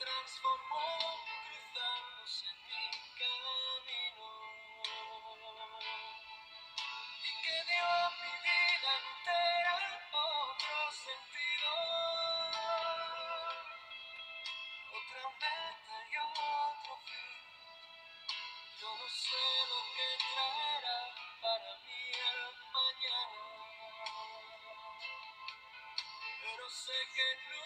transformó cruzándose en mi camino. Y que dio mi vida entera otro sentido, otra meta y otro fin. Yo no sé lo que traerá para mí el mañana, pero sé que nunca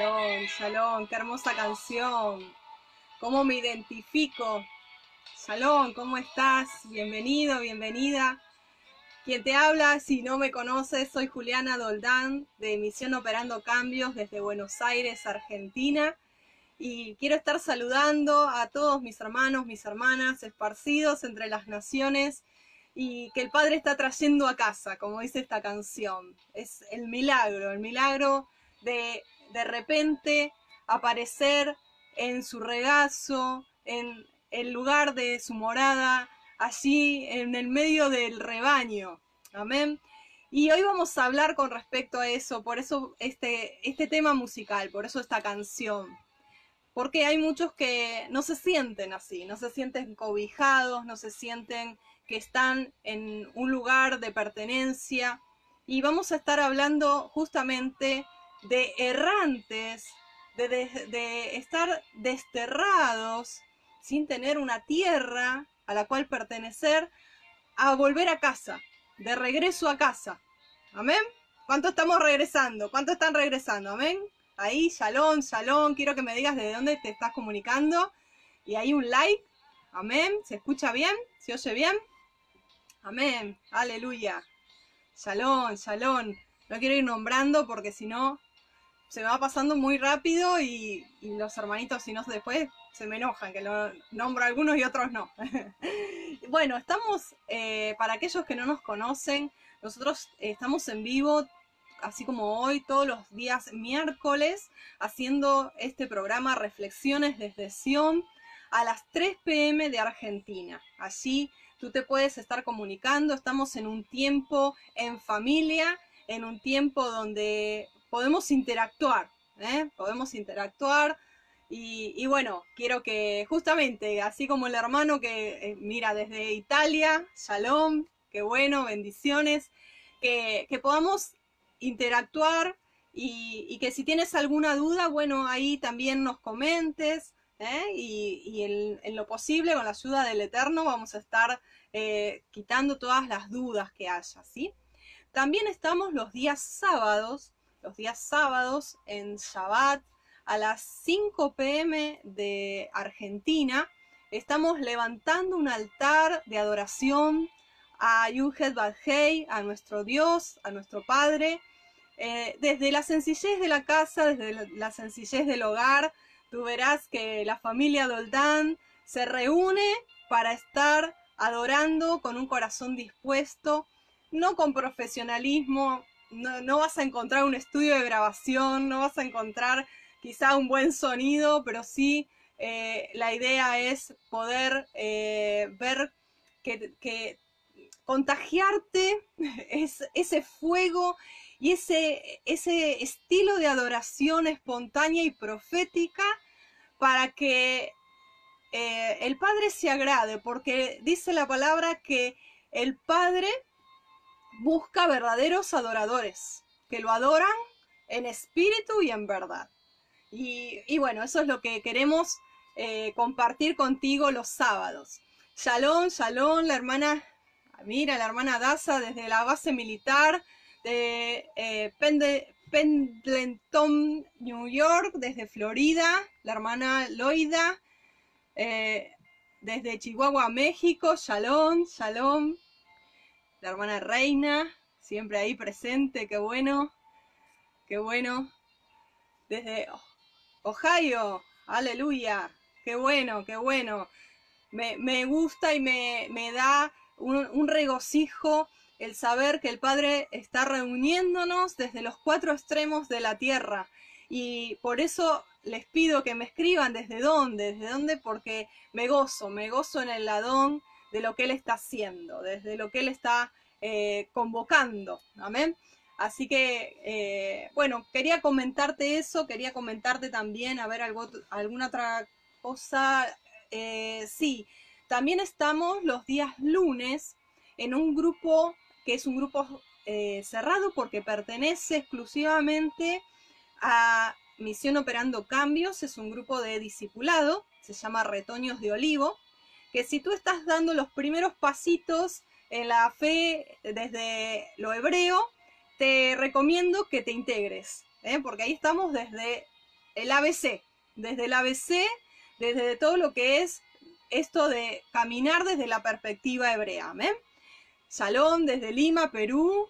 Shalom, shalom, qué hermosa canción. ¿Cómo me identifico? Shalom, ¿cómo estás? Bienvenido, bienvenida. Quien te habla, si no me conoces, soy Juliana Doldán de Misión Operando Cambios desde Buenos Aires, Argentina. Y quiero estar saludando a todos mis hermanos, mis hermanas, esparcidos entre las naciones y que el Padre está trayendo a casa, como dice esta canción. Es el milagro, el milagro de de repente aparecer en su regazo, en el lugar de su morada, allí en el medio del rebaño. Amén. Y hoy vamos a hablar con respecto a eso, por eso este, este tema musical, por eso esta canción. Porque hay muchos que no se sienten así, no se sienten cobijados, no se sienten que están en un lugar de pertenencia. Y vamos a estar hablando justamente de errantes, de, de, estar desterrados sin tener una tierra a la cual pertenecer, a volver a casa, de regreso a casa. Amén. ¿Cuánto estamos regresando? ¿Cuánto están regresando? Amén. Ahí, shalom, shalom. Quiero que me digas de dónde te estás comunicando. Y ahí un like. Amén. ¿Se escucha bien? ¿Se oye bien? Amén. Aleluya. Shalom, shalom. No quiero ir nombrando porque si no se me va pasando muy rápido y, los hermanitos, si no, después se me enojan, que lo nombro algunos y otros no. bueno, estamos, eh, para aquellos que no nos conocen, nosotros estamos en vivo, así como hoy, todos los días miércoles, haciendo este programa Reflexiones desde Sion a las 3 pm de Argentina. Allí tú te puedes estar comunicando, estamos en un tiempo en familia, en un tiempo donde podemos interactuar, ¿eh? podemos interactuar. Y, bueno, quiero que justamente, así como el hermano que eh, mira desde Italia, shalom, qué bueno, bendiciones, que, podamos interactuar y, que si tienes alguna duda, bueno, ahí también nos comentes. ¿eh? Y, en, lo posible, con la ayuda del Eterno, vamos a estar quitando todas las dudas que haya, ¿sí? También estamos los días sábados los días sábados en Shabbat a las 5 pm de Argentina. Estamos levantando un altar de adoración a Yuhet Badhei, a nuestro Dios, a nuestro Padre. Eh, desde la sencillez de la casa, desde la, sencillez del hogar, tú verás que la familia Doldán se reúne para estar adorando con un corazón dispuesto, no con profesionalismo, no, no vas a encontrar un estudio de grabación, no vas a encontrar quizá un buen sonido, pero sí eh, la idea es poder eh, ver que, que contagiarte es, ese fuego y ese, ese estilo de adoración espontánea y profética para que eh, el Padre se agrade, porque dice la palabra que el Padre busca verdaderos adoradores, que lo adoran en espíritu y en verdad. Y, bueno, eso es lo que queremos eh, compartir contigo los sábados. Shalom, shalom, la hermana, mira, la hermana Daza desde la base militar de eh, Pendleton, New York, desde Florida, la hermana Loida, eh, desde Chihuahua, México, Shalom, Shalom, la hermana Reina, siempre ahí presente, qué bueno, qué bueno, desde Ohio, aleluya, qué bueno, qué bueno. Me, gusta y me, da un, regocijo el saber que el Padre está reuniéndonos desde los cuatro extremos de la tierra. Y por eso les pido que me escriban desde dónde, desde dónde, porque me gozo, me gozo en el ladón de lo que Él está haciendo, desde lo que Él está eh, convocando. Amén. Así que, eh, bueno, quería comentarte eso, quería comentarte también, a ver, algo, alguna otra cosa. Eh, sí, también estamos los días lunes en un grupo que es un grupo cerrado porque pertenece exclusivamente a Misión Operando Cambios, es un grupo de discipulado, se llama Retoños de Olivo, que si tú estás dando los primeros pasitos en la fe desde lo hebreo, te recomiendo que te integres, ¿eh? porque ahí estamos desde el ABC, desde el ABC, desde todo lo que es esto de caminar desde la perspectiva hebrea. Amén. Salón desde Lima, Perú.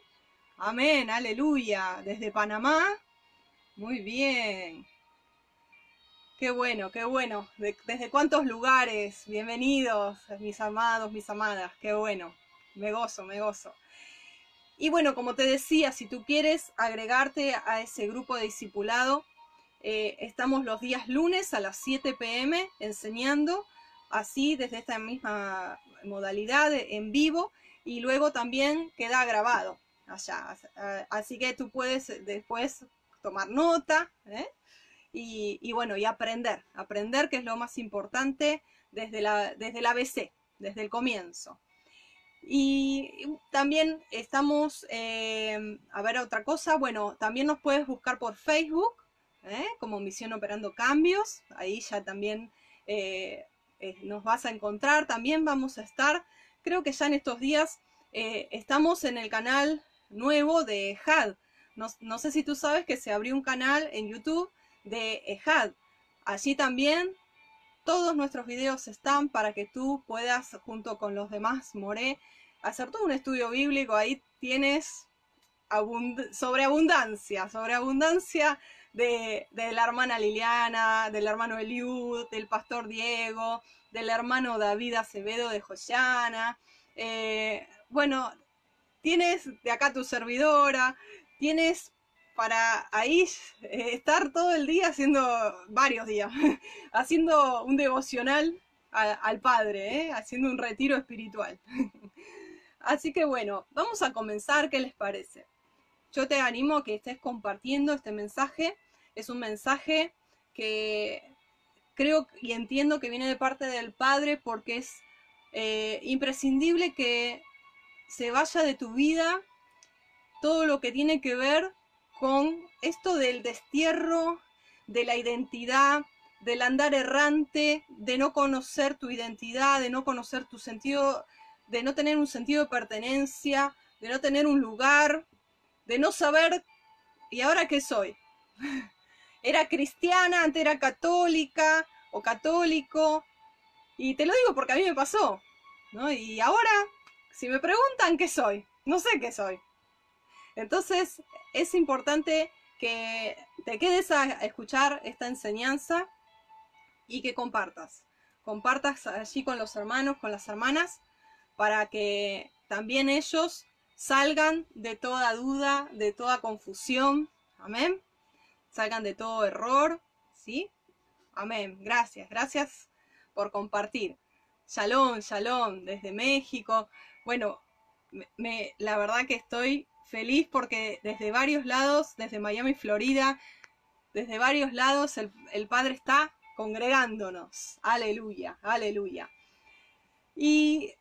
Amén, aleluya. Desde Panamá. Muy bien. Qué bueno, qué bueno. ¿Desde cuántos lugares? Bienvenidos, mis amados, mis amadas. Qué bueno. Me gozo, me gozo. Y bueno, como te decía, si tú quieres agregarte a ese grupo de discipulado, eh, estamos los días lunes a las 7 pm enseñando así desde esta misma modalidad en vivo y luego también queda grabado allá. Así que tú puedes después tomar nota ¿eh? Y, bueno, y aprender, aprender que es lo más importante desde la, desde la ABC, desde el comienzo. Y también estamos, em, a ver otra cosa, bueno, también nos puedes buscar por Facebook, ¿eh? como Misión Operando Cambios, ahí ya también eh, eh, nos vas a encontrar, también vamos a estar, creo que ya en estos días estamos en el canal nuevo de EHAD. No, no, sé si tú sabes que se abrió un canal en YouTube de EHAD. Allí también todos nuestros videos están para que tú puedas, junto con los demás More, hacer todo un estudio bíblico. Ahí tienes sobreabundancia, sobreabundancia de, de, la hermana Liliana, del hermano Eliud, del pastor Diego, del hermano David Acevedo de Joyana. Eh, bueno, tienes de acá tu servidora, tienes para ahí eh, estar todo el día haciendo, varios días, haciendo un devocional al Padre, ¿eh? haciendo un retiro espiritual. Así que bueno, vamos a comenzar, ¿qué les parece? Yo te animo a que estés compartiendo este mensaje. Es un mensaje que creo y entiendo que viene de parte del Padre porque es eh, imprescindible que se vaya de tu vida todo lo que tiene que ver con esto del destierro, de la identidad, del andar errante, de no conocer tu identidad, de no conocer tu sentido, de no tener un sentido de pertenencia, de no tener un lugar, de no saber, ¿y ahora qué soy? Era cristiana, antes era católica o católico, y te lo digo porque a mí me pasó, ¿no? Y ahora, si me preguntan qué soy, no sé qué soy. Entonces es importante que te quedes a escuchar esta enseñanza y que compartas. Compartas allí con los hermanos, con las hermanas, para que también ellos salgan de toda duda, de toda confusión. Amén. Salgan de todo error. ¿Sí? Amén. Gracias, gracias por compartir. Shalom, shalom, desde México. Bueno, la verdad que estoy feliz porque desde varios lados, desde Miami, Florida, desde varios lados el, Padre está congregándonos. Aleluya, aleluya. Y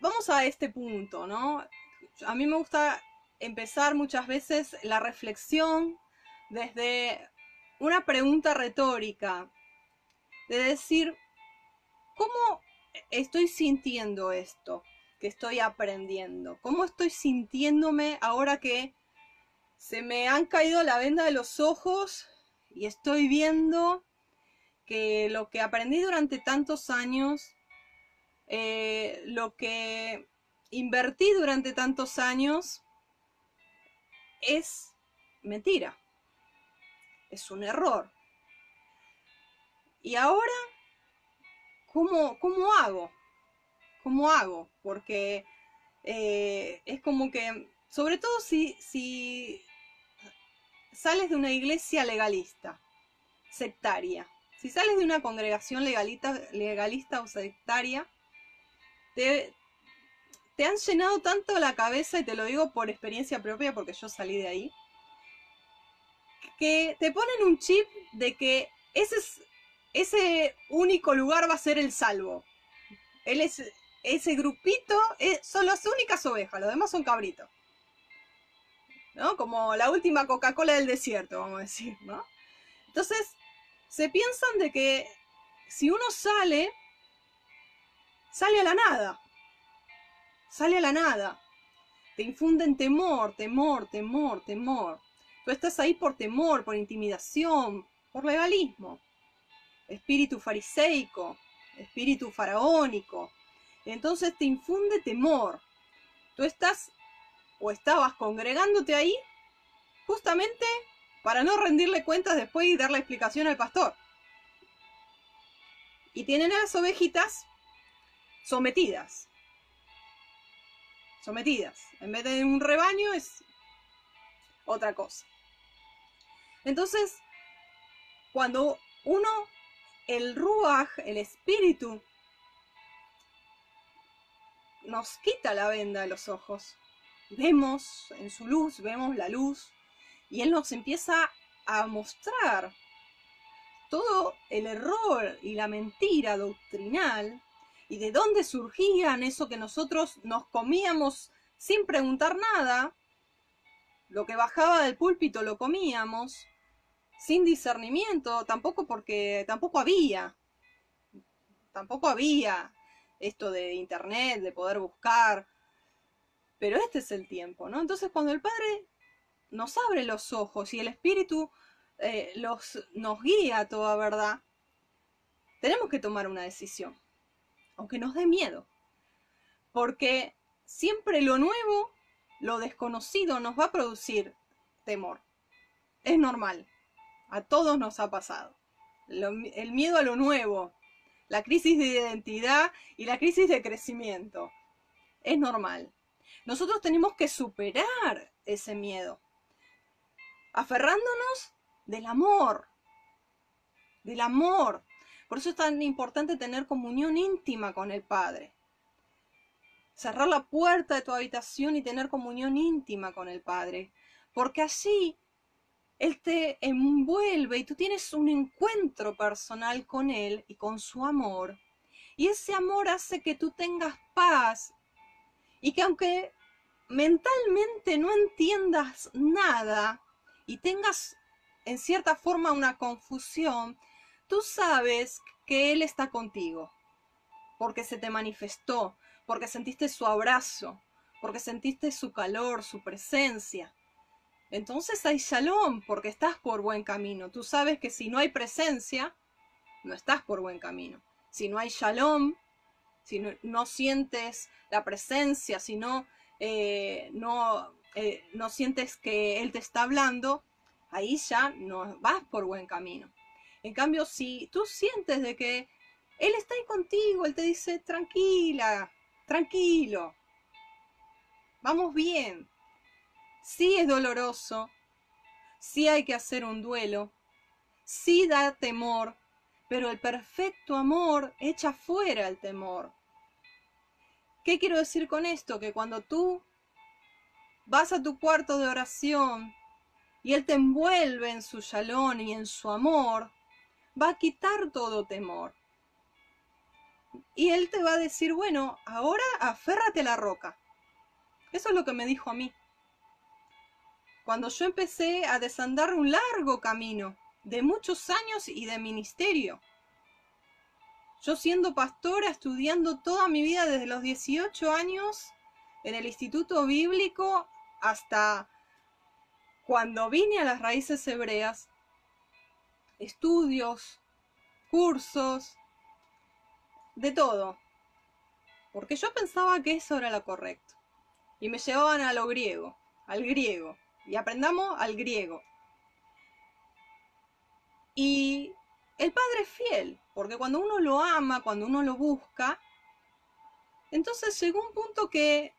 vamos a este punto, ¿no? A mí me gusta empezar muchas veces la reflexión desde una pregunta retórica, de decir, ¿cómo estoy sintiendo esto que estoy aprendiendo? ¿Cómo estoy sintiéndome ahora que se me han caído la venda de los ojos y estoy viendo que lo que aprendí durante tantos años, eh, lo que invertí durante tantos años, es mentira, es un error. Y ahora, ¿cómo, cómo hago? ¿Cómo hago? Porque eh, es como que, sobre todo si, sales de una iglesia legalista, sectaria, si sales de una congregación legalista, legalista o sectaria, te, te han llenado tanto la cabeza, y te lo digo por experiencia propia porque yo salí de ahí, que te ponen un chip de que ese, es, ese único lugar va a ser el salvo. Él es, ese grupito son las únicas ovejas, los demás son cabritos. ¿No? Como la última Coca-Cola del desierto, vamos a decir, ¿no? Entonces, se piensan de que si uno sale, sale a la nada. Sale a la nada. Te infunden temor, temor, temor, temor. Tú estás ahí por temor, por intimidación, por legalismo. Espíritu fariseico, espíritu faraónico. Entonces te infunde temor. Tú estás o estabas congregándote ahí justamente para no rendirle cuentas después y darle explicación al pastor. Y tienen a las ovejitas sometidas. Sometidas. En vez de un rebaño es otra cosa. Entonces, cuando uno, el ruaj, el espíritu, nos quita la venda de los ojos, vemos en su luz, vemos la luz, y él nos empieza a mostrar todo el error y la mentira doctrinal y de dónde surgían eso que nosotros nos comíamos sin preguntar nada, lo que bajaba del púlpito lo comíamos sin discernimiento, tampoco porque tampoco había, tampoco había esto de internet, de poder buscar, pero este es el tiempo, ¿no? Entonces cuando el Padre nos abre los ojos y el Espíritu eh, los, nos guía a toda verdad, tenemos que tomar una decisión, aunque nos dé miedo, porque siempre lo nuevo, lo desconocido nos va a producir temor. Es normal, a todos nos ha pasado. el miedo a lo nuevo, la crisis de identidad y la crisis de crecimiento. Es normal. Nosotros tenemos que superar ese miedo aferrándonos del amor, del amor. Por eso es tan importante tener comunión íntima con el Padre. Cerrar la puerta de tu habitación y tener comunión íntima con el Padre. Porque así Él te envuelve y tú tienes un encuentro personal con Él y con su amor. Y ese amor hace que tú tengas paz y que aunque mentalmente no entiendas nada, y tengas en cierta forma una confusión, tú sabes que Él está contigo, porque se te manifestó, porque sentiste su abrazo, porque sentiste su calor, su presencia. Entonces hay shalom, porque estás por buen camino. Tú sabes que si no hay presencia, no estás por buen camino. Si no hay shalom, si no, sientes la presencia, si no, eh, no eh, no sientes que Él te está hablando, ahí ya no vas por buen camino. En cambio, si tú sientes de que Él está ahí contigo, Él te dice, tranquila, tranquilo, vamos bien. Sí es doloroso, sí hay que hacer un duelo, sí da temor, pero el perfecto amor echa fuera el temor. ¿Qué quiero decir con esto? Que cuando tú vas a tu cuarto de oración y Él te envuelve en su shalom y en su amor, va a quitar todo temor. Y Él te va a decir, bueno, ahora aférrate a la roca. Eso es lo que me dijo a mí. Cuando yo empecé a desandar un largo camino de muchos años y de ministerio. Yo siendo pastora, estudiando toda mi vida desde los 18 años en el Instituto Bíblico hasta cuando vine a las raíces hebreas, estudios, cursos, de todo. Porque yo pensaba que eso era lo correcto. Y me llevaban a lo griego, al griego. Y aprendamos al griego. Y el Padre es fiel, porque cuando uno lo ama, cuando uno lo busca, entonces llegó un punto que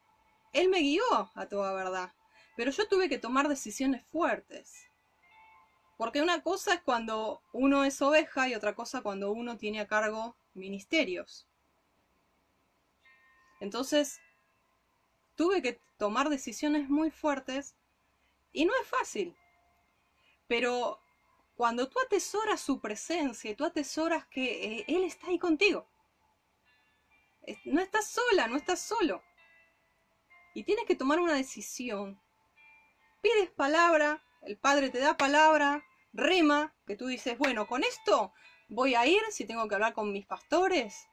Él me guió a toda verdad. Pero yo tuve que tomar decisiones fuertes. Porque una cosa es cuando uno es oveja y otra cosa cuando uno tiene a cargo ministerios. Entonces, tuve que tomar decisiones muy fuertes y no es fácil. Pero cuando tú atesoras su presencia y tú atesoras que eh, Él está ahí contigo, no estás sola, no estás solo. Y tienes que tomar una decisión. Pides palabra, el Padre te da palabra, rema, que tú dices, bueno, con esto voy a ir si tengo que hablar con mis pastores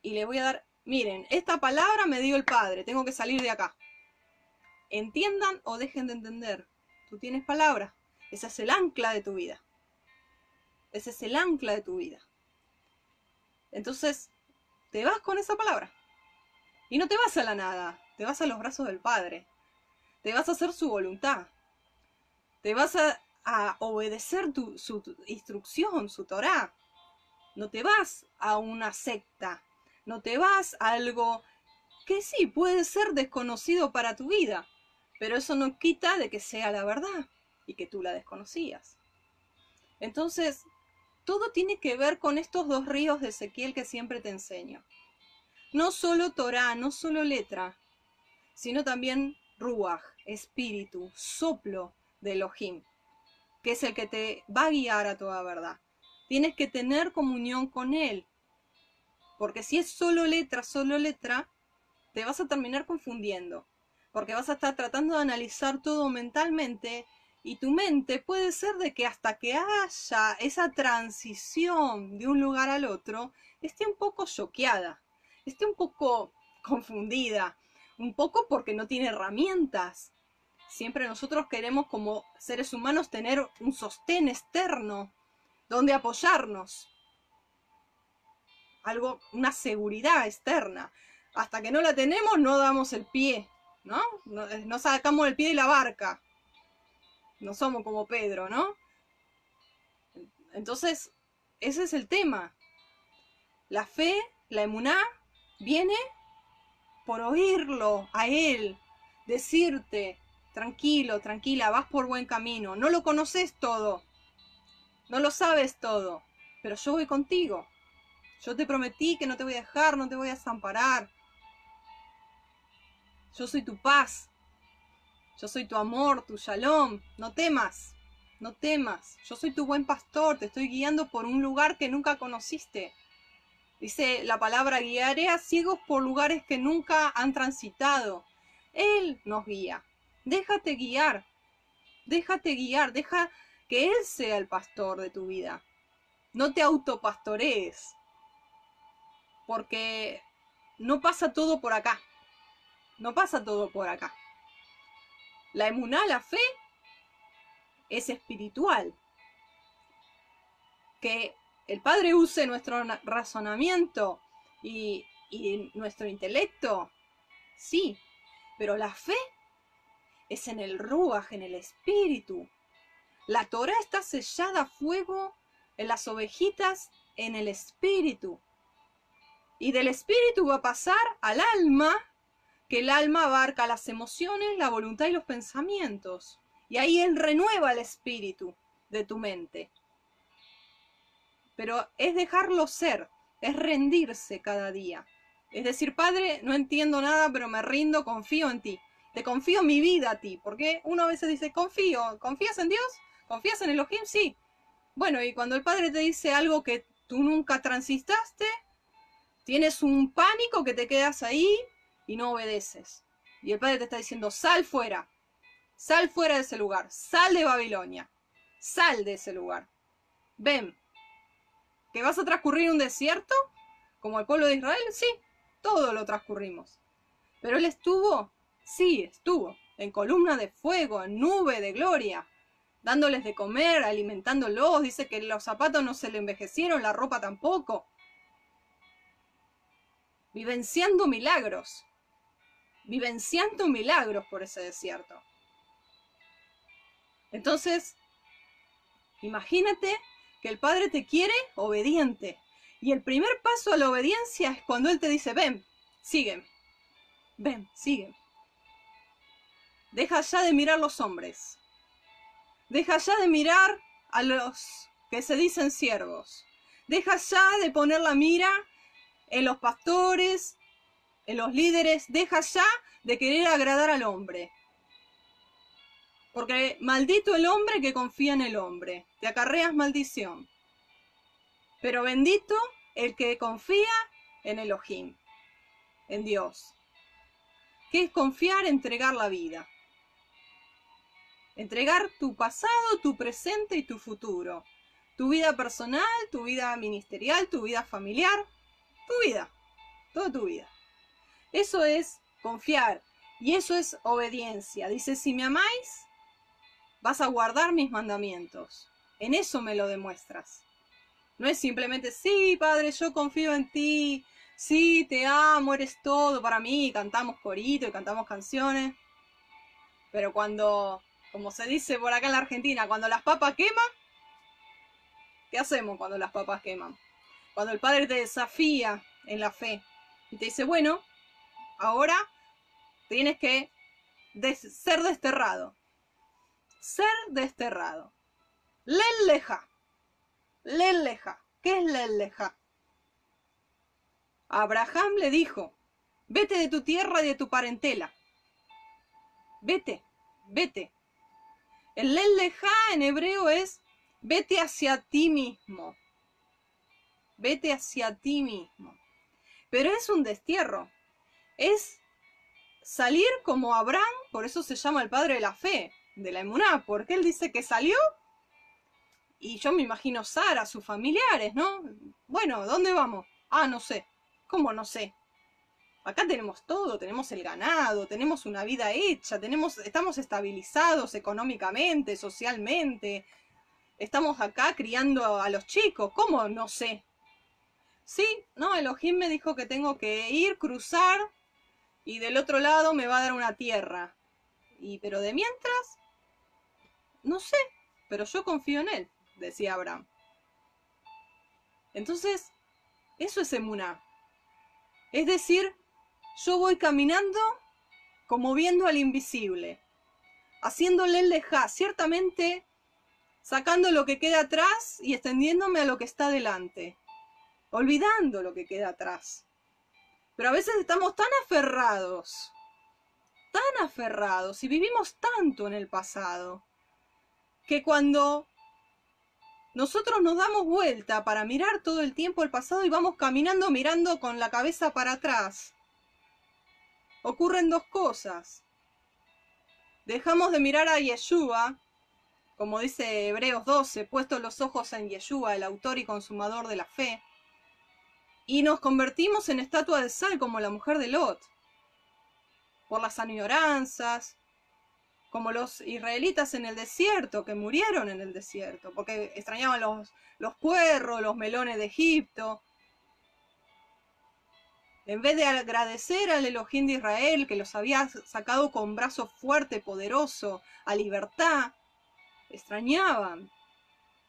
y le voy a dar, miren, esta palabra me dio el Padre, tengo que salir de acá. Entiendan o dejen de entender. Tú tienes palabra. Ese es el ancla de tu vida. Ese es el ancla de tu vida. Entonces, te vas con esa palabra. Y no te vas a la nada, te vas a los brazos del Padre. Te vas a hacer su voluntad. Te vas a a obedecer tu, su instrucción, su Torah. No te vas a una secta, no te vas a algo que sí puede ser desconocido para tu vida, pero eso no quita de que sea la verdad y que tú la desconocías. Entonces, todo tiene que ver con estos dos ríos de Ezequiel que siempre te enseño. No solo Torah, no solo letra, sino también Ruach, espíritu, soplo de Elohim que es el que te va a guiar a toda verdad. Tienes que tener comunión con Él. Porque si es solo letra, solo letra, te vas a terminar confundiendo. Porque vas a estar tratando de analizar todo mentalmente y tu mente puede ser de que hasta que haya esa transición de un lugar al otro, esté un poco choqueada, esté un poco confundida, un poco porque no tiene herramientas, Siempre nosotros queremos como seres humanos tener un sostén externo donde apoyarnos. Algo, una seguridad externa. Hasta que no la tenemos no damos el pie, ¿no? No, sacamos el pie de la barca. No somos como Pedro, ¿no? Entonces, ese es el tema. La fe, la emuná, viene por oírlo a él, decirte, Tranquilo, tranquila, vas por buen camino. No lo conoces todo. No lo sabes todo. Pero yo voy contigo. Yo te prometí que no te voy a dejar, no te voy a desamparar. Yo soy tu paz. Yo soy tu amor, tu shalom. No temas. No temas. Yo soy tu buen pastor. Te estoy guiando por un lugar que nunca conociste. Dice la palabra, guiaré a ciegos por lugares que nunca han transitado. Él nos guía. Déjate guiar. Déjate guiar. Deja que Él sea el pastor de tu vida. No te autopastorees. Porque no pasa todo por acá. No pasa todo por acá. La emuná, la fe, es espiritual. Que el Padre use nuestro razonamiento y, y nuestro intelecto, sí, pero la fe es en el ruaj, en el espíritu. La Torah está sellada a fuego en las ovejitas en el espíritu. Y del espíritu va a pasar al alma que el alma abarca las emociones, la voluntad y los pensamientos. Y ahí Él renueva el espíritu de tu mente. Pero es dejarlo ser, es rendirse cada día. Es decir, Padre, no entiendo nada, pero me rindo, confío en ti. Te confío mi vida a ti. Porque uno a veces dice, confío, ¿confías en Dios? ¿Confías en Elohim? Sí. Bueno, y cuando el Padre te dice algo que tú nunca transistaste, tienes un pánico que te quedas ahí y no obedeces. Y el Padre te está diciendo, sal fuera, sal fuera de ese lugar, sal de Babilonia, sal de ese lugar. Ven, ¿que vas a transcurrir un desierto? Como el pueblo de Israel, sí, todo lo transcurrimos. Pero él estuvo, sí, estuvo, en columna de fuego, en nube de gloria, dándoles de comer, alimentándolos, dice que los zapatos no se le envejecieron, la ropa tampoco. Vivenciando milagros, vivenciando milagros por ese desierto. Entonces, imagínate que el Padre te quiere obediente. Y el primer paso a la obediencia es cuando Él te dice, ven, sigue, ven, sigue. Deja ya de mirar los hombres. Deja ya de mirar a los que se dicen siervos. Deja ya de poner la mira en los pastores, los líderes. Deja ya de querer agradar al hombre. Porque maldito el hombre que confía en el hombre. Te acarreas maldición. Pero bendito el que confía en Elohim, en Dios. ¿Qué es confiar? Entregar la vida. Entregar tu pasado, tu presente y tu futuro. Tu vida personal, tu vida ministerial, tu vida familiar, tu vida. Toda tu vida. Eso es confiar. Y eso es obediencia. Dice, si me amáis, vas a guardar mis mandamientos. En eso me lo demuestras. No es simplemente, sí, Padre, yo confío en ti. Sí, te amo, eres todo para mí. Cantamos corito y cantamos canciones. Pero cuando, como se dice por acá en la Argentina, cuando las papas queman, ¿qué hacemos cuando las papas queman? Cuando el Padre te desafía en la fe y te dice, bueno, ahora tienes que ser desterrado. Ser desterrado. Leleja. Leleja. ¿Qué es Leleja? Abraham le dijo, vete de tu tierra y de tu parentela. Vete, vete. El Leleja en hebreo es vete hacia ti mismo. Vete hacia ti mismo. Pero es un destierro. Es salir como Abraham, por eso se llama el padre de la fe, de la emuná, porque él dice que salió y yo me imagino Sara, sus familiares, ¿no? Bueno, ¿dónde vamos? Ah, no sé. ¿Cómo no sé? Acá tenemos todo, tenemos el ganado, tenemos una vida hecha, tenemos, estamos estabilizados económicamente, socialmente. Estamos acá criando a los chicos. ¿Cómo no sé? Sí, no, Elohim me dijo que tengo que ir, cruzar y del otro lado me va a dar una tierra. Y pero de mientras, no sé, pero yo confío en él, decía Abraham. Entonces, eso es emuná. Es decir, yo voy caminando como viendo al invisible, haciéndole el lejá, ciertamente sacando lo que queda atrás y extendiéndome a lo que está delante, olvidando lo que queda atrás. Pero a veces estamos tan aferrados, tan aferrados y vivimos tanto en el pasado, que cuando nosotros nos damos vuelta para mirar todo el tiempo el pasado y vamos caminando mirando con la cabeza para atrás, ocurren dos cosas. Dejamos de mirar a Yeshua, como dice Hebreos 12, puestos los ojos en Yeshua, el autor y consumador de la fe, y nos convertimos en estatua de sal como la mujer de Lot, por las añoranzas, como los israelitas en el desierto, que murieron en el desierto, porque extrañaban los, los puerros, los melones de Egipto. En vez de agradecer al Elohim de Israel, que los había sacado con brazo fuerte, poderoso, a libertad, extrañaban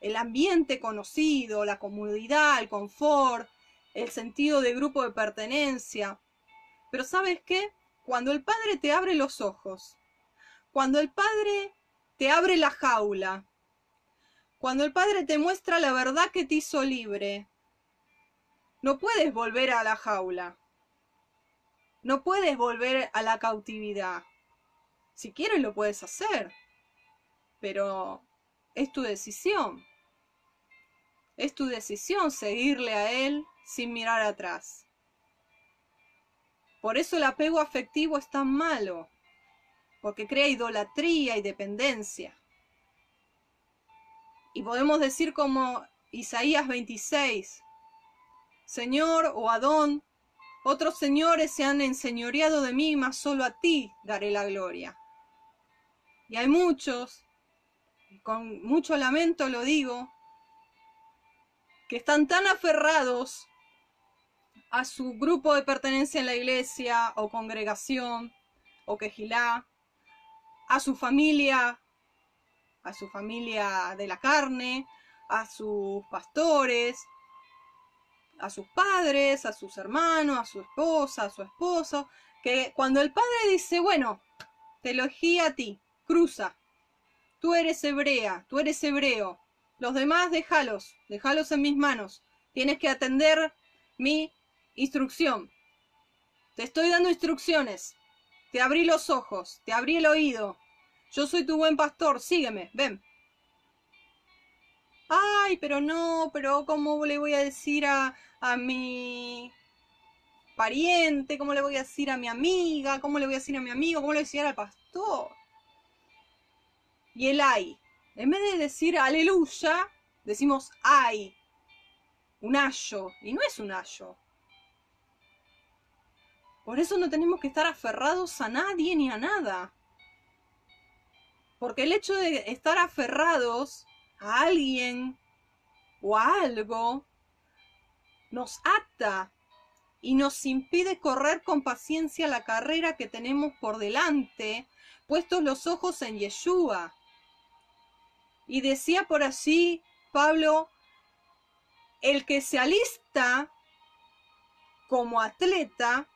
el ambiente conocido, la comodidad, el confort, el sentido de grupo de pertenencia. Pero ¿sabes qué? cuando el Padre te abre los ojos, cuando el Padre te abre la jaula, cuando el Padre te muestra la verdad que te hizo libre, no puedes volver a la jaula. No puedes volver a la cautividad. Si quieres lo puedes hacer, pero es tu decisión. Es tu decisión seguirle a Él sin mirar atrás. Por eso el apego afectivo es tan malo, porque crea idolatría y dependencia. Y podemos decir como Isaías 26, Señor o Adón, otros señores se han enseñoreado de mí, mas solo a ti daré la gloria. Y hay muchos, con mucho lamento lo digo, que están tan aferrados a su grupo de pertenencia en la iglesia o congregación o quejilá, a su familia, a su familia de la carne, a sus pastores, a sus padres, a sus hermanos, a su esposa, a su esposo, que cuando el padre dice, bueno, te elegí a ti, cruza, tú eres hebrea, tú eres hebreo, los demás déjalos, déjalos en mis manos, tienes que atender mi instrucción. Te estoy dando instrucciones, te abrí los ojos, te abrí el oído, yo soy tu buen pastor, sígueme, ven. Ay, pero no, pero ¿cómo le voy a decir a, a mi pariente? ¿Cómo le voy a decir a mi amiga? ¿Cómo le voy a decir a mi amigo? ¿Cómo le voy a decir al pastor? Y el ay. En vez de decir aleluya, decimos ay. Un ayo. Y no es un ayo. Por eso no tenemos que estar aferrados a nadie ni a nada. Porque el hecho de estar aferrados a alguien o a algo nos ata y nos impide correr con paciencia la carrera que tenemos por delante, puestos los ojos en Yeshua. Y decía por allí Pablo, el que se alista como atleta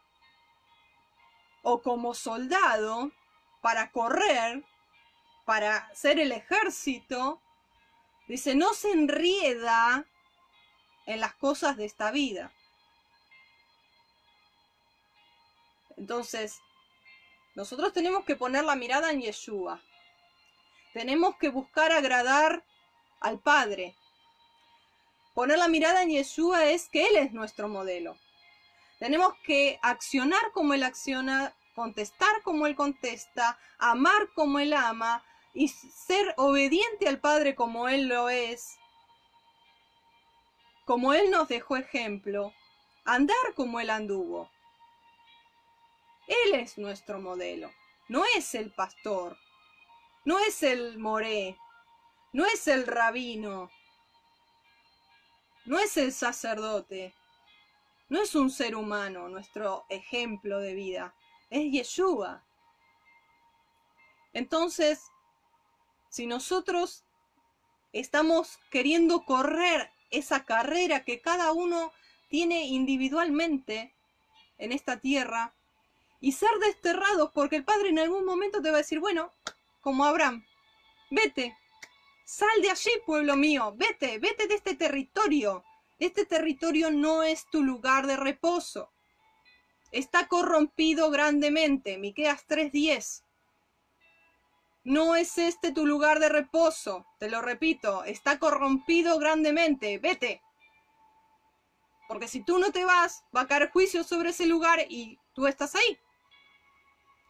o como soldado para correr, para ser el ejército, dice, no se enrieda en las cosas de esta vida. Entonces, nosotros tenemos que poner la mirada en Yeshua. Tenemos que buscar agradar al Padre. Poner la mirada en Yeshua es que Él es nuestro modelo. Tenemos que accionar como Él acciona, contestar como Él contesta, amar como Él ama y ser obediente al Padre como Él lo es como Él nos dejó ejemplo, andar como Él anduvo. Él es nuestro modelo, no es el pastor, no es el moré, no es el rabino, no es el sacerdote, no es un ser humano nuestro ejemplo de vida, es Yeshua. Entonces, si nosotros estamos queriendo correr esa carrera que cada uno tiene individualmente en esta tierra y ser desterrados porque el Padre en algún momento te va a decir, bueno, como Abraham, vete, sal de allí, pueblo mío, vete, vete de este territorio. Este territorio no es tu lugar de reposo. Está corrompido grandemente. Miqueas 3:10. No es este tu lugar de reposo, te lo repito, está corrompido grandemente, vete. Porque si tú no te vas, va a caer juicio sobre ese lugar y tú estás ahí.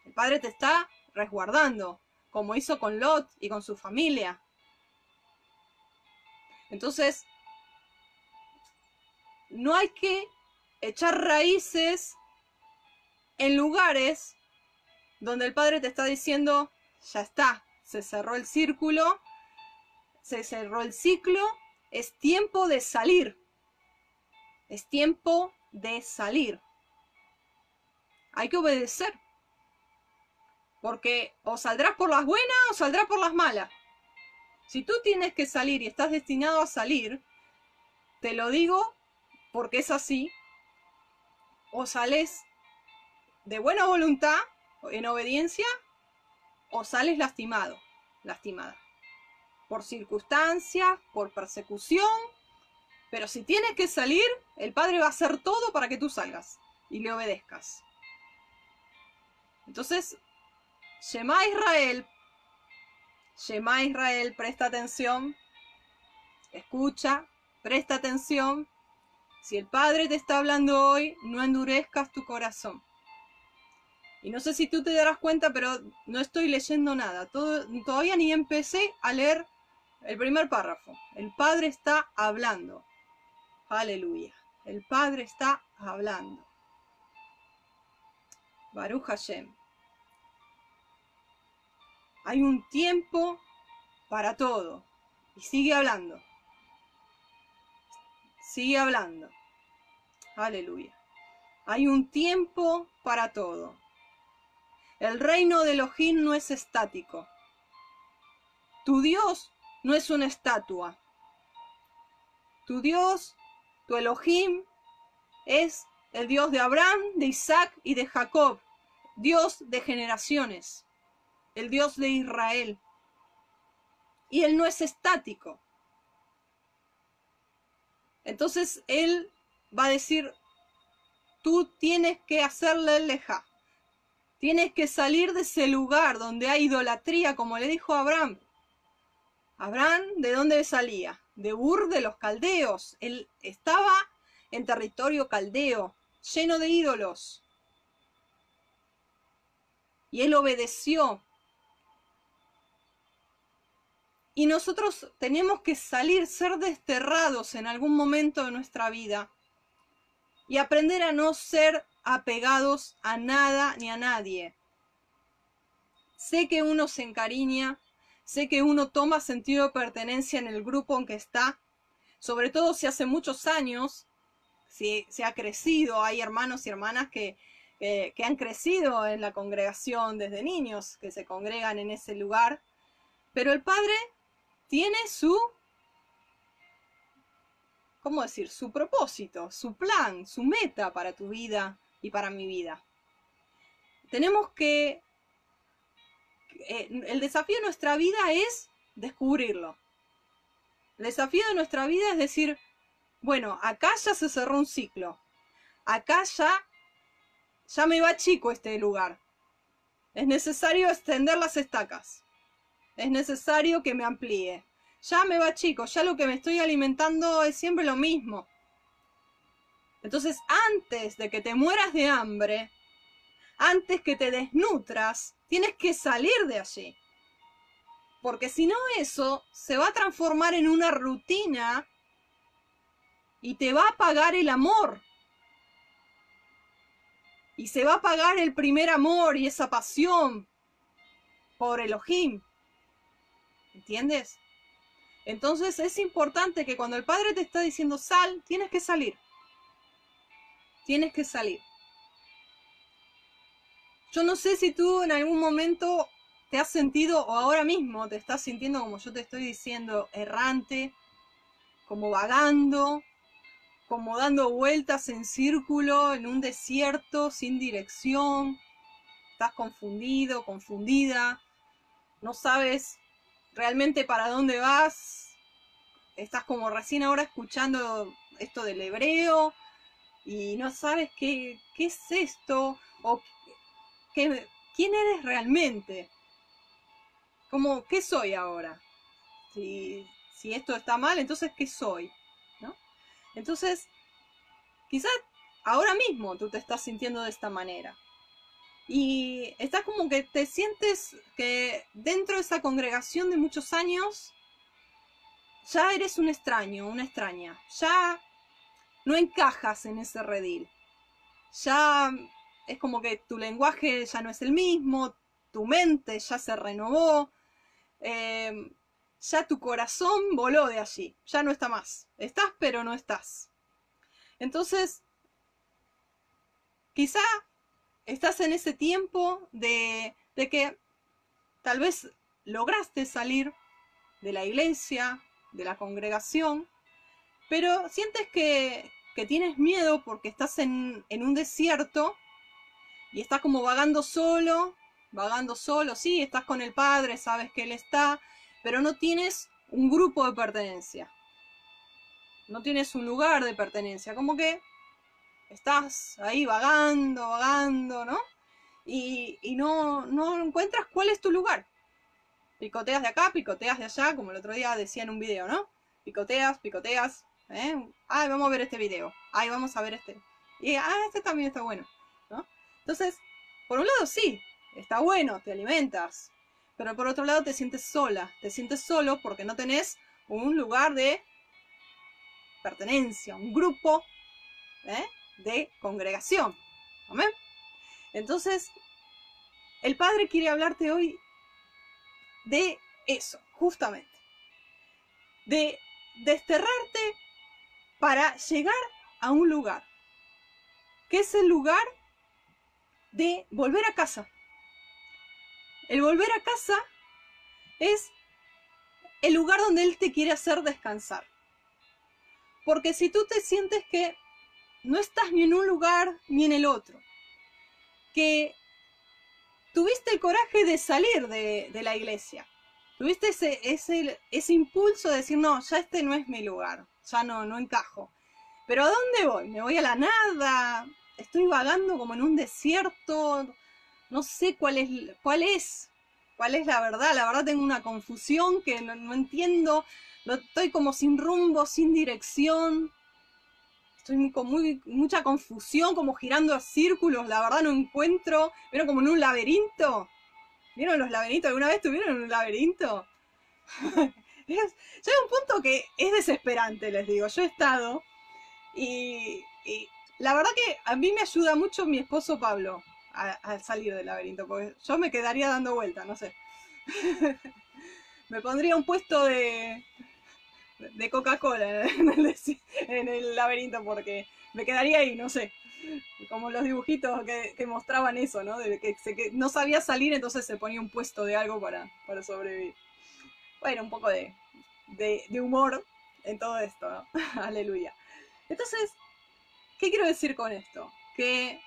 El Padre te está resguardando, como hizo con Lot y con su familia. Entonces, no hay que echar raíces en lugares donde el Padre te está diciendo, ya está, se cerró el círculo, se cerró el ciclo, es tiempo de salir. Es tiempo de salir. Hay que obedecer. Porque o saldrás por las buenas o saldrás por las malas. Si tú tienes que salir y estás destinado a salir, te lo digo porque es así, o sales de buena voluntad en obediencia o sales lastimado, lastimada. Por circunstancias, por persecución. Pero si tienes que salir, el Padre va a hacer todo para que tú salgas y le obedezcas. Entonces, Shema Israel, Shema Israel, presta atención, escucha, presta atención. Si el Padre te está hablando hoy, no endurezcas tu corazón. Y no sé si tú te darás cuenta, pero no estoy leyendo nada. todavía ni empecé a leer el primer párrafo. El Padre está hablando. Aleluya. El Padre está hablando. Baruch Hashem. Hay un tiempo para todo. Y sigue hablando. Sigue hablando. Aleluya. Hay un tiempo para todo. El reino de Elohim no es estático. Tu Dios no es una estatua. Tu Dios, tu Elohim, es el Dios de Abraham, de Isaac y de Jacob, Dios de generaciones, el Dios de Israel. Y Él no es estático. Entonces Él va a decir, tú tienes que hacerle leja. Tienes que salir de ese lugar donde hay idolatría, como le dijo Abraham. Abraham, ¿de dónde salía? De Ur de los caldeos. Él estaba en territorio caldeo, lleno de ídolos. Y él obedeció. Y nosotros tenemos que salir, ser desterrados en algún momento de nuestra vida y aprender a no ser apegados a nada ni a nadie. Sé que uno se encariña, sé que uno toma sentido de pertenencia en el grupo en que está, sobre todo si hace muchos años, si se ha crecido, hay hermanos y hermanas que, que han crecido en la congregación desde niños, que se congregan en ese lugar, pero el Padre tiene su ¿cómo decir? Su propósito, su plan, su meta para tu vida y para mi vida. Tenemos que... Eh, el desafío de nuestra vida es descubrirlo. El desafío de nuestra vida es decir, bueno, acá ya se cerró un ciclo. Acá ya, ya me va chico este lugar. Es necesario extender las estacas. Es necesario que me amplíe ya me va chico, ya lo que me estoy alimentando es siempre lo mismo. Entonces, antes de que te mueras de hambre, antes que te desnutras, tienes que salir de allí. Porque si no eso se va a transformar en una rutina y te va a pagar el amor. Y se va a pagar el primer amor y esa pasión por Elohim. ¿Entiendes? Entonces es importante que cuando el padre te está diciendo sal, tienes que salir. Tienes que salir. Yo no sé si tú en algún momento te has sentido o ahora mismo te estás sintiendo como yo te estoy diciendo, errante, como vagando, como dando vueltas en círculo en un desierto sin dirección. Estás confundido, confundida, no sabes realmente para dónde vas. Estás como recién ahora escuchando esto del hebreo y no sabes qué, qué es esto o qué, quién eres realmente. Como, ¿qué soy ahora? Si, si esto está mal, entonces, ¿qué soy? ¿No? Entonces, quizás ahora mismo tú te estás sintiendo de esta manera. Y está como que te sientes que dentro de esa congregación de muchos años ya eres un extraño, una extraña. Ya no encajas en ese redil. Ya es como que tu lenguaje ya no es el mismo, tu mente ya se renovó, em, ya tu corazón voló de allí, ya no está más. Estás pero no estás. Entonces, quizá estás en ese tiempo de, de que tal vez lograste salir de la iglesia, de la congregación, pero sientes que, que tienes miedo porque estás en, en, un desierto y estás como vagando solo, vagando solo, sí, estás con el padre, sabes que él está, pero no tienes un grupo de pertenencia. No tienes un lugar de pertenencia, como que estás ahí vagando, vagando, ¿no? Y, y no, no encuentras cuál es tu lugar. Picoteas de acá, picoteas de allá, como el otro día decía en un video, ¿no? Picoteas, picoteas. ¿eh? Ay, vamos a ver este video. Ay, vamos a ver este. Y, ah, este también está bueno, ¿no? Entonces, por un lado sí, está bueno, te alimentas. Pero por otro lado te sientes sola, te sientes solo porque no tenés un lugar de pertenencia, un grupo ¿eh? De congregación. ¿Amén? Entonces, el Padre quiere hablarte hoy de eso, justamente. De desterrarte para llegar a un lugar. Que es el lugar de volver a casa. El volver a casa es el lugar donde Él te quiere hacer descansar. Porque si tú te sientes que no estás ni en un lugar ni en el otro, que tuviste el coraje de salir de, la iglesia. Tuviste ese, ese, impulso de decir, no, ya este no es mi lugar, ya no, encajo. Pero ¿a dónde voy? ¿Me voy a la nada? Estoy vagando como en un desierto. No sé cuál es, cuál es, cuál es la verdad. La verdad tengo una confusión que no, no entiendo. Estoy como sin rumbo, sin dirección estoy con mucha confusión, como girando a círculos, la verdad no encuentro, ¿vieron como en un laberinto? ¿Vieron los laberintos? ¿Alguna vez estuvieron en un laberinto? llega un punto que es desesperante, les digo, yo he estado y, la verdad que a mí me ayuda mucho mi esposo Pablo al salir del laberinto, porque yo me quedaría dando vuelta, no sé. me pondría un puesto de, de Coca-Cola en, el laberinto porque me quedaría ahí, no sé. Como los dibujitos que, mostraban eso, ¿no? De que, no sabía salir, entonces se ponía un puesto de algo para, para sobrevivir. Bueno, un poco de, de, humor en todo esto, ¿no? Aleluya. Entonces, ¿qué quiero decir con esto? Que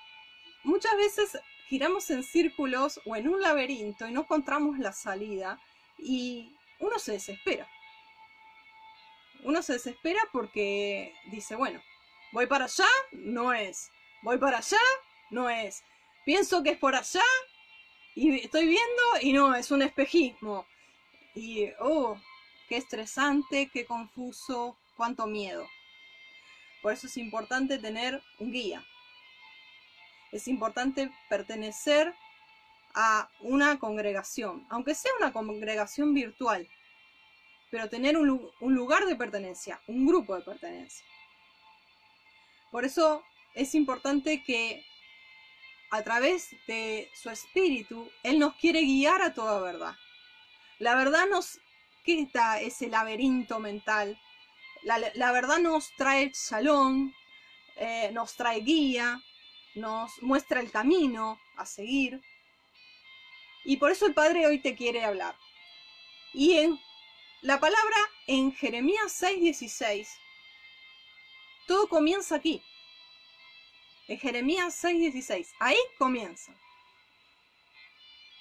muchas veces giramos en círculos o en un laberinto y no encontramos la salida y uno se desespera uno se desespera porque dice, bueno, voy para allá, no es. Voy para allá, no es. Pienso que es por allá y estoy viendo y no, es un espejismo. Y, oh, qué estresante, qué confuso, cuánto miedo. Por eso es importante tener un guía. Es importante pertenecer a una congregación, aunque sea una congregación virtual pero tener un, lugar de pertenencia, un grupo de pertenencia. Por eso es importante que a través de su espíritu, Él nos quiere guiar a toda verdad. La verdad nos quita ese laberinto mental. La, verdad nos trae salón, eh, nos trae guía, nos muestra el camino a seguir. Y por eso el Padre hoy te quiere hablar. Y en la palabra en Jeremías 6:16, todo comienza aquí. En Jeremías 6:16, ahí comienza.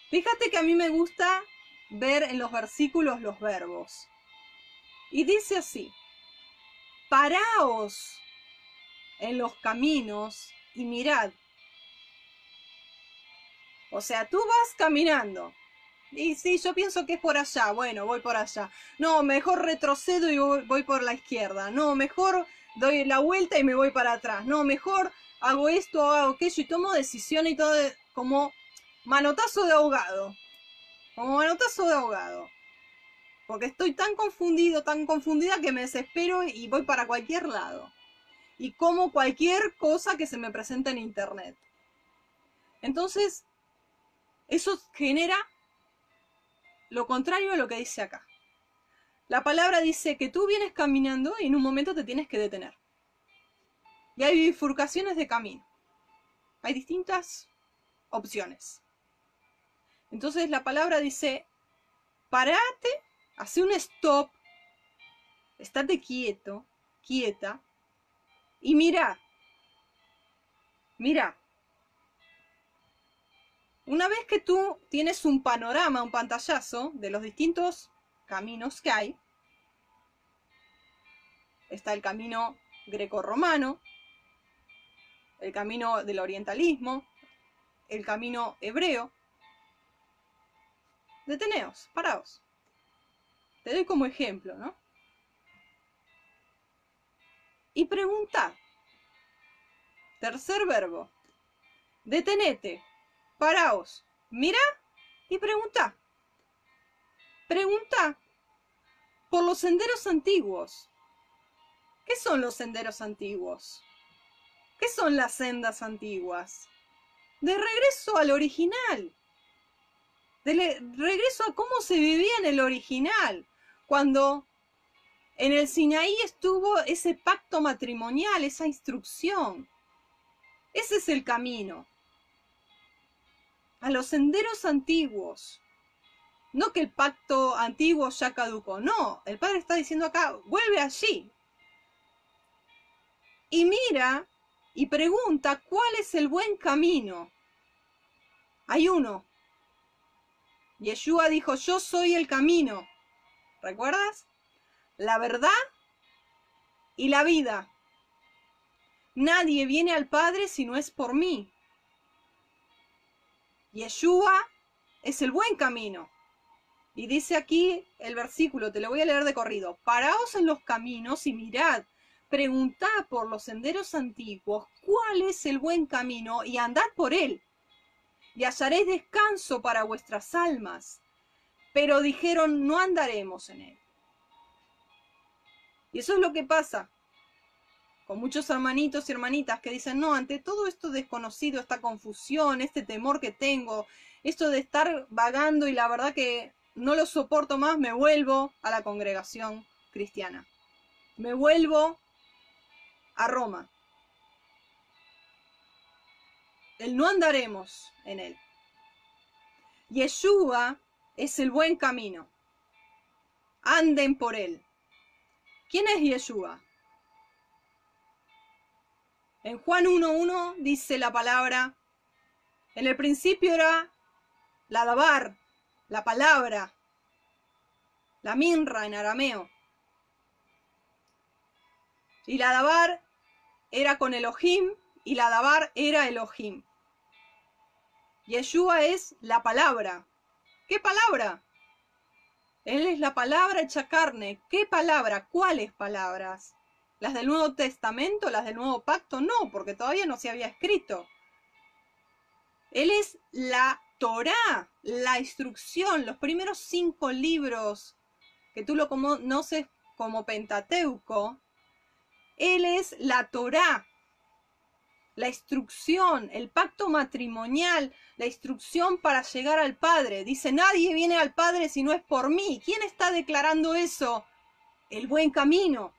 Fíjate que a mí me gusta ver en los versículos los verbos. Y dice así, paraos en los caminos y mirad. O sea, tú vas caminando y sí, yo pienso que es por allá. Bueno, voy por allá. No, mejor retrocedo y voy, por la izquierda. No, mejor doy la vuelta y me voy para atrás. No, mejor hago esto, hago aquello y tomo decisiones y todo como manotazo de ahogado. Como manotazo de ahogado. Porque estoy tan confundido, tan confundida que me desespero y voy para cualquier lado. Y como cualquier cosa que se me presente en internet. Entonces, eso genera lo contrario a lo que dice acá. La palabra dice que tú vienes caminando y en un momento te tienes que detener. Y hay bifurcaciones de camino. Hay distintas opciones. Entonces la palabra dice, parate, hace un stop, estate quieto, quieta, y mira, mira. Una vez que tú tienes un panorama, un pantallazo de los distintos caminos que hay, está el camino greco-romano, el camino del orientalismo, el camino hebreo. Deteneos, paraos. Te doy como ejemplo, ¿no? Y pregunta. Tercer verbo. Detenete, paraos, mira y pregunta. Pregunta por los senderos antiguos. ¿Qué son los senderos antiguos? ¿Qué son las sendas antiguas? De regreso al original. De regreso a cómo se vivía en el original. Cuando en el Sinaí estuvo ese pacto matrimonial, esa instrucción. Ese es el camino. A los senderos antiguos. No que el pacto antiguo ya caducó, no, el Padre está diciendo acá, vuelve allí. Y mira y pregunta cuál es el buen camino. Hay uno. Yeshua dijo, yo soy el camino. ¿Recuerdas? La verdad y la vida. Nadie viene al Padre si no es por mí. Yeshua es el buen camino. Y dice aquí el versículo, te lo voy a leer de corrido. Paraos en los caminos y mirad, preguntad por los senderos antiguos cuál es el buen camino y andad por él. Y hallaréis descanso para vuestras almas. Pero dijeron, no andaremos en él. Y eso es lo que pasa con muchos hermanitos y hermanitas que dicen, no, ante todo esto desconocido, esta confusión, este temor que tengo, esto de estar vagando y la verdad que no lo soporto más, me vuelvo a la congregación cristiana. Me vuelvo a Roma. El no andaremos en él. Yeshua es el buen camino. Anden por él. ¿Quién es Yeshua? En Juan 1.1 dice la palabra, en el principio era la dabar, la palabra, la minra en arameo. Y la dabar era con Elohim y la dabar era Elohim. Yeshua es la palabra. ¿Qué palabra? Él es la palabra hecha carne. ¿Qué palabra? ¿Cuáles palabras? ¿Las del Nuevo Testamento? ¿Las del Nuevo Pacto? No, porque todavía no se había escrito. Él es la Torá, la instrucción, los primeros cinco libros que tú lo conoces como Pentateuco. Él es la Torá, la instrucción, el pacto matrimonial, la instrucción para llegar al Padre. Dice, nadie viene al Padre si no es por mí. ¿Quién está declarando eso? El buen camino,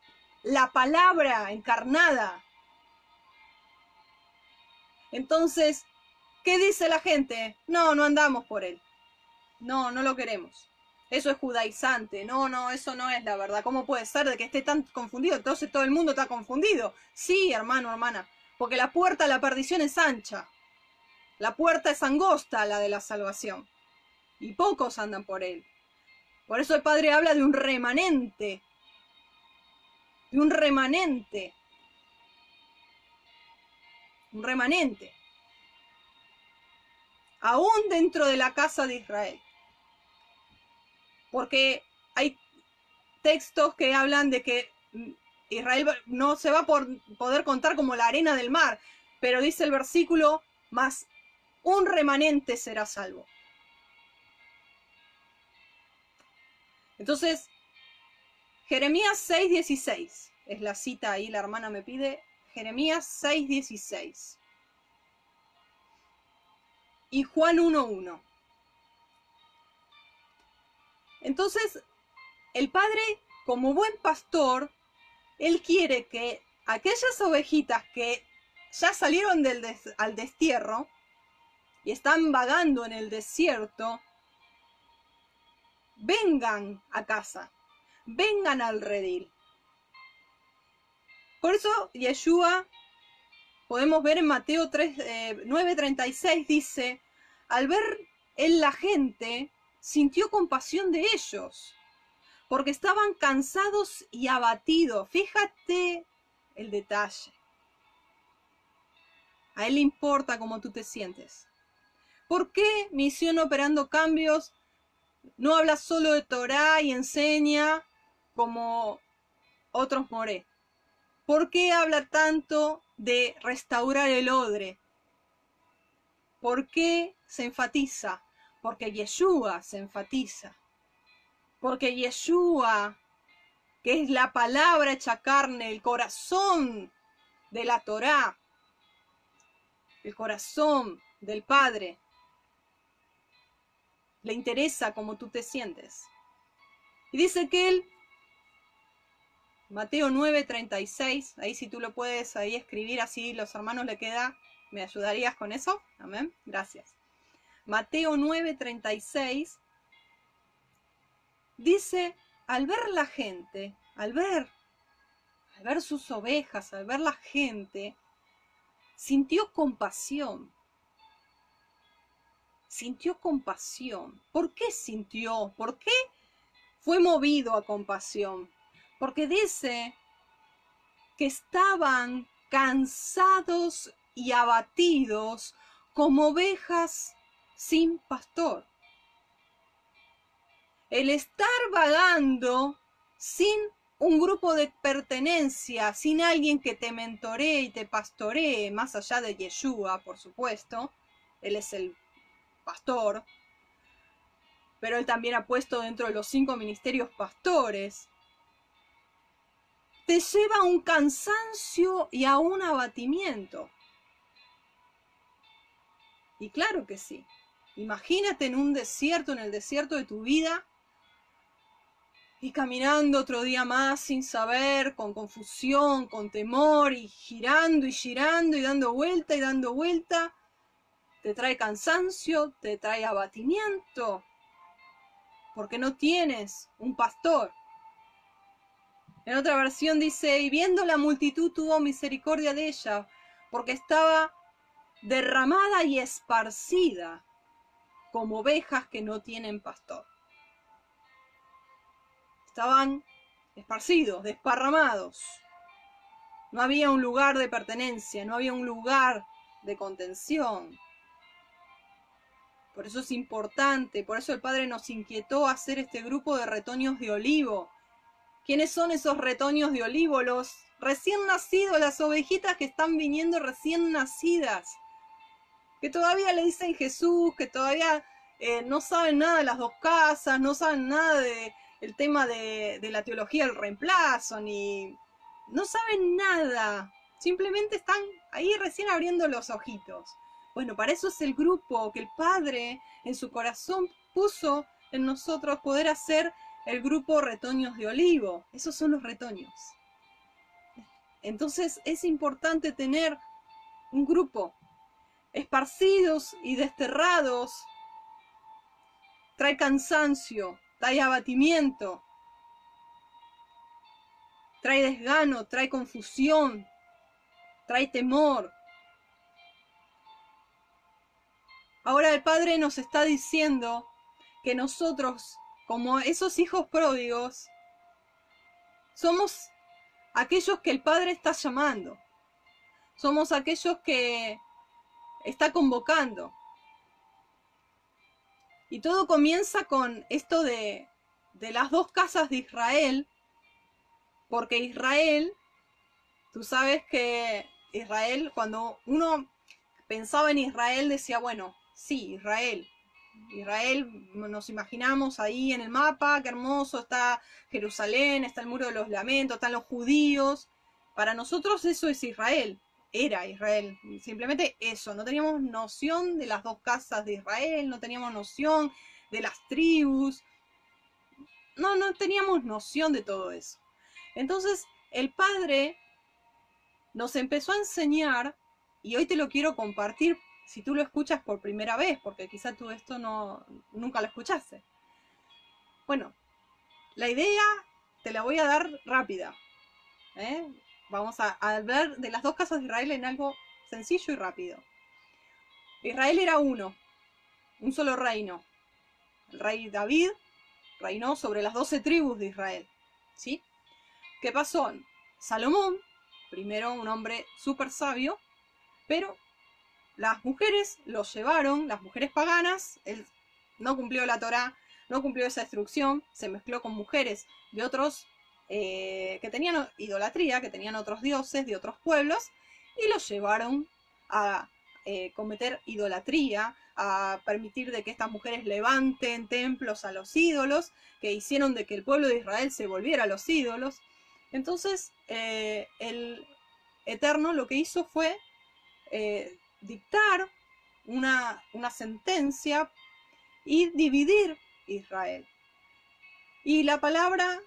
la palabra encarnada. Entonces, ¿qué dice la gente? No, no andamos por él. No, no lo queremos. Eso es judaizante. No, no, eso no es la verdad. ¿Cómo puede ser de que esté tan confundido? Entonces todo el mundo está confundido. Sí, hermano, hermana. Porque la puerta a la perdición es ancha. La puerta es angosta, la de la salvación. Y pocos andan por él. Por eso el Padre habla de un remanente. De un remanente. Un remanente. Aún dentro de la casa de Israel. Porque hay textos que hablan de que Israel no se va a poder contar como la arena del mar, pero dice el versículo, más un remanente será salvo. Entonces, Jeremías 6:16 es la cita ahí, la hermana me pide, Jeremías 6:16. Y Juan 1:1. Entonces, el Padre, como buen pastor, él quiere que aquellas ovejitas que ya salieron del al destierro y están vagando en el desierto, vengan a casa, vengan al redil. Por eso Yeshua, podemos ver en Mateo 3, 9:36, eh, dice, al ver en la gente, sintió compasión de ellos, porque estaban cansados y abatidos. Fíjate el detalle. A él le importa cómo tú te sientes. ¿Por qué Misión Operando Cambios no habla solo de Torah y enseña como otros moré? ¿Por qué habla tanto de restaurar el odre? ¿Por qué se enfatiza? Porque Yeshua se enfatiza. Porque Yeshua, que es la palabra hecha carne, el corazón de la Torá, el corazón del Padre, le interesa cómo tú te sientes. Y dice que él Mateo 9:36, ahí si tú lo puedes ahí escribir así los hermanos le queda, ¿me ayudarías con eso? Amén, gracias. Mateo 9:36 dice, al ver la gente, al ver, al ver sus ovejas, al ver la gente, sintió compasión. Sintió compasión. ¿Por qué sintió? ¿Por qué fue movido a compasión? Porque dice que estaban cansados y abatidos como ovejas sin pastor. El estar vagando sin un grupo de pertenencia, sin alguien que te mentoree y te pastoree, más allá de Yeshua, por supuesto, él es el pastor, pero él también ha puesto dentro de los cinco ministerios pastores te lleva a un cansancio y a un abatimiento. Y claro que sí. Imagínate en un desierto, en el desierto de tu vida, y caminando otro día más sin saber, con confusión, con temor, y girando y girando y dando vuelta y dando vuelta, te trae cansancio, te trae abatimiento, porque no tienes un pastor, en otra versión dice, y viendo la multitud tuvo misericordia de ella, porque estaba derramada y esparcida como ovejas que no tienen pastor. Estaban esparcidos, desparramados. No había un lugar de pertenencia, no había un lugar de contención. Por eso es importante, por eso el Padre nos inquietó hacer este grupo de retoños de olivo, ¿Quiénes son esos retoños de olivo? Los recién nacidos, las ovejitas que están viniendo recién nacidas. Que todavía le dicen Jesús, que todavía eh, no saben nada de las dos casas, no saben nada del el tema de, de la teología del reemplazo, ni... No saben nada. Simplemente están ahí recién abriendo los ojitos. Bueno, para eso es el grupo que el Padre en su corazón puso en nosotros poder hacer el grupo retoños de olivo. Esos son los retoños. Entonces es importante tener un grupo esparcidos y desterrados. Trae cansancio, trae abatimiento, trae desgano, trae confusión, trae temor. Ahora el Padre nos está diciendo que nosotros como esos hijos pródigos, somos aquellos que el Padre está llamando. Somos aquellos que está convocando. Y todo comienza con esto de, las dos casas de Israel, porque Israel, tú sabes que Israel, cuando uno pensaba en Israel, decía, bueno, sí, Israel, Israel, nos imaginamos ahí en el mapa, qué hermoso, está Jerusalén, está el muro de los lamentos, están los judíos. Para nosotros eso es Israel, era Israel, simplemente eso, no teníamos noción de las dos casas de Israel, no teníamos noción de las tribus, no, no teníamos noción de todo eso. Entonces el Padre nos empezó a enseñar, y hoy te lo quiero compartir si tú lo escuchas por primera vez, porque quizá tú esto no, nunca lo escuchaste. Bueno, la idea te la voy a dar rápida. ¿eh? Vamos a, hablar de las dos casas de Israel en algo sencillo y rápido. Israel era uno. un solo reino. El rey David reinó sobre las doce tribus de Israel. ¿Sí? ¿Qué pasó? Salomón, primero un hombre súper sabio, pero las mujeres lo llevaron, las mujeres paganas, él no cumplió la Torá, no cumplió esa instrucción, se mezcló con mujeres de otros eh, que tenían idolatría, que tenían otros dioses de otros pueblos, y los llevaron a eh, cometer idolatría, a permitir de que estas mujeres levanten templos a los ídolos, que hicieron de que el pueblo de Israel se volviera a los ídolos. Entonces, eh, el Eterno lo que hizo fue dictar una, una sentencia y dividir Israel. Y la palabra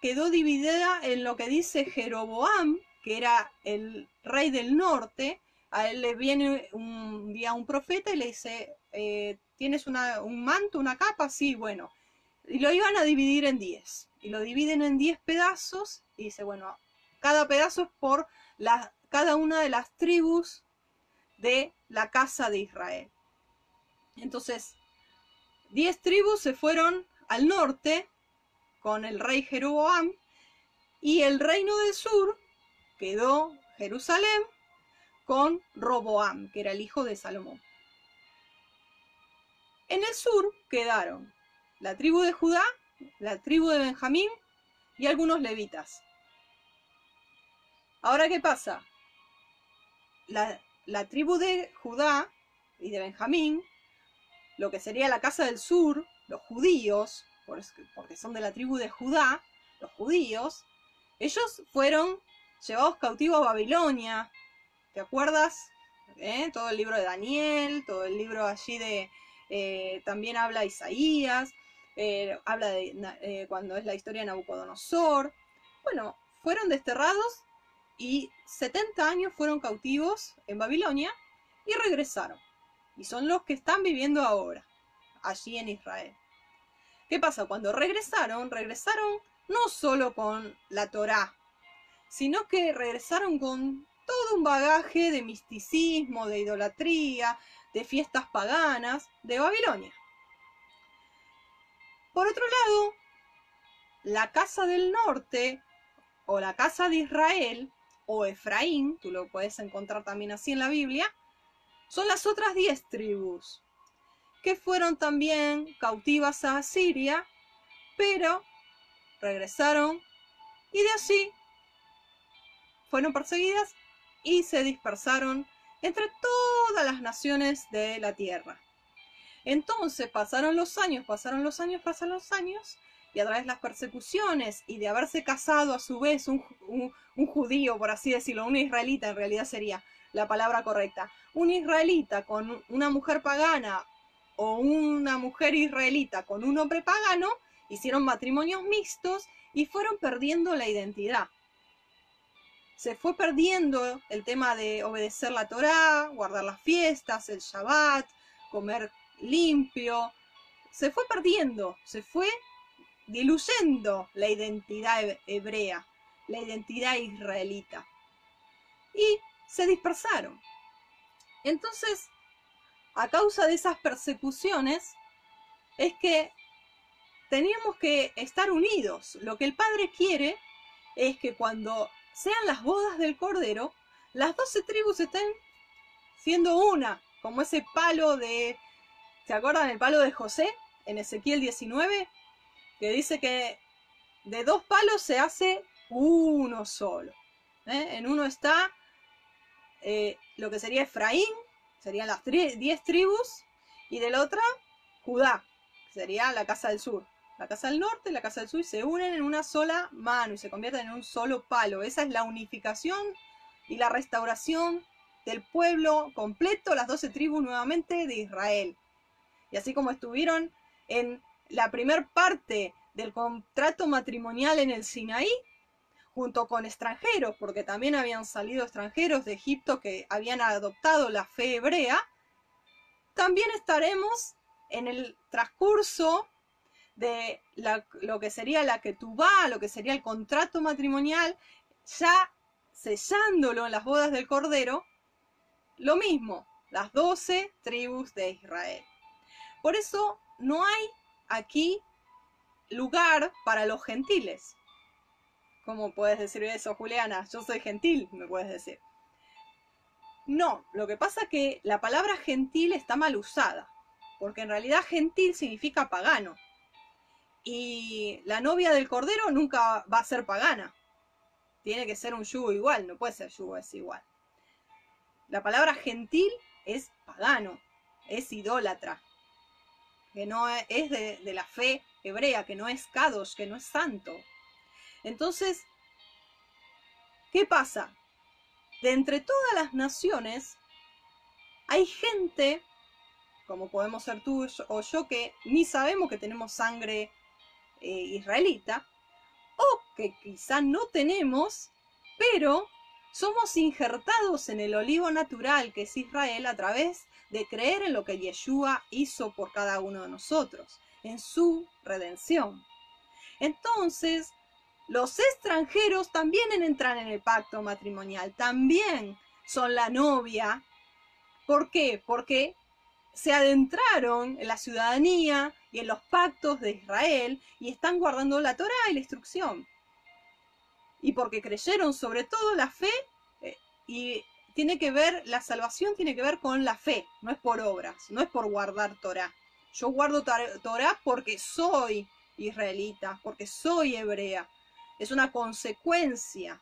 quedó dividida en lo que dice Jeroboam, que era el rey del norte, a él le viene un día un profeta y le dice, eh, ¿tienes un manto, una capa? Sí, bueno. Y lo iban a dividir en 10. Y lo dividen en 10 pedazos y dice, bueno, cada pedazo es por la, cada una de las tribus de la casa de Israel. Entonces, 10 tribus se fueron al norte con el rey Jeroboam y el reino del sur quedó Jerusalén con Roboam, que era el hijo de Salomón. En el sur quedaron la tribu de Judá, la tribu de Benjamín y algunos levitas. Ahora, ¿qué pasa? La, tribu de Judá y de Benjamín, lo que sería la casa del sur, los judíos, porque son de la tribu de Judá, los judíos, ellos fueron llevados cautivos a Babilonia, ¿Te acuerdas? ¿Eh? Todo el libro de Daniel, todo el libro allí de... Eh, también habla Isaías, eh, habla de cuando es la historia de Nabucodonosor. Bueno, fueron desterrados y 70 años fueron cautivos en Babilonia y regresaron. Y son los que están viviendo ahora, allí en Israel. ¿Qué pasa? Cuando regresaron, regresaron no solo con la Torá, sino que regresaron con todo un bagaje de misticismo, de idolatría, de fiestas paganas de Babilonia. Por otro lado, la casa del norte, o la casa de Israel, o Efraín, tú lo puedes encontrar también así en la Biblia, son las otras diez tribus, que fueron también cautivas a Asiria, pero regresaron y de allí fueron perseguidas y se dispersaron entre todas las naciones de la tierra. Entonces pasaron los años, pasaron los años, pasaron los años, y a través de las persecuciones y de haberse casado a su vez un, judío, por así decirlo, un israelita en realidad sería la palabra correcta, un israelita con una mujer pagana o una mujer israelita con un hombre pagano, hicieron matrimonios mixtos y fueron perdiendo la identidad se fue perdiendo el tema de obedecer la Torá, guardar las fiestas, el Shabbat, comer limpio. Se fue perdiendo, se fue diluyendo la identidad hebrea, la identidad israelita. Y se dispersaron. Entonces, a causa de esas persecuciones, es que teníamos que estar unidos. Lo que el Padre quiere es que cuando sean las bodas del Cordero, las doce tribus estén siendo una, como ese palo de... ¿Se acuerdan el palo de José en Ezequiel 19? Que dice que de dos palos se hace uno solo. ¿eh? En uno está eh, lo que sería Efraín, serían las diez tribus, y del otro Judá, sería la casa del sur la casa del norte y la casa del sur se unen en una sola mano y se convierten en un solo palo. Esa es la unificación y la restauración del pueblo completo, las doce tribus nuevamente de Israel. Y así como estuvieron en la primer parte del contrato matrimonial en el Sinaí, junto con extranjeros, porque también habían salido extranjeros de Egipto que habían adoptado la fe hebrea, también estaremos en el transcurso de lo que sería la que tú va, lo que sería el contrato matrimonial, ya sellándolo en las bodas del Cordero, lo mismo, las doce tribus de Israel. Por eso no hay aquí lugar para los gentiles. ¿Cómo puedes decir eso, Juliana? Yo soy gentil, me puedes decir. No, lo que pasa es que la palabra gentil está mal usada, porque en realidad gentil significa pagano. Y la novia del cordero nunca va a ser pagana. Tiene que ser un yugo igual, no puede ser yugo es igual. La palabra gentil es pagano, es idólatra, que no es de, de la fe hebrea, que no es kadosh, que no es santo. Entonces, ¿qué pasa? De entre todas las naciones, hay gente, como podemos ser tú o yo, que ni sabemos que tenemos sangre eh, israelita, o que quizá no tenemos, pero somos injertados en el olivo natural que es Israel a través de creer en lo que Yeshua hizo por cada uno de nosotros, en su redención. Entonces, los extranjeros también entran en el pacto matrimonial, también son la novia. ¿Por qué? Porque se adentraron en la ciudadanía y en los pactos de Israel y están guardando la Torah y la instrucción. Y porque creyeron sobre todo la fe eh, y tiene que ver, la salvación tiene que ver con la fe, no es por obras, no es por guardar Torah. Yo guardo Torah porque soy israelita, porque soy hebrea. Es una consecuencia.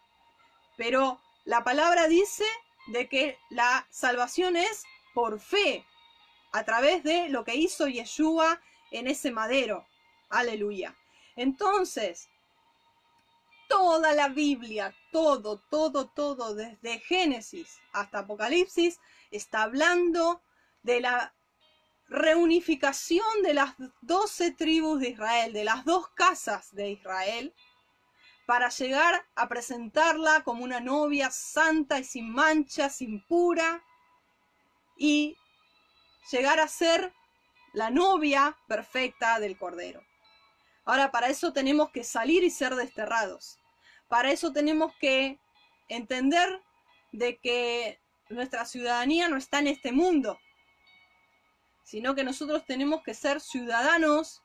Pero la palabra dice de que la salvación es por fe, a través de lo que hizo Yeshua en ese madero. Aleluya. Entonces, toda la Biblia, todo, todo, todo, desde Génesis hasta Apocalipsis, está hablando de la reunificación de las doce tribus de Israel, de las dos casas de Israel, para llegar a presentarla como una novia santa y sin mancha, sin pura, y llegar a ser la novia perfecta del Cordero. Ahora, para eso tenemos que salir y ser desterrados. Para eso tenemos que entender de que nuestra ciudadanía no está en este mundo, sino que nosotros tenemos que ser ciudadanos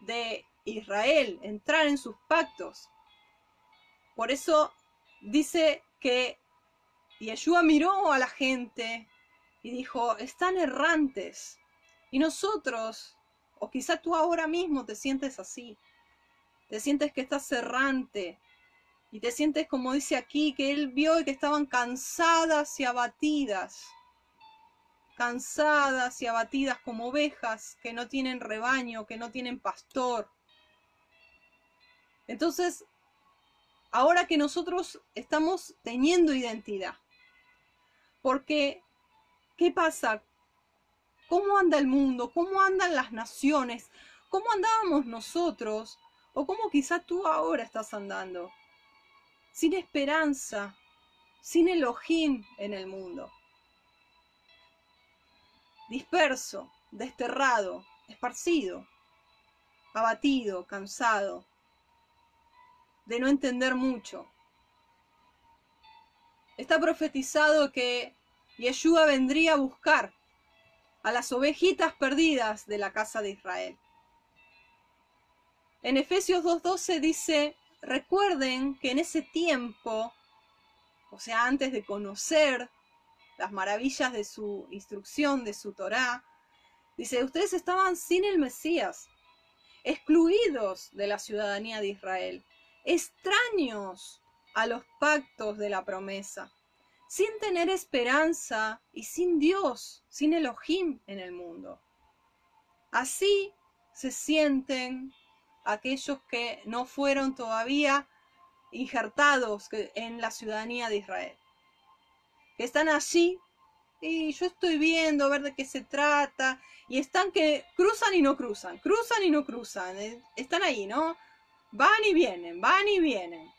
de Israel, entrar en sus pactos. Por eso dice que Yeshua miró a la gente y dijo, están errantes. Y nosotros, o quizá tú ahora mismo te sientes así, te sientes que estás errante y te sientes como dice aquí, que él vio que estaban cansadas y abatidas, cansadas y abatidas como ovejas que no tienen rebaño, que no tienen pastor. Entonces, ahora que nosotros estamos teniendo identidad, porque ¿Qué pasa? ¿Cómo anda el mundo? ¿Cómo andan las naciones? ¿Cómo andábamos nosotros? ¿O cómo quizá tú ahora estás andando? Sin esperanza, sin Elohim en el mundo. Disperso, desterrado, esparcido, abatido, cansado, de no entender mucho. Está profetizado que Yeshua vendría a buscar a las ovejitas perdidas de la casa de Israel. En Efesios 2.12 dice, recuerden que en ese tiempo, o sea, antes de conocer las maravillas de su instrucción, de su Torá, dice, ustedes estaban sin el Mesías, excluidos de la ciudadanía de Israel, extraños a los pactos de la promesa sin tener esperanza y sin Dios, sin Elohim en el mundo. Así se sienten aquellos que no fueron todavía injertados en la ciudadanía de Israel. Que están allí y yo estoy viendo a ver de qué se trata y están que cruzan y no cruzan, cruzan y no cruzan, eh, están ahí, ¿no? Van y vienen, van y vienen.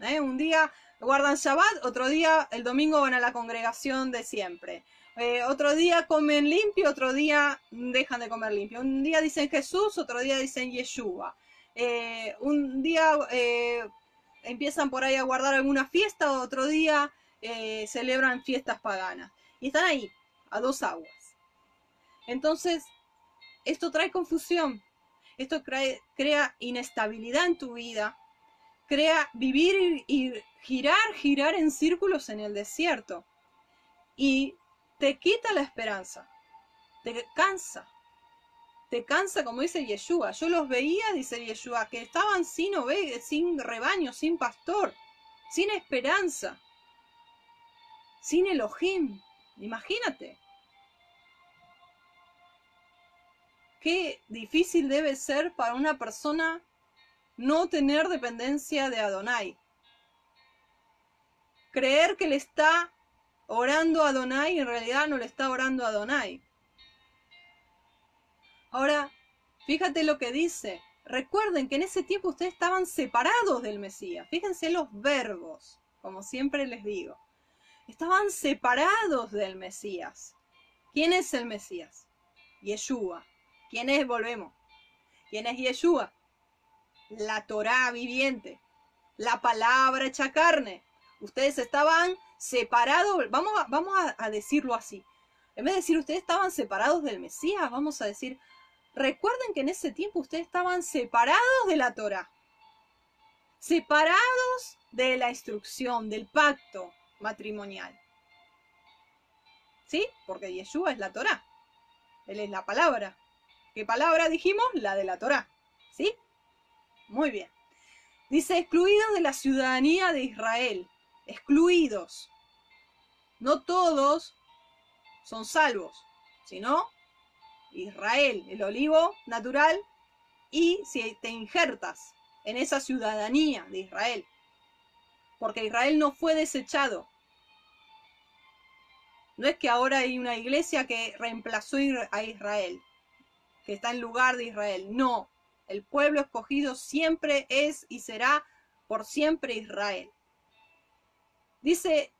¿eh? Un día guardan Shabbat, otro día el domingo van a la congregación de siempre. Eh, otro día comen limpio, otro día dejan de comer limpio. Un día dicen Jesús, otro día dicen Yeshua. Eh, un día eh, empiezan por ahí a guardar alguna fiesta, otro día celebran fiestas paganas. Y están ahí, a dos aguas. Entonces, esto trae confusión, esto crea inestabilidad en tu vida, crea vivir y girar, girar en círculos en el desierto y te quita la esperanza, te cansa, te cansa, como dice Yeshua. Yo los veía, dice Yeshua, que estaban sin ovejas, sin rebaño, sin pastor, sin esperanza, sin Elohim. Imagínate. Qué difícil debe ser para una persona no tener dependencia de Adonai. Creer que le está orando a Adonai en realidad no le está orando a Adonai. Ahora, fíjate lo que dice. Recuerden que en ese tiempo ustedes estaban separados del Mesías. Fíjense los verbos, como siempre les digo. Estaban separados del Mesías. ¿Quién es el Mesías? Yeshua. ¿Quién es? Volvemos. ¿Quién es Yeshua? La Torá viviente. La palabra hecha carne. Ustedes estaban separados. Vamos, a, vamos a decirlo así. En vez de decir ustedes estaban separados del Mesías, vamos a decir Recuerden que en ese tiempo ustedes estaban separados de la Torah, separados de la instrucción, del pacto matrimonial. ¿Sí? Porque Yeshua es la Torah. Él es la palabra. ¿Qué palabra dijimos? La de la Torah. ¿Sí? Muy bien. Dice, excluidos de la ciudadanía de Israel. Excluidos. No todos son salvos, sino Israel, el olivo natural, y si te injertas en esa ciudadanía de Israel, porque Israel no fue desechado. No es que ahora hay una iglesia que reemplazó a Israel, que está en lugar de Israel. No, el pueblo escogido siempre es y será por siempre Israel. Dice,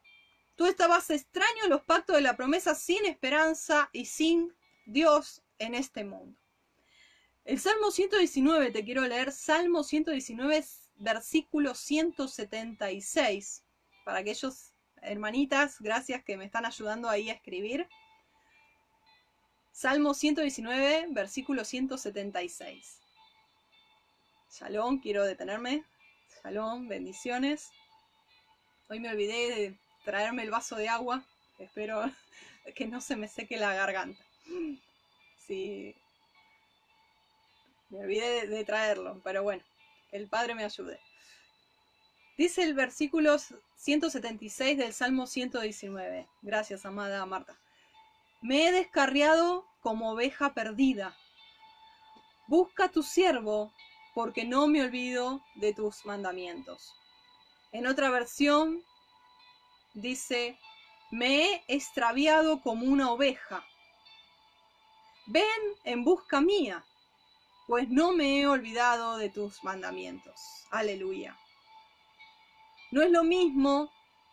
tú estabas extraño en los pactos de la promesa sin esperanza y sin Dios en este mundo. El Salmo 119, te quiero leer, Salmo 119, versículo 176, para aquellos hermanitas, gracias que me están ayudando ahí a escribir. Salmo 119, versículo 176. Shalom, quiero detenerme. Shalom, bendiciones. Hoy me olvidé de traerme el vaso de agua. Espero que no se me seque la garganta. Sí. Me olvidé de, traerlo, pero bueno, el Padre me ayude. Dice el versículo 176 del Salmo 119. Gracias, amada Marta. Me he descarriado como oveja perdida. Busca tu siervo, porque no me olvido de tus mandamientos. En otra versión dice, me he extraviado como una oveja. Ven en busca mía, pues no me he olvidado de tus mandamientos. Aleluya. No es lo mismo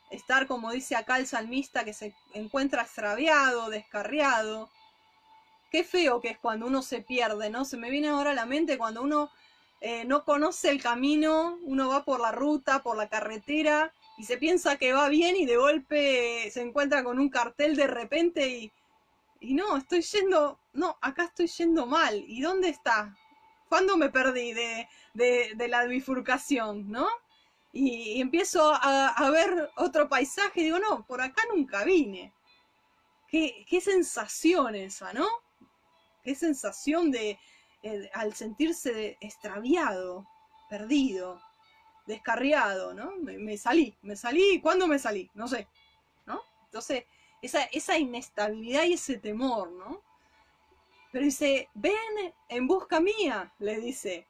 estar, como dice acá el salmista, que se encuentra extraviado, descarriado. Qué feo que es cuando uno se pierde, ¿no? Se me viene ahora a la mente cuando uno eh, no conoce el camino, uno va por la ruta, por la carretera y se piensa que va bien y de golpe se encuentra con un cartel de repente y, y no, estoy yendo, no, acá estoy yendo mal. ¿Y dónde está? ¿Cuándo me perdí de, la bifurcación, no? Y, empiezo a, ver otro paisaje y digo, no, por acá nunca vine. Qué, qué sensación esa, ¿no? Qué sensación de, eh, al sentirse extraviado, perdido, descarriado, ¿no? Me, salí, me salí, ¿cuándo me salí? No sé, ¿no? Entonces, esa, inestabilidad y ese temor, ¿no? Pero dice, ven en busca mía, le dice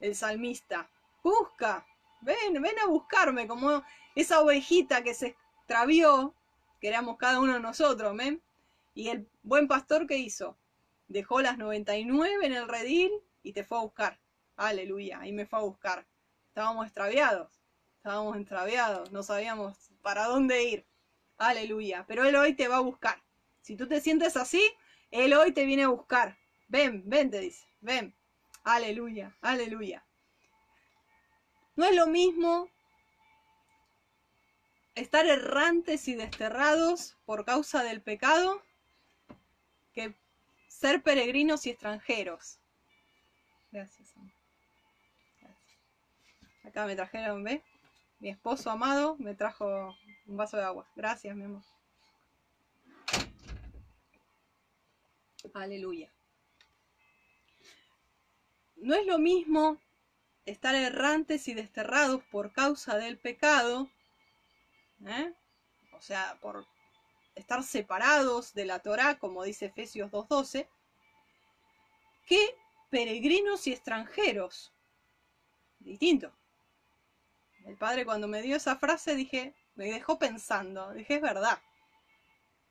el salmista, busca, ven, ven a buscarme, como esa ovejita que se extravió, que éramos cada uno de nosotros, ¿ven? Y el buen pastor que hizo, dejó las 99 en el redil y te fue a buscar. Aleluya, y me fue a buscar. Estábamos extraviados, estábamos extraviados, no sabíamos para dónde ir. Aleluya. Pero Él hoy te va a buscar. Si tú te sientes así, Él hoy te viene a buscar. Ven, ven, te dice. Ven. Aleluya, aleluya. No es lo mismo estar errantes y desterrados por causa del pecado que ser peregrinos y extranjeros. Gracias. Gracias. Acá me trajeron, ¿ve? Mi esposo amado me trajo un vaso de agua. Gracias, mi amor. Aleluya. No es lo mismo estar errantes y desterrados por causa del pecado, ¿eh? o sea, por estar separados de la Torá, como dice Efesios 2.12, que peregrinos y extranjeros. Distinto. El padre cuando me dio esa frase dije, me dejó pensando, dije, es verdad.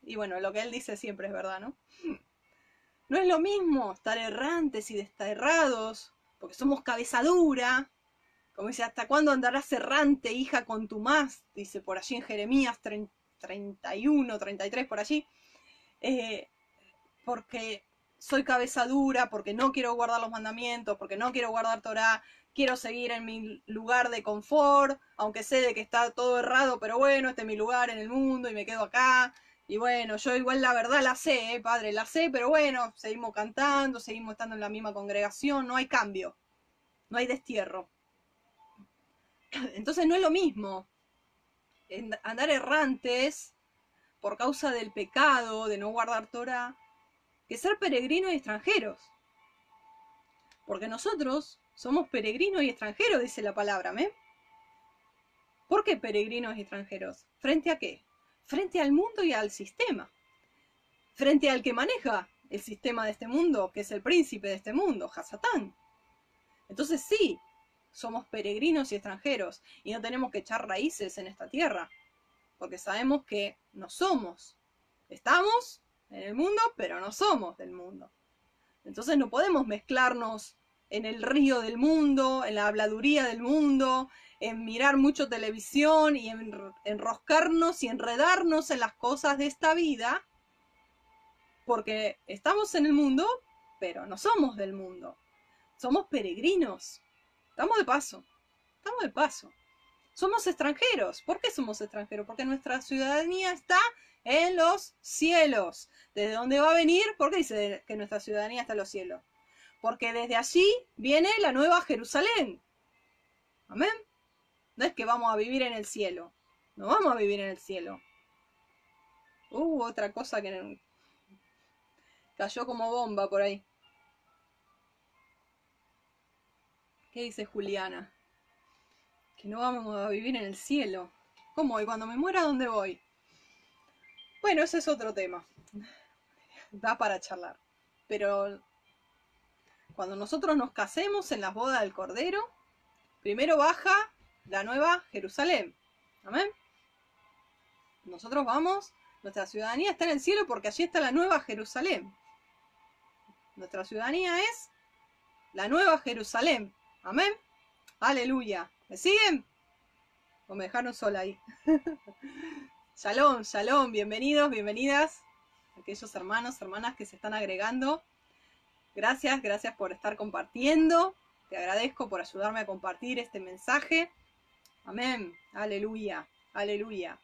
Y bueno, lo que él dice siempre es verdad, ¿no? No es lo mismo estar errantes y desterrados, porque somos cabeza dura. Como dice, ¿hasta cuándo andarás errante, hija, con tu más? Dice por allí en Jeremías 31, 33, por allí. Eh, porque soy cabeza dura, porque no quiero guardar los mandamientos, porque no quiero guardar Torah, quiero seguir en mi lugar de confort, aunque sé de que está todo errado, pero bueno, este es mi lugar en el mundo y me quedo acá. Y bueno, yo igual la verdad la sé, ¿eh, padre, la sé, pero bueno, seguimos cantando, seguimos estando en la misma congregación, no hay cambio, no hay destierro. Entonces no es lo mismo andar errantes por causa del pecado, de no guardar Torah, que ser peregrinos y extranjeros. Porque nosotros somos peregrinos y extranjeros, dice la palabra, ¿me? ¿Por qué peregrinos y extranjeros? ¿Frente a qué? frente al mundo y al sistema, frente al que maneja el sistema de este mundo, que es el príncipe de este mundo, Hasatán. Entonces sí, somos peregrinos y extranjeros y no tenemos que echar raíces en esta tierra, porque sabemos que no somos. Estamos en el mundo, pero no somos del mundo. Entonces no podemos mezclarnos en el río del mundo, en la habladuría del mundo, en mirar mucho televisión y en enroscarnos y enredarnos en las cosas de esta vida, porque estamos en el mundo, pero no somos del mundo. Somos peregrinos. Estamos de paso. Estamos de paso. Somos extranjeros. ¿Por qué somos extranjeros? Porque nuestra ciudadanía está en los cielos. ¿Desde dónde va a venir? ¿Por qué dice que nuestra ciudadanía está en los cielos? Porque desde allí viene la nueva Jerusalén. Amén. No es que vamos a vivir en el cielo. No vamos a vivir en el cielo. Uh, otra cosa que cayó como bomba por ahí. ¿Qué dice Juliana? Que no vamos a vivir en el cielo. ¿Cómo? ¿Y cuando me muera dónde voy? Bueno, ese es otro tema. Da para charlar. Pero cuando nosotros nos casemos en las bodas del Cordero, primero baja la nueva Jerusalén. Amén. Nosotros vamos, nuestra ciudadanía está en el cielo porque allí está la nueva Jerusalén. Nuestra ciudadanía es la nueva Jerusalén. Amén. Aleluya. ¿Me siguen? O me dejaron sola ahí. shalom, shalom. Bienvenidos, bienvenidas. Aquellos hermanos, hermanas que se están agregando. Gracias, gracias por estar compartiendo. Te agradezco por ayudarme a compartir este mensaje. Amén. Aleluya. Aleluya.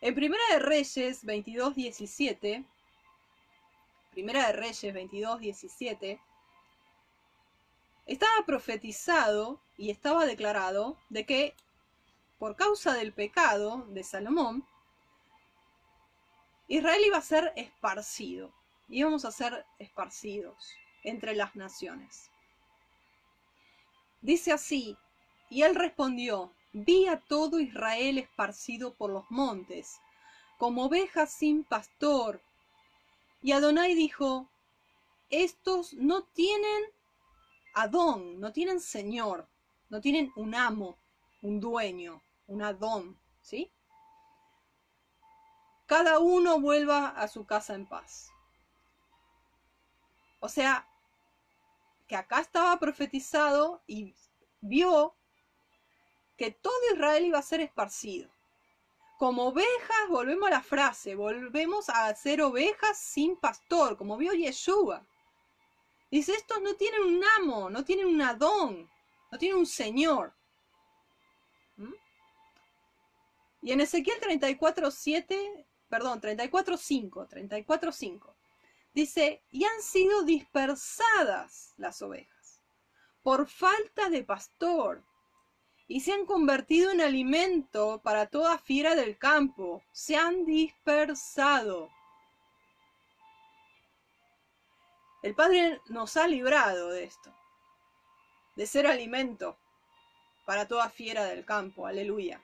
En Primera de Reyes 22, 17, Primera de Reyes 22, 17, estaba profetizado y estaba declarado de que por causa del pecado de Salomón, Israel iba a ser esparcido, íbamos a ser esparcidos entre las naciones. Dice así y él respondió, vi a todo Israel esparcido por los montes, como ovejas sin pastor. Y Adonai dijo, estos no tienen Adón, no tienen señor, no tienen un amo, un dueño, un Adón, ¿sí? Cada uno vuelva a su casa en paz. O sea, que acá estaba profetizado y vio que todo Israel iba a ser esparcido. Como ovejas, volvemos a la frase, volvemos a ser ovejas sin pastor, como vio Yeshua. Dice, estos no tienen un amo, no tienen un adón, no tienen un señor. Y en Ezequiel 34, 7 perdón, 34.5, 34.5. Dice, y han sido dispersadas las ovejas por falta de pastor y se han convertido en alimento para toda fiera del campo, se han dispersado. El Padre nos ha librado de esto, de ser alimento para toda fiera del campo, aleluya.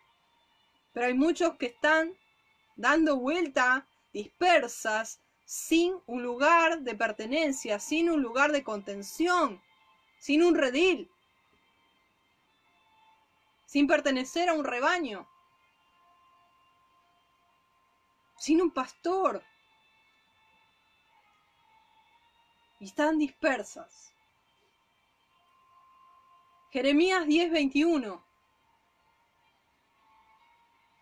Pero hay muchos que están dando vuelta, dispersas, sin un lugar de pertenencia, sin un lugar de contención, sin un redil, sin pertenecer a un rebaño, sin un pastor. Y están dispersas. Jeremías 10:21.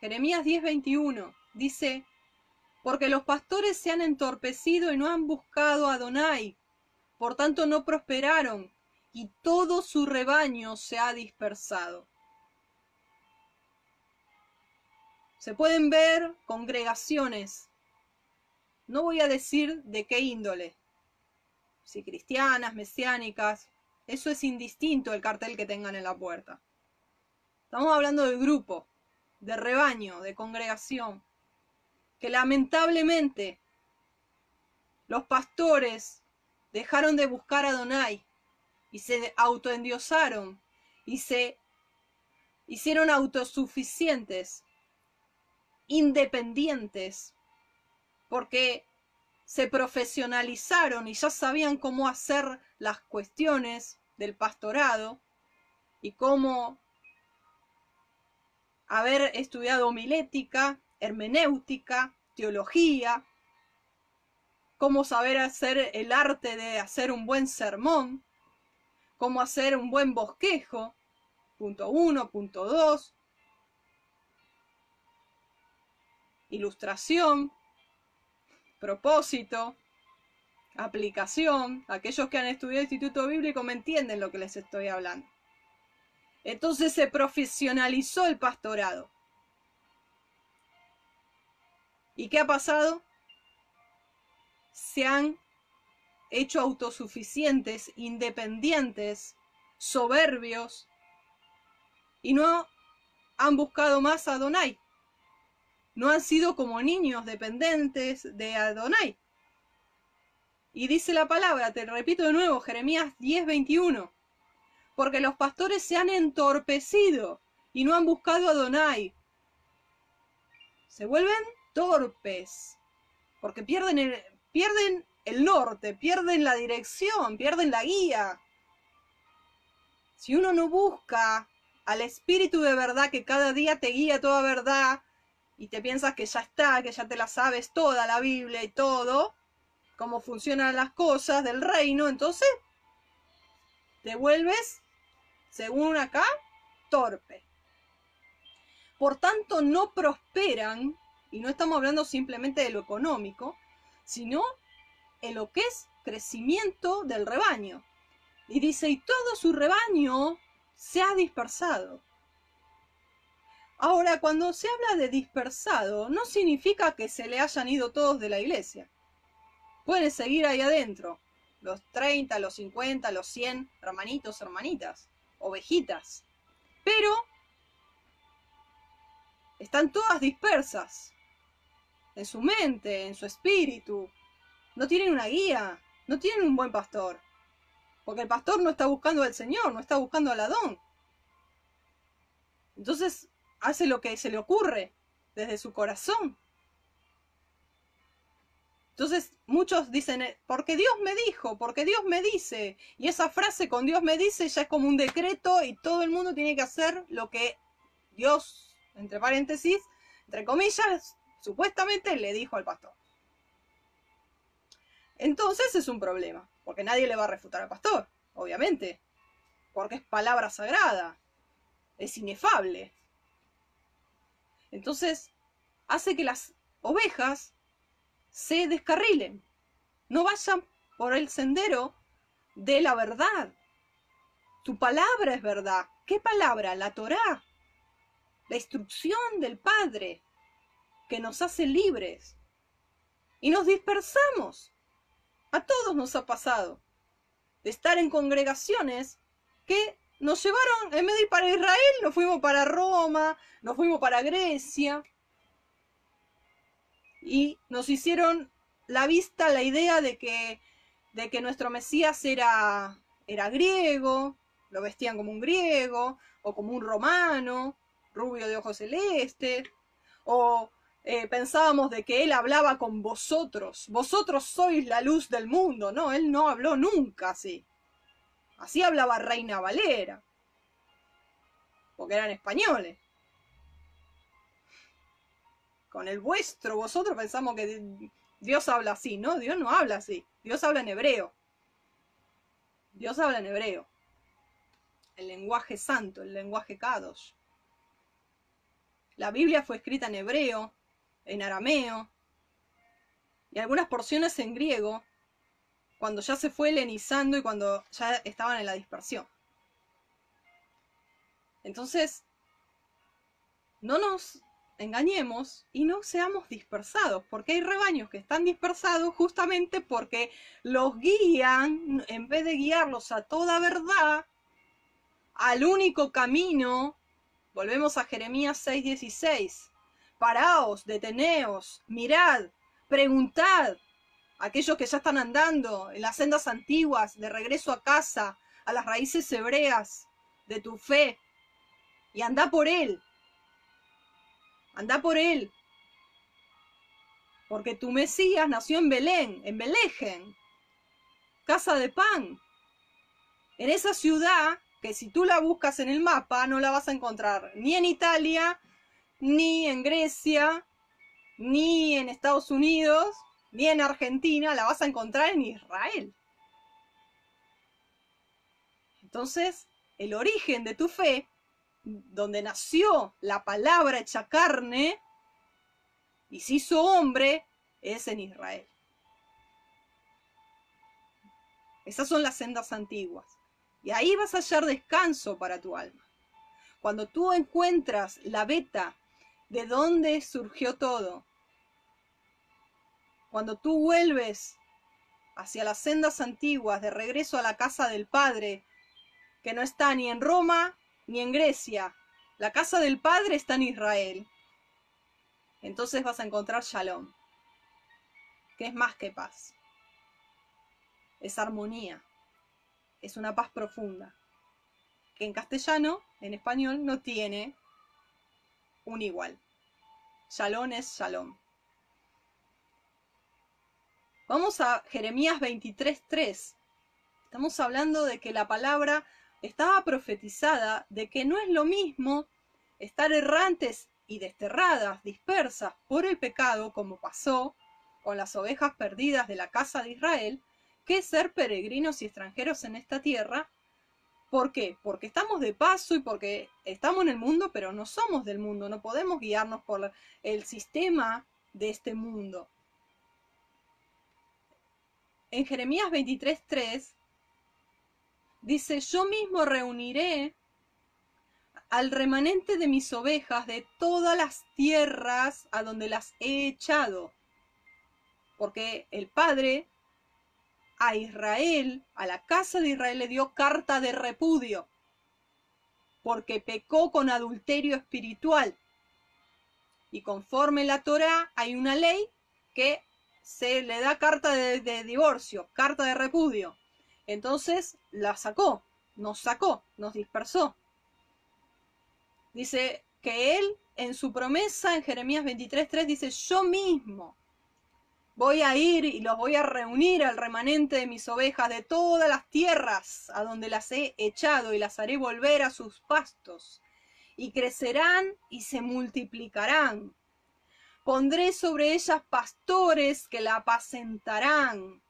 Jeremías 10:21 dice, porque los pastores se han entorpecido y no han buscado a Adonai, por tanto no prosperaron, y todo su rebaño se ha dispersado. Se pueden ver congregaciones, no voy a decir de qué índole, si cristianas, mesiánicas, eso es indistinto el cartel que tengan en la puerta. Estamos hablando de grupo, de rebaño, de congregación que lamentablemente los pastores dejaron de buscar a Donai y se autoendiosaron y se hicieron autosuficientes, independientes, porque se profesionalizaron y ya sabían cómo hacer las cuestiones del pastorado y cómo haber estudiado homilética hermenéutica, teología, cómo saber hacer el arte de hacer un buen sermón, cómo hacer un buen bosquejo, punto uno, punto dos, ilustración, propósito, aplicación. Aquellos que han estudiado Instituto Bíblico me entienden lo que les estoy hablando. Entonces se profesionalizó el pastorado. ¿Y qué ha pasado? Se han hecho autosuficientes, independientes, soberbios, y no han buscado más a Adonai. No han sido como niños dependientes de Adonai. Y dice la palabra, te repito de nuevo, Jeremías 10:21, porque los pastores se han entorpecido y no han buscado a Adonai. Se vuelven torpes, porque pierden el, pierden el norte, pierden la dirección, pierden la guía. Si uno no busca al Espíritu de verdad que cada día te guía toda verdad y te piensas que ya está, que ya te la sabes toda la Biblia y todo, cómo funcionan las cosas del reino, entonces te vuelves, según acá, torpe. Por tanto, no prosperan y no estamos hablando simplemente de lo económico, sino en lo que es crecimiento del rebaño. Y dice, y todo su rebaño se ha dispersado. Ahora, cuando se habla de dispersado, no significa que se le hayan ido todos de la iglesia. Pueden seguir ahí adentro, los 30, los 50, los 100 hermanitos, hermanitas, ovejitas. Pero están todas dispersas en su mente, en su espíritu. No tienen una guía, no tienen un buen pastor. Porque el pastor no está buscando al Señor, no está buscando al Adón. Entonces hace lo que se le ocurre desde su corazón. Entonces muchos dicen, eh, porque Dios me dijo, porque Dios me dice. Y esa frase con Dios me dice ya es como un decreto y todo el mundo tiene que hacer lo que Dios, entre paréntesis, entre comillas, supuestamente le dijo al pastor. Entonces es un problema, porque nadie le va a refutar al pastor, obviamente, porque es palabra sagrada, es inefable. Entonces hace que las ovejas se descarrilen, no vayan por el sendero de la verdad. Tu palabra es verdad. ¿Qué palabra? La Torá, la instrucción del Padre. que nos hace libres. Y nos dispersamos. A todos nos ha pasado de estar en congregaciones que nos llevaron, en vez de ir para Israel, nos fuimos para Roma, nos fuimos para Grecia. Y nos hicieron la vista, la idea de que, de que nuestro Mesías era, era griego, lo vestían como un griego, o como un romano, rubio de ojos celestes, o eh, pensábamos de que él hablaba con vosotros, vosotros sois la luz del mundo, no, él no habló nunca así. Así hablaba Reina Valera, porque eran españoles. Con el vuestro, vosotros pensamos que Dios habla así, ¿no? Dios no habla así, Dios habla en hebreo. Dios habla en hebreo. El lenguaje santo, el lenguaje kadosh. La Biblia fue escrita en hebreo, en arameo y algunas porciones en griego, cuando ya se fue helenizando y cuando ya estaban en la dispersión. Entonces, no nos engañemos y no seamos dispersados, porque hay rebaños que están dispersados justamente porque los guían, en vez de guiarlos a toda verdad, al único camino, volvemos a Jeremías 6:16, paraos, deteneos, mirad, preguntad, aquellos que ya están andando en las sendas antiguas, de regreso a casa, a las raíces hebreas de tu fe, y anda por él, anda por él, porque tu Mesías nació en Belén, en Belejen, casa de pan, en esa ciudad que si tú la buscas en el mapa no la vas a encontrar ni en Italia, ni en Grecia, ni en Estados Unidos, ni en Argentina, la vas a encontrar en Israel. Entonces, el origen de tu fe, donde nació la palabra hecha carne y se hizo hombre, es en Israel. Esas son las sendas antiguas. Y ahí vas a hallar descanso para tu alma. Cuando tú encuentras la beta de dónde surgió todo. Cuando tú vuelves hacia las sendas antiguas de regreso a la casa del Padre, que no está ni en Roma ni en Grecia, la casa del Padre está en Israel. Entonces vas a encontrar shalom, que es más que paz. Es armonía, es una paz profunda, que en castellano, en español, no tiene un igual. Shalom es shalom. Vamos a Jeremías 23.3. Estamos hablando de que la palabra estaba profetizada, de que no es lo mismo estar errantes y desterradas, dispersas por el pecado, como pasó con las ovejas perdidas de la casa de Israel, que ser peregrinos y extranjeros en esta tierra ¿Por qué? Porque estamos de paso y porque estamos en el mundo, pero no somos del mundo, no podemos guiarnos por el sistema de este mundo. En Jeremías 23:3 dice, yo mismo reuniré al remanente de mis ovejas de todas las tierras a donde las he echado. Porque el Padre a Israel, a la casa de Israel, le dio carta de repudio, porque pecó con adulterio espiritual. Y conforme la Torah hay una ley que se le da carta de, de divorcio, carta de repudio. Entonces la sacó, nos sacó, nos dispersó. Dice que él en su promesa en Jeremías 23.3 dice, yo mismo Voy a ir y los voy a reunir al remanente de mis ovejas de todas las tierras a donde las he echado y las haré volver a sus pastos. Y crecerán y se multiplicarán. Pondré sobre ellas pastores que la apacentarán.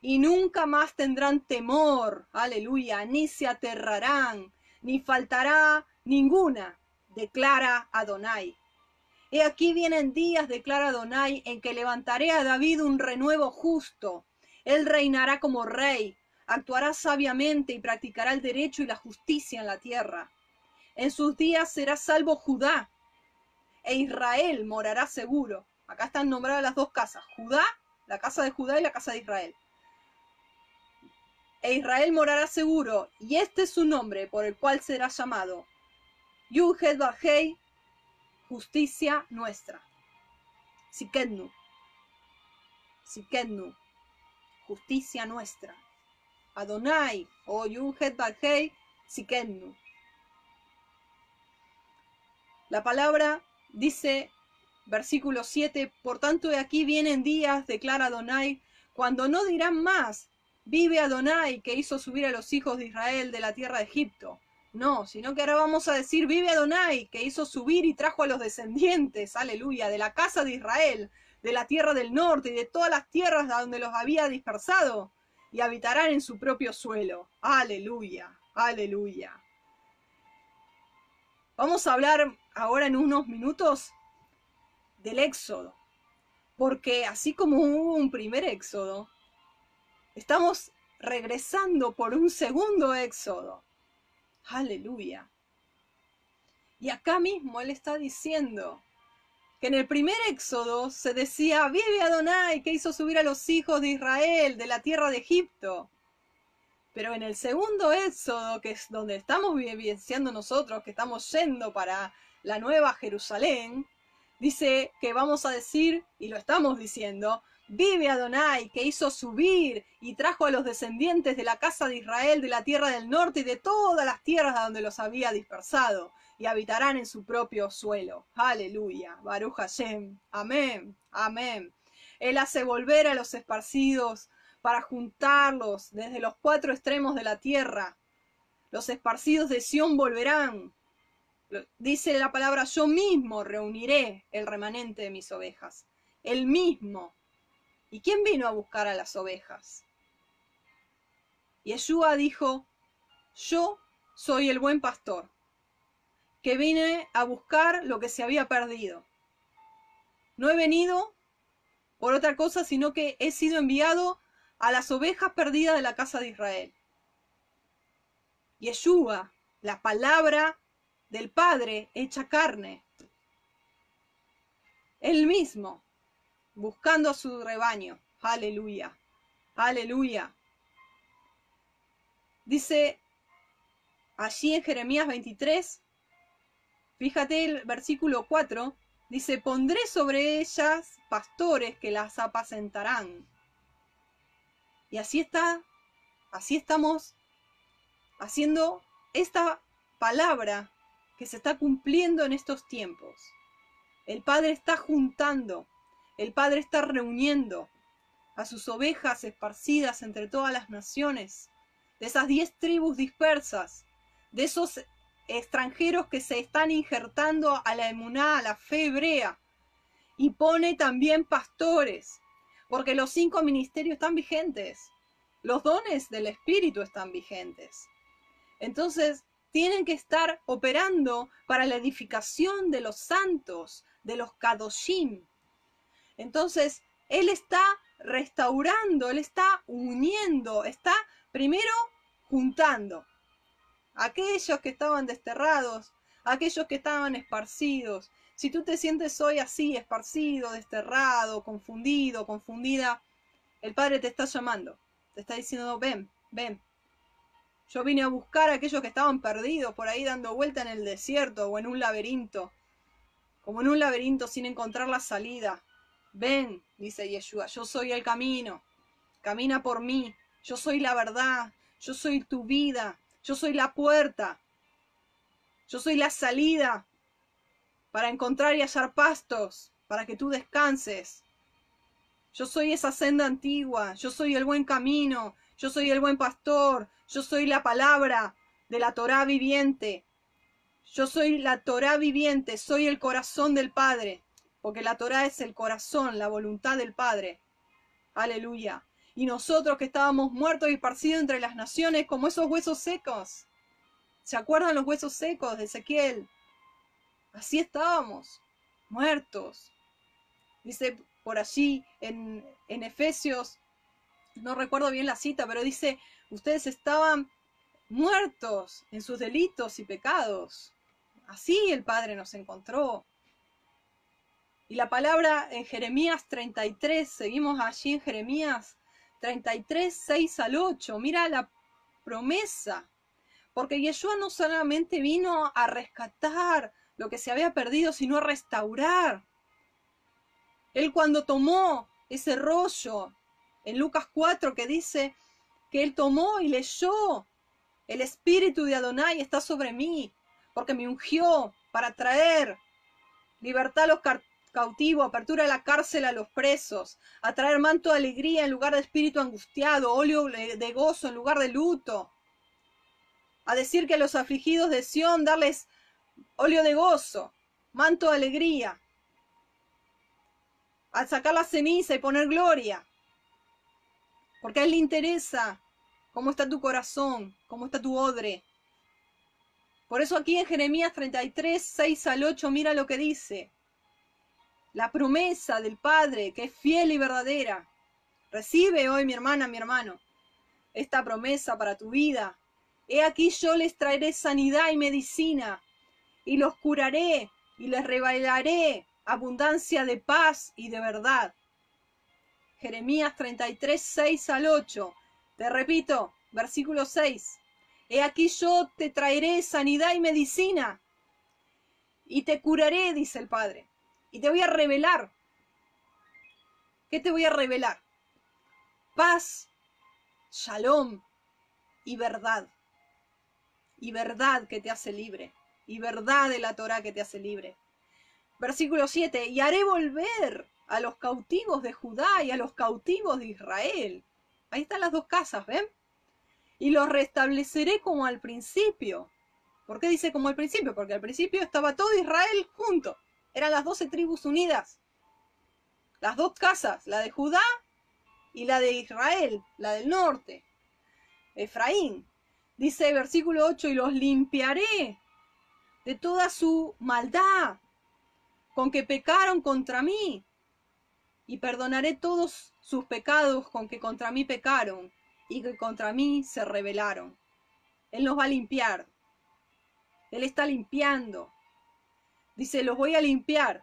Y nunca más tendrán temor, aleluya, ni se aterrarán, ni faltará ninguna, declara Adonai. He aquí vienen días, declara Donai, en que levantaré a David un renuevo justo. Él reinará como rey, actuará sabiamente y practicará el derecho y la justicia en la tierra. En sus días será salvo Judá. e Israel morará seguro. Acá están nombradas las dos casas, Judá, la casa de Judá y la casa de Israel. E Israel morará seguro, y este es su nombre por el cual será llamado Yuhed Bajei, justicia nuestra. Sikednu. Sikednu. Justicia nuestra. Adonai o Yuhed Bajei, Sikednu. La palabra dice, versículo 7, por tanto de aquí vienen días, declara Adonai, cuando no dirán más, vive Adonai que hizo subir a los hijos de Israel de la tierra de Egipto. No, sino que ahora vamos a decir, vive Adonai que hizo subir y trajo a los descendientes, aleluya, de la casa de Israel, de la tierra del norte y de todas las tierras donde los había dispersado, y habitarán en su propio suelo. Aleluya, aleluya. Vamos a hablar ahora en unos minutos del éxodo, porque así como hubo un primer éxodo, estamos regresando por un segundo éxodo. Aleluya. Y acá mismo él está diciendo que en el primer éxodo se decía, vive Adonai que hizo subir a los hijos de Israel de la tierra de Egipto. Pero en el segundo éxodo, que es donde estamos vivenciando nosotros, que estamos yendo para la nueva Jerusalén, dice que vamos a decir, y lo estamos diciendo, vive Adonai, que hizo subir y trajo a los descendientes de la casa de Israel de la tierra del norte y de todas las tierras donde los había dispersado, y habitarán en su propio suelo. Aleluya, Baruch Hashem, amén, amén. Él hace volver a los esparcidos para juntarlos desde los cuatro extremos de la tierra. Los esparcidos de Sión volverán. Dice la palabra, yo mismo reuniré el remanente de mis ovejas. El mismo. ¿Y quién vino a buscar a las ovejas? Yeshua dijo, yo soy el buen pastor, que vine a buscar lo que se había perdido. No he venido por otra cosa, sino que he sido enviado a las ovejas perdidas de la casa de Israel. Yeshua, la palabra del Padre hecha carne. Él mismo, buscando a su rebaño. Aleluya, aleluya. Dice allí en Jeremías 23, fíjate el versículo 4, dice, pondré sobre ellas pastores que las apacentarán y así está, así estamos haciendo esta palabra que se está cumpliendo en estos tiempos. El Padre está juntando, el Padre está reuniendo a sus ovejas esparcidas entre todas las naciones, de esas diez tribus dispersas, de esos extranjeros que se están injertando a la emuná, a la fe hebrea, y pone también pastores, porque los cinco ministerios están vigentes, los dones del Espíritu están vigentes. Entonces, tienen que estar operando para la edificación de los santos, de los kadoshim. Entonces, Él está restaurando, Él está uniendo, está primero juntando aquellos que estaban desterrados, aquellos que estaban esparcidos, si tú te sientes hoy así, esparcido, desterrado, confundido, confundida, el Padre te está llamando. Te está diciendo, ven, ven. Yo vine a buscar a aquellos que estaban perdidos por ahí dando vuelta en el desierto o en un laberinto. Como en un laberinto sin encontrar la salida. Ven, dice Yeshua, yo soy el camino. Camina por mí. Yo soy la verdad. Yo soy tu vida. Yo soy la puerta. Yo soy la salida para encontrar y hallar pastos, para que tú descanses. Yo soy esa senda antigua, yo soy el buen camino, yo soy el buen pastor, yo soy la palabra de la Torá viviente. Yo soy la Torá viviente, soy el corazón del Padre, porque la Torá es el corazón, la voluntad del Padre. Aleluya. Y nosotros que estábamos muertos y esparcidos entre las naciones como esos huesos secos. ¿Se acuerdan los huesos secos de Ezequiel? Así estábamos, muertos. Dice por allí en, en Efesios, no recuerdo bien la cita, pero dice, ustedes estaban muertos en sus delitos y pecados. Así el Padre nos encontró. Y la palabra en Jeremías 33, seguimos allí en Jeremías 33, 6 al 8. Mira la promesa. Porque Yeshua no solamente vino a rescatar lo que se había perdido, sino a restaurar. Él cuando tomó ese rollo en Lucas 4 que dice que él tomó y leyó, el espíritu de Adonai está sobre mí, porque me ungió para traer libertad a los cautivos, apertura de la cárcel a los presos, a traer manto de alegría en lugar de espíritu angustiado, óleo de gozo en lugar de luto, a decir que a los afligidos de Sión darles óleo de gozo, manto de alegría, a sacar la ceniza y poner gloria, porque a él le interesa cómo está tu corazón, cómo está tu odre. Por eso aquí en Jeremías 33, 6 al 8, mira lo que dice. La promesa del Padre, que es fiel y verdadera. Recibe hoy, mi hermana, mi hermano, esta promesa para tu vida. He aquí yo les traeré sanidad y medicina, y los curaré, y les revelaré abundancia de paz y de verdad. Jeremías 33, 6 al 8. Te repito, versículo 6. He aquí yo te traeré sanidad y medicina, y te curaré, dice el Padre, y te voy a revelar. ¿Qué te voy a revelar? Paz, shalom y verdad. Y verdad que te hace libre. Y verdad de la Torah que te hace libre. Versículo 7. Y haré volver a los cautivos de Judá y a los cautivos de Israel. Ahí están las dos casas, ¿ven? Y los restableceré como al principio. ¿Por qué dice como al principio? Porque al principio estaba todo Israel junto. Eran las doce tribus unidas. Las dos casas, la de Judá y la de Israel, la del norte. Efraín. Dice versículo 8, y los limpiaré de toda su maldad con que pecaron contra mí y perdonaré todos sus pecados con que contra mí pecaron y que contra mí se rebelaron. Él nos va a limpiar. Él está limpiando. Dice, los voy a limpiar.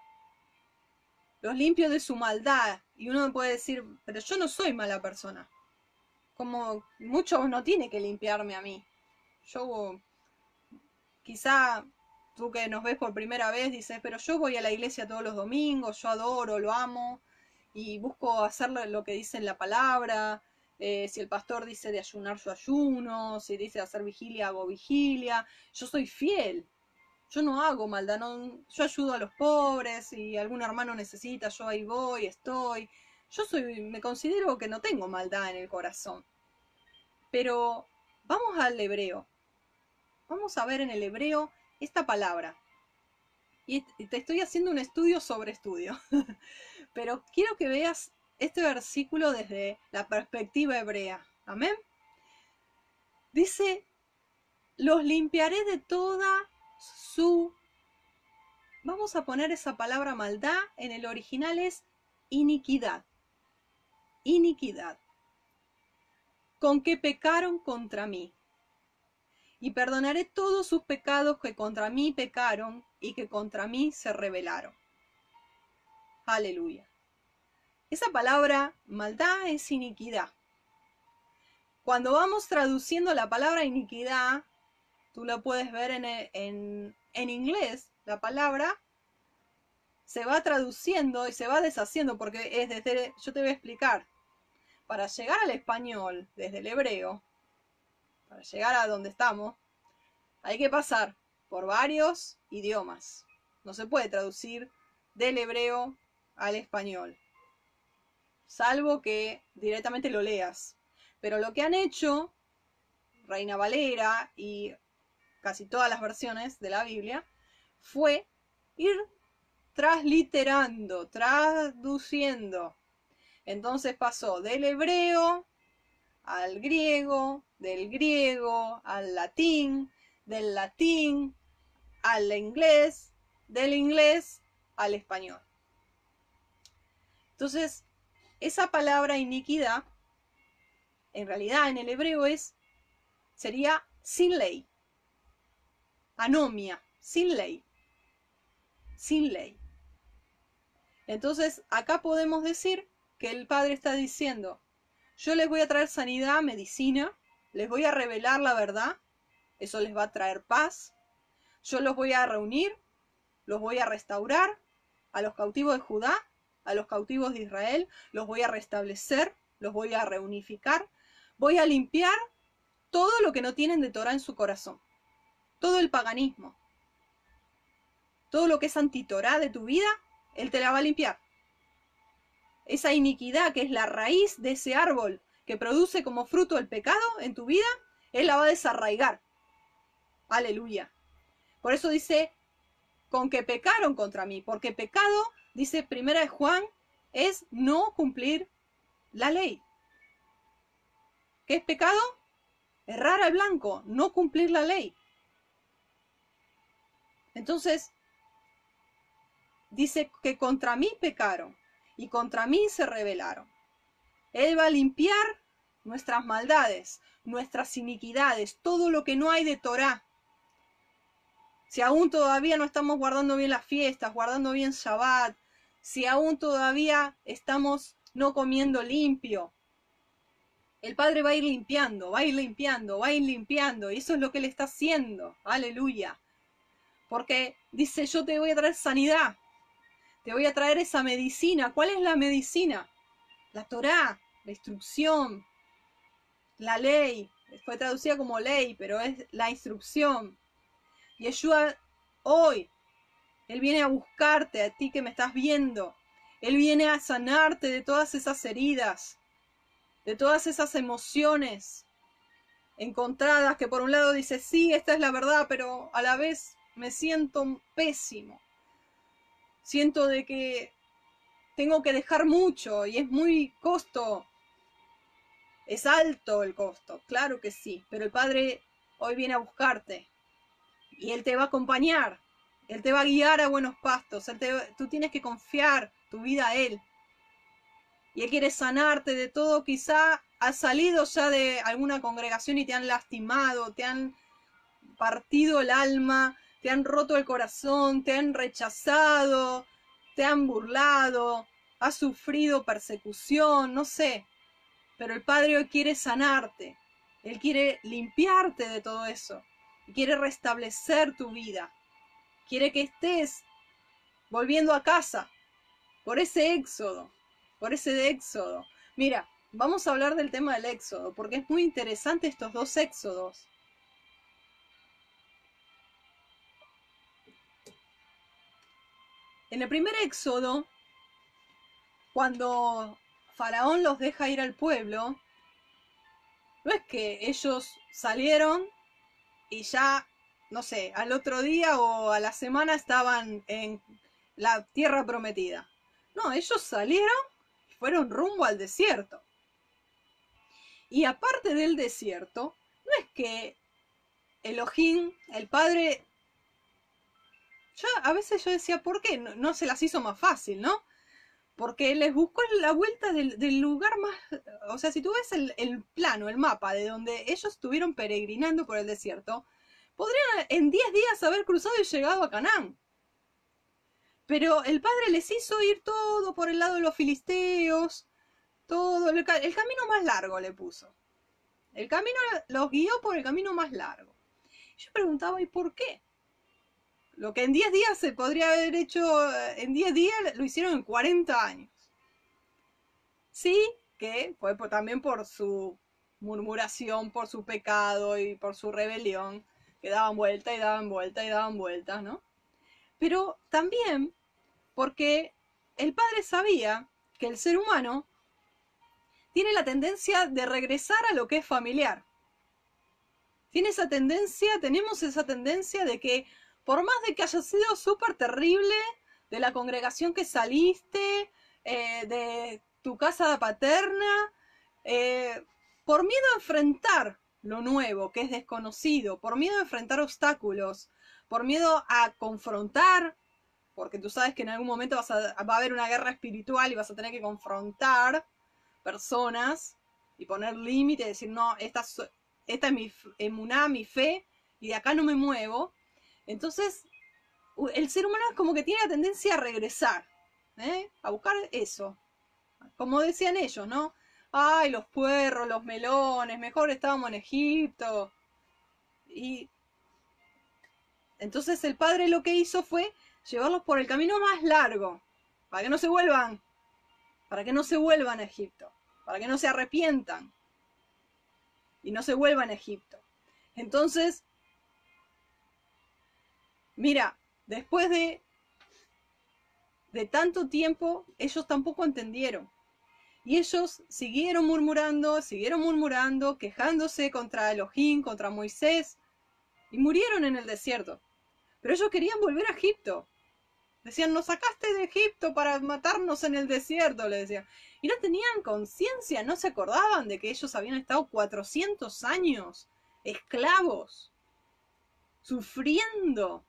Los limpio de su maldad. Y uno puede decir, pero yo no soy mala persona. Como muchos no tiene que limpiarme a mí. Yo quizá tú que nos ves por primera vez dices, pero yo voy a la iglesia todos los domingos, yo adoro, lo amo, y busco hacer lo que dice en la palabra. Eh, si el pastor dice de ayunar, su ayuno. Si dice hacer vigilia, hago vigilia. Yo soy fiel. Yo no hago maldad. yo ayudo a los pobres. Si algún hermano necesita, yo ahí voy, estoy. Yo soy, me considero que no tengo maldad en el corazón. Pero vamos al hebreo. Vamos a ver en el hebreo esta palabra. Y te estoy haciendo un estudio sobre estudio. Pero quiero que veas este versículo desde la perspectiva hebrea. Amén. Dice, los limpiaré de toda su... Vamos a poner esa palabra maldad, en el original es iniquidad. Iniquidad. Con que pecaron contra mí. Y perdonaré todos sus pecados que contra mí pecaron y que contra mí se rebelaron. Aleluya. Esa palabra maldad es iniquidad. Cuando vamos traduciendo la palabra iniquidad, tú lo puedes ver en, en, inglés, la palabra se va traduciendo y se va deshaciendo porque es desde, yo te voy a explicar, para llegar al español desde el hebreo, para llegar a donde estamos, hay que pasar por varios idiomas. No se puede traducir del hebreo al español, salvo que directamente lo leas. Pero lo que han hecho Reina Valera y casi todas las versiones de la Biblia fue ir transliterando, traduciendo. Entonces pasó del hebreo al griego, del griego al latín, del latín al inglés, del inglés al español. Entonces, esa palabra iniquidad, en realidad en el hebreo es, sería sin ley. Anomia, sin ley. Sin ley. Entonces, acá podemos decir que el Padre está diciendo, yo les voy a traer sanidad, medicina, les voy a revelar la verdad, eso les va a traer paz, yo los voy a reunir, los voy a restaurar, a los cautivos de Judá, a los cautivos de Israel, los voy a restablecer, los voy a reunificar, voy a limpiar todo lo que no tienen de Torah en su corazón, todo el paganismo, todo lo que es antitorá de tu vida, Él te la va a limpiar. Esa iniquidad que es la raíz de ese árbol que produce como fruto el pecado en tu vida, Él la va a desarraigar. Aleluya. Por eso dice, con que pecaron contra mí, porque pecado, dice primera de Juan, es no cumplir la ley. ¿Qué es pecado? Errar al blanco, no cumplir la ley. Entonces, dice que contra mí pecaron y contra mí se rebelaron. Él va a limpiar nuestras maldades, nuestras iniquidades, todo lo que no hay de Torah. Si aún todavía no estamos guardando bien las fiestas, guardando bien Shabbat, si aún todavía estamos no comiendo limpio, el Padre va a ir limpiando, va a ir limpiando, va a ir limpiando, y eso es lo que Él está haciendo. Aleluya. Porque dice, yo te voy a traer sanidad, te voy a traer esa medicina. ¿Cuál es la medicina? La Torá, la instrucción, la ley. Fue traducida como ley, pero es la instrucción. Yeshua hoy, Él viene a buscarte, a ti que me estás viendo. Él viene a sanarte de todas esas heridas, de todas esas emociones encontradas que por un lado dice, sí, esta es la verdad, pero a la vez me siento pésimo. Siento de que tengo que dejar mucho y es muy costo. Es alto el costo, claro que sí, pero el Padre hoy viene a buscarte y Él te va a acompañar, Él te va a guiar a buenos pastos, tú tienes que confiar tu vida a Él. Y Él quiere sanarte de todo, quizá has salido ya de alguna congregación y te han lastimado, te han partido el alma, te han roto el corazón, te han rechazado, te han burlado, has sufrido persecución, no sé. Pero el Padre hoy quiere sanarte, Él quiere limpiarte de todo eso, quiere restablecer tu vida, quiere que estés volviendo a casa por ese éxodo, por ese éxodo. Mira, vamos a hablar del tema del éxodo, porque es muy interesante estos dos éxodos. En el primer éxodo, cuando Faraón los deja ir al pueblo, no es que ellos salieron y ya, no sé, al otro día o a la semana estaban en la tierra prometida. No, ellos salieron y fueron rumbo al desierto. Y aparte del desierto, no es que Elohim, el Padre, ya a veces yo decía, ¿por qué no, se las hizo más fácil, no? Porque les buscó la vuelta del, lugar más, o sea, si tú ves el, el, plano, el mapa de donde ellos estuvieron peregrinando por el desierto, podrían en 10 días haber cruzado y llegado a Canaán. Pero el padre les hizo ir todo por el lado de los filisteos, todo, el, el camino más largo le puso. El camino los guió por el camino más largo. Yo preguntaba, ¿y por qué? Lo que en 10 días se podría haber hecho, en 10 días lo hicieron en 40 años. Sí, que fue también por su murmuración, por su pecado y por su rebelión, que daban vuelta y daban vuelta y daban vueltas, ¿no? Pero también porque el padre sabía que el ser humano tiene la tendencia de regresar a lo que es familiar. Tiene esa tendencia, tenemos esa tendencia de que por más de que haya sido súper terrible de la congregación que saliste, eh, de tu casa paterna, eh, por miedo a enfrentar lo nuevo, que es desconocido, por miedo a enfrentar obstáculos, por miedo a confrontar, porque tú sabes que en algún momento vas a, va a haber una guerra espiritual y vas a tener que confrontar personas y poner límite, decir, no, esta, esta es mi emuná, mi fe, y de acá no me muevo. Entonces, el ser humano es como que tiene la tendencia a regresar. ¿eh? a buscar eso. Como decían ellos, ¿no? Ay, los puerros, los melones, mejor estábamos en Egipto. Y entonces el padre lo que hizo fue llevarlos por el camino más largo, para que no se vuelvan, para que no se vuelvan a Egipto, para que no se arrepientan y no se vuelvan a Egipto. Entonces, mira, después de de tanto tiempo, ellos tampoco entendieron. Y ellos siguieron murmurando, siguieron murmurando, quejándose contra Elohim, contra Moisés, y murieron en el desierto. Pero ellos querían volver a Egipto. Decían, nos sacaste de Egipto para matarnos en el desierto, le decían. Y no tenían conciencia, no se acordaban de que ellos habían estado 400 años esclavos, sufriendo,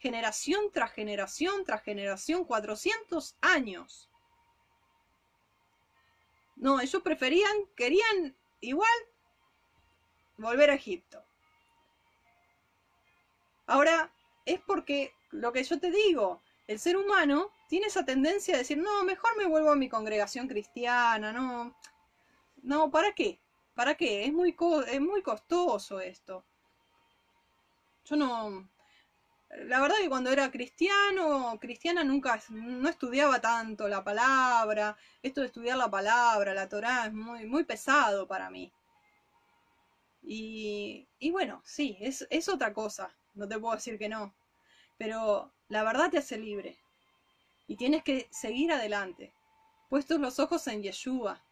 generación tras generación tras generación, 400 años. No, ellos preferían, querían igual volver a Egipto. Ahora, es porque lo que yo te digo, el ser humano tiene esa tendencia de decir, no, mejor me vuelvo a mi congregación cristiana, no, no, ¿para qué? ¿Para qué? Es muy, es muy costoso esto. Yo no, la verdad que cuando era cristiano, cristiana nunca, no estudiaba tanto la palabra, esto de estudiar la palabra, la Torah, es muy, muy pesado para mí. Y, y bueno, sí, es, es otra cosa, no te puedo decir que no, pero la verdad te hace libre. Y tienes que seguir adelante, puestos los ojos en Yeshua.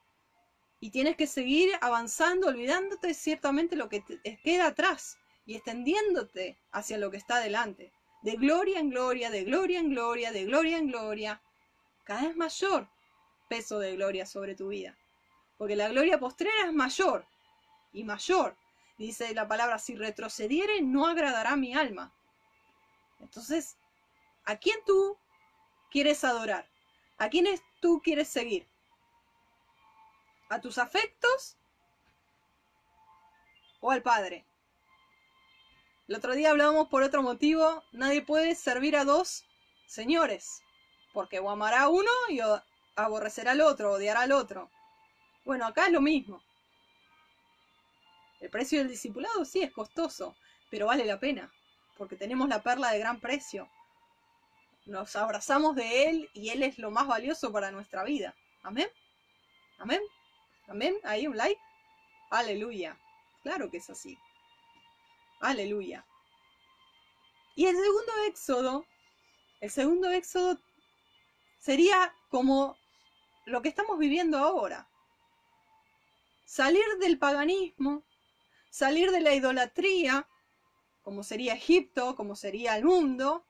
Y tienes que seguir avanzando, olvidándote ciertamente lo que te queda atrás y extendiéndote hacia lo que está adelante. De gloria en gloria, de gloria en gloria, de gloria en gloria. Cada vez mayor peso de gloria sobre tu vida. Porque la gloria postrera es mayor y mayor. Dice la palabra, si retrocediere, no agradará mi alma. Entonces, ¿a quién tú quieres adorar? ¿A quién tú quieres seguir? ¿A tus afectos o al Padre? El otro día hablábamos por otro motivo, nadie puede servir a dos señores, porque o amará uno y aborrecerá al otro, odiará al otro. Bueno, acá es lo mismo. El precio del discipulado sí es costoso, pero vale la pena, porque tenemos la perla de gran precio. Nos abrazamos de Él y Él es lo más valioso para nuestra vida. Amén. Amén. Amén. Ahí un like. Aleluya. Claro que es así. Aleluya. Y el segundo éxodo, el segundo éxodo sería como lo que estamos viviendo ahora. Salir del paganismo, salir de la idolatría, como sería Egipto, como sería el mundo,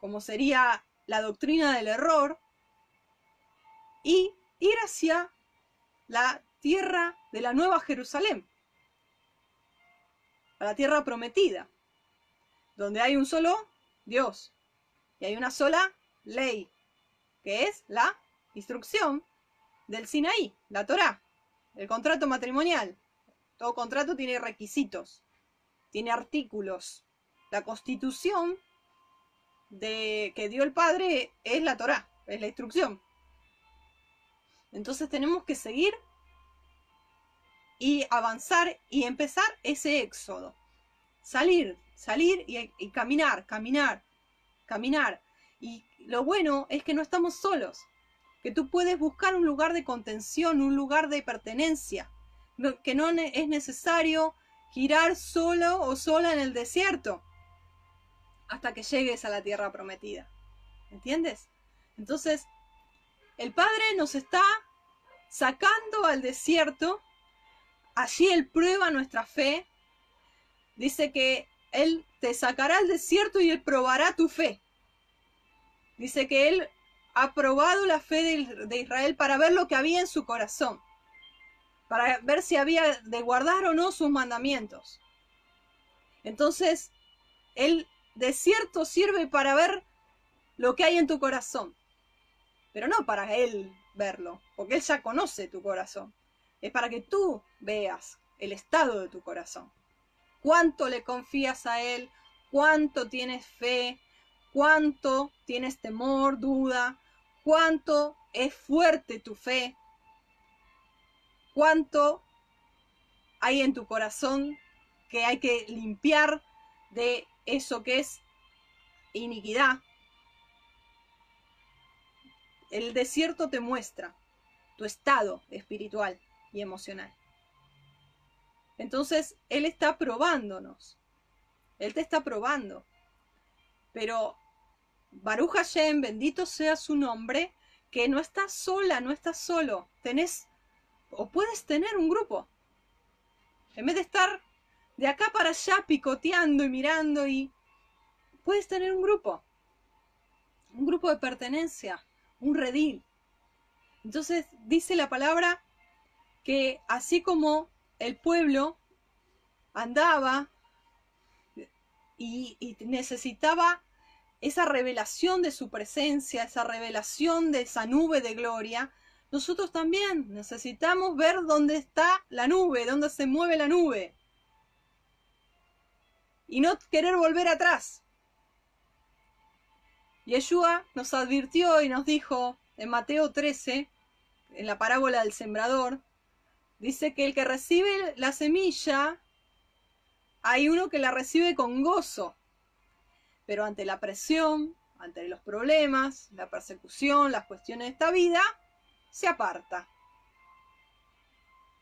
como sería la doctrina del error, y ir hacia la tierra de la Nueva Jerusalén, a la tierra prometida, donde hay un solo Dios y hay una sola ley, que es la instrucción del Sinaí, la Torá, el contrato matrimonial. Todo contrato tiene requisitos, tiene artículos. La constitución de, que dio el Padre es la Torá, es la instrucción. Entonces tenemos que seguir y avanzar y empezar ese éxodo. Salir, salir y, caminar, caminar, caminar. Y lo bueno es que no estamos solos, que tú puedes buscar un lugar de contención, un lugar de pertenencia que no es necesario girar solo o sola en el desierto hasta que llegues a la tierra prometida. ¿Entiendes? Entonces, el Padre nos está sacando al desierto, allí Él prueba nuestra fe, dice que Él te sacará al desierto y Él probará tu fe. Dice que Él ha probado la fe de Israel para ver lo que había en su corazón para ver si había de guardar o no sus mandamientos. Entonces, el desierto sirve para ver lo que hay en tu corazón, pero no para Él verlo, porque Él ya conoce tu corazón. Es para que tú veas el estado de tu corazón. Cuánto le confías a Él, cuánto tienes fe, cuánto tienes temor, duda, cuánto es fuerte tu fe, cuánto hay en tu corazón que hay que limpiar de eso que es iniquidad. El desierto te muestra tu estado espiritual y emocional. Entonces, Él está probándonos. Él te está probando. Pero Baruch Hashem, bendito sea su nombre, que no estás sola, no estás solo. Tenés o puedes tener un grupo. En vez de estar de acá para allá picoteando y mirando y puedes tener un grupo. Un grupo de pertenencia, un redil. Entonces dice la palabra que así como el pueblo andaba y, necesitaba esa revelación de su presencia, esa revelación de esa nube de gloria, nosotros también necesitamos ver dónde está la nube, dónde se mueve la nube. Y no querer volver atrás. Yeshua nos advirtió y nos dijo en Mateo 13, en la parábola del sembrador, dice que el que recibe la semilla, hay uno que la recibe con gozo pero ante la presión, ante los problemas, la persecución, las cuestiones de esta vida, se aparta.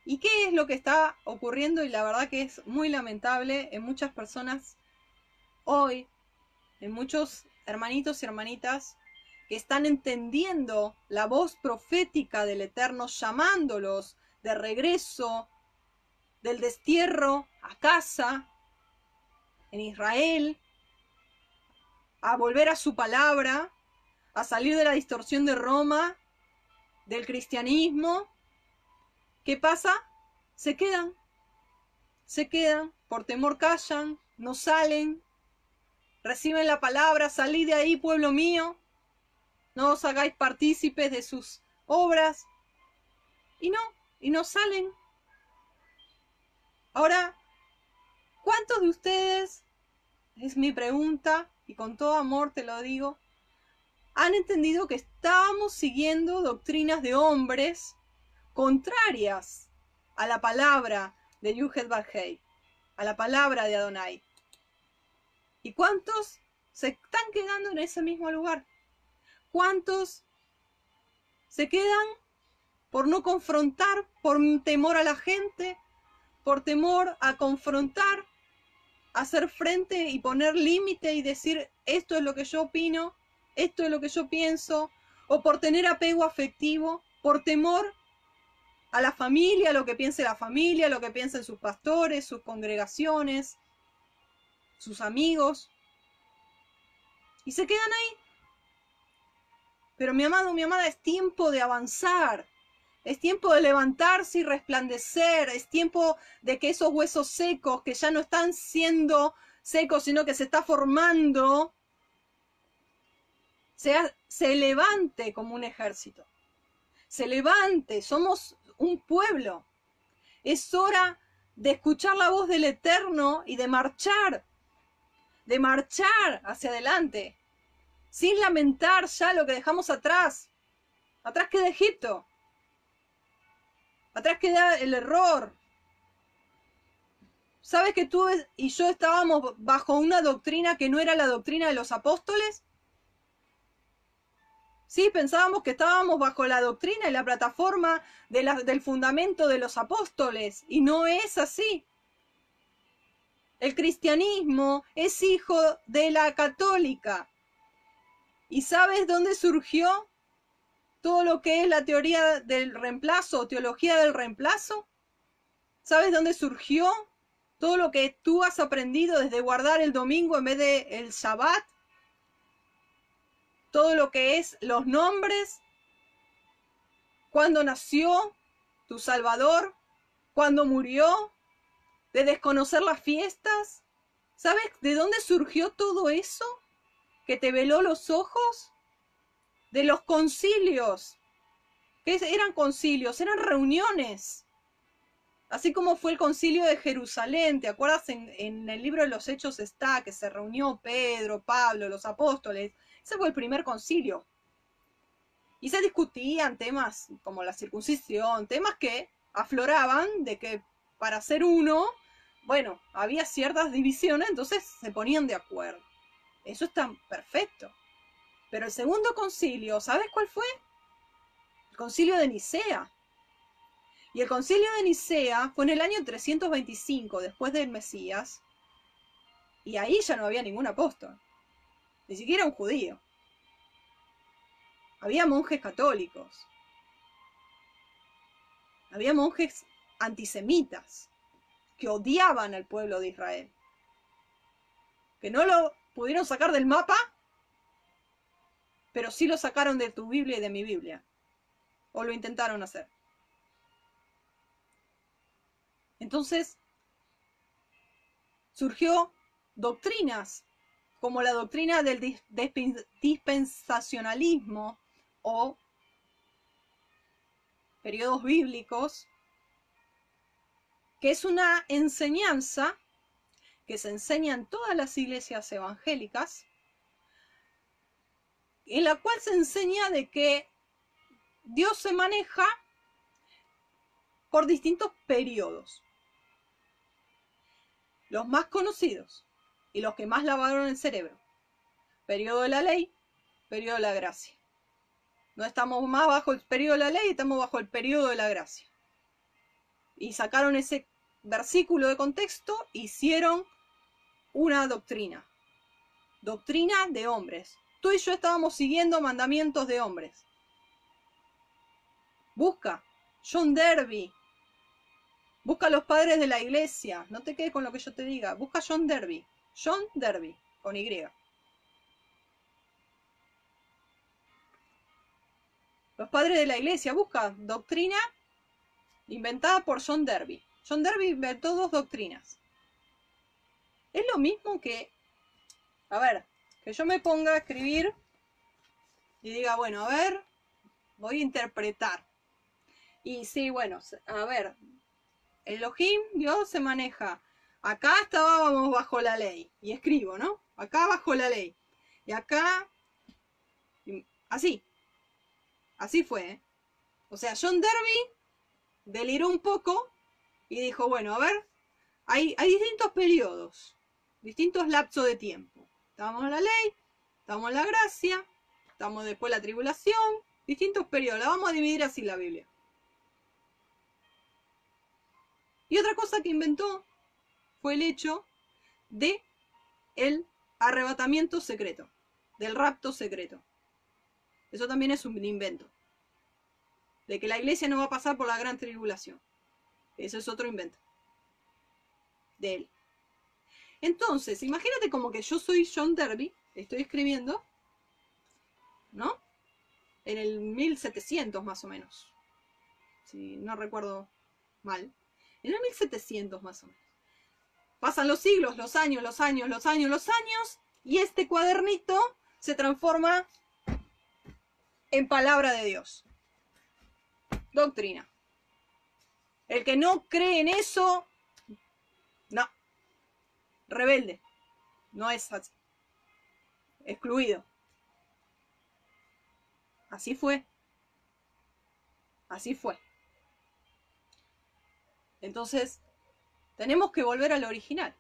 ¿Y qué es lo que está ocurriendo? Y la verdad que es muy lamentable en muchas personas hoy, en muchos hermanitos y hermanitas que están entendiendo la voz profética del Eterno llamándolos de regreso del destierro a casa en Israel, a volver a su palabra, a salir de la distorsión de Roma, del cristianismo. ¿Qué pasa? Se quedan, se quedan, por temor callan, no salen, reciben la palabra, salid de ahí, pueblo mío, no os hagáis partícipes de sus obras. Y no, y no salen. Ahora, ¿cuántos de ustedes, es mi pregunta, y con todo amor te lo digo, han entendido que estamos siguiendo doctrinas de hombres contrarias a la palabra de Yuhet Barhei, a la palabra de Adonai. ¿Y cuántos se están quedando en ese mismo lugar? ¿Cuántos se quedan por no confrontar, por temor a la gente, por temor a confrontar hacer frente y poner límite y decir esto es lo que yo opino, esto es lo que yo pienso, o por tener apego afectivo, por temor a la familia, lo que piense la familia, lo que piensen sus pastores, sus congregaciones, sus amigos. Y se quedan ahí. Pero mi amado, mi amada, es tiempo de avanzar. Es tiempo de levantarse y resplandecer. Es tiempo de que esos huesos secos, que ya no están siendo secos, sino que se está formando, se, levante como un ejército. Se levante. Somos un pueblo. Es hora de escuchar la voz del Eterno y de marchar. De marchar hacia adelante. Sin lamentar ya lo que dejamos atrás. Atrás queda Egipto. Atrás queda el error. ¿Sabes que tú y yo estábamos bajo una doctrina que no era la doctrina de los apóstoles? Sí, pensábamos que estábamos bajo la doctrina y la plataforma del fundamento de los apóstoles, y no es así. El cristianismo es hijo de la católica. ¿Y sabes dónde surgió? Todo lo que es la teoría del reemplazo teología del reemplazo? ¿Sabes dónde surgió todo lo que tú has aprendido desde guardar el domingo en vez de el Shabbat? Todo lo que es los nombres, cuándo nació tu Salvador, cuándo murió, de desconocer las fiestas. ¿Sabes de dónde surgió todo eso? ¿Que te veló los ojos? De los concilios. ¿Qué eran concilios? Eran reuniones. Así como fue el concilio de Jerusalén, ¿te acuerdas? En, en, el libro de los Hechos está que se reunió Pedro, Pablo, los apóstoles. Ese fue el primer concilio. Y se discutían temas como la circuncisión, temas que afloraban de que para ser uno, bueno, había ciertas divisiones, entonces se ponían de acuerdo. Eso está perfecto. Pero el segundo concilio, ¿sabes cuál fue? El concilio de Nicea. Y el concilio de Nicea fue en el año 325 después del Mesías. Y ahí ya no había ningún apóstol. Ni siquiera un judío. Había monjes católicos. Había monjes antisemitas que odiaban al pueblo de Israel. Que no lo pudieron sacar del mapa, pero sí lo sacaron de tu Biblia y de mi Biblia. O lo intentaron hacer. Entonces, surgió doctrinas como la doctrina del dispensacionalismo o periodos bíblicos, que es una enseñanza que se enseña en todas las iglesias evangélicas, en la cual se enseña de que Dios se maneja por distintos periodos. Los más conocidos y los que más lavaron el cerebro. Periodo de la ley, periodo de la gracia. No estamos más bajo el periodo de la ley, estamos bajo el periodo de la gracia. Y sacaron ese versículo de contexto, hicieron una doctrina. Doctrina de hombres. Tú y yo estábamos siguiendo mandamientos de hombres. Busca John Derby. Busca a los padres de la iglesia. No te quedes con lo que yo te diga. Busca John Derby. John Derby, con Y. Los padres de la iglesia busca doctrina inventada por John Derby. John Derby inventó dos doctrinas. Es lo mismo que, a ver, que yo me ponga a escribir y diga, bueno, a ver, voy a interpretar. Y sí, bueno, a ver, Elohim, Dios se maneja acá estábamos bajo la ley. Y escribo, ¿no? Acá bajo la ley. Y acá, así. Así fue. ¿eh? O sea, John Derby deliró un poco y dijo, bueno, a ver, hay, hay distintos periodos, distintos lapsos de tiempo. Estamos en la ley, estamos en la gracia, estamos después la tribulación, distintos periodos. La vamos a dividir así la Biblia. Y otra cosa que inventó fue el hecho de el arrebatamiento secreto, del rapto secreto. Eso también es un invento. De que la iglesia no va a pasar por la gran tribulación. Eso es otro invento. De él. Entonces, imagínate como que yo soy John Derby, estoy escribiendo, ¿no? En el 1700 más o menos. Si no recuerdo mal. En el 1700 más o menos. Pasan los siglos, los años, los años, los años, los años, y este cuadernito se transforma en palabra de Dios. Doctrina. El que no cree en eso. Rebelde. No es así. Excluido. Así fue. Así fue. Entonces, tenemos que volver al original.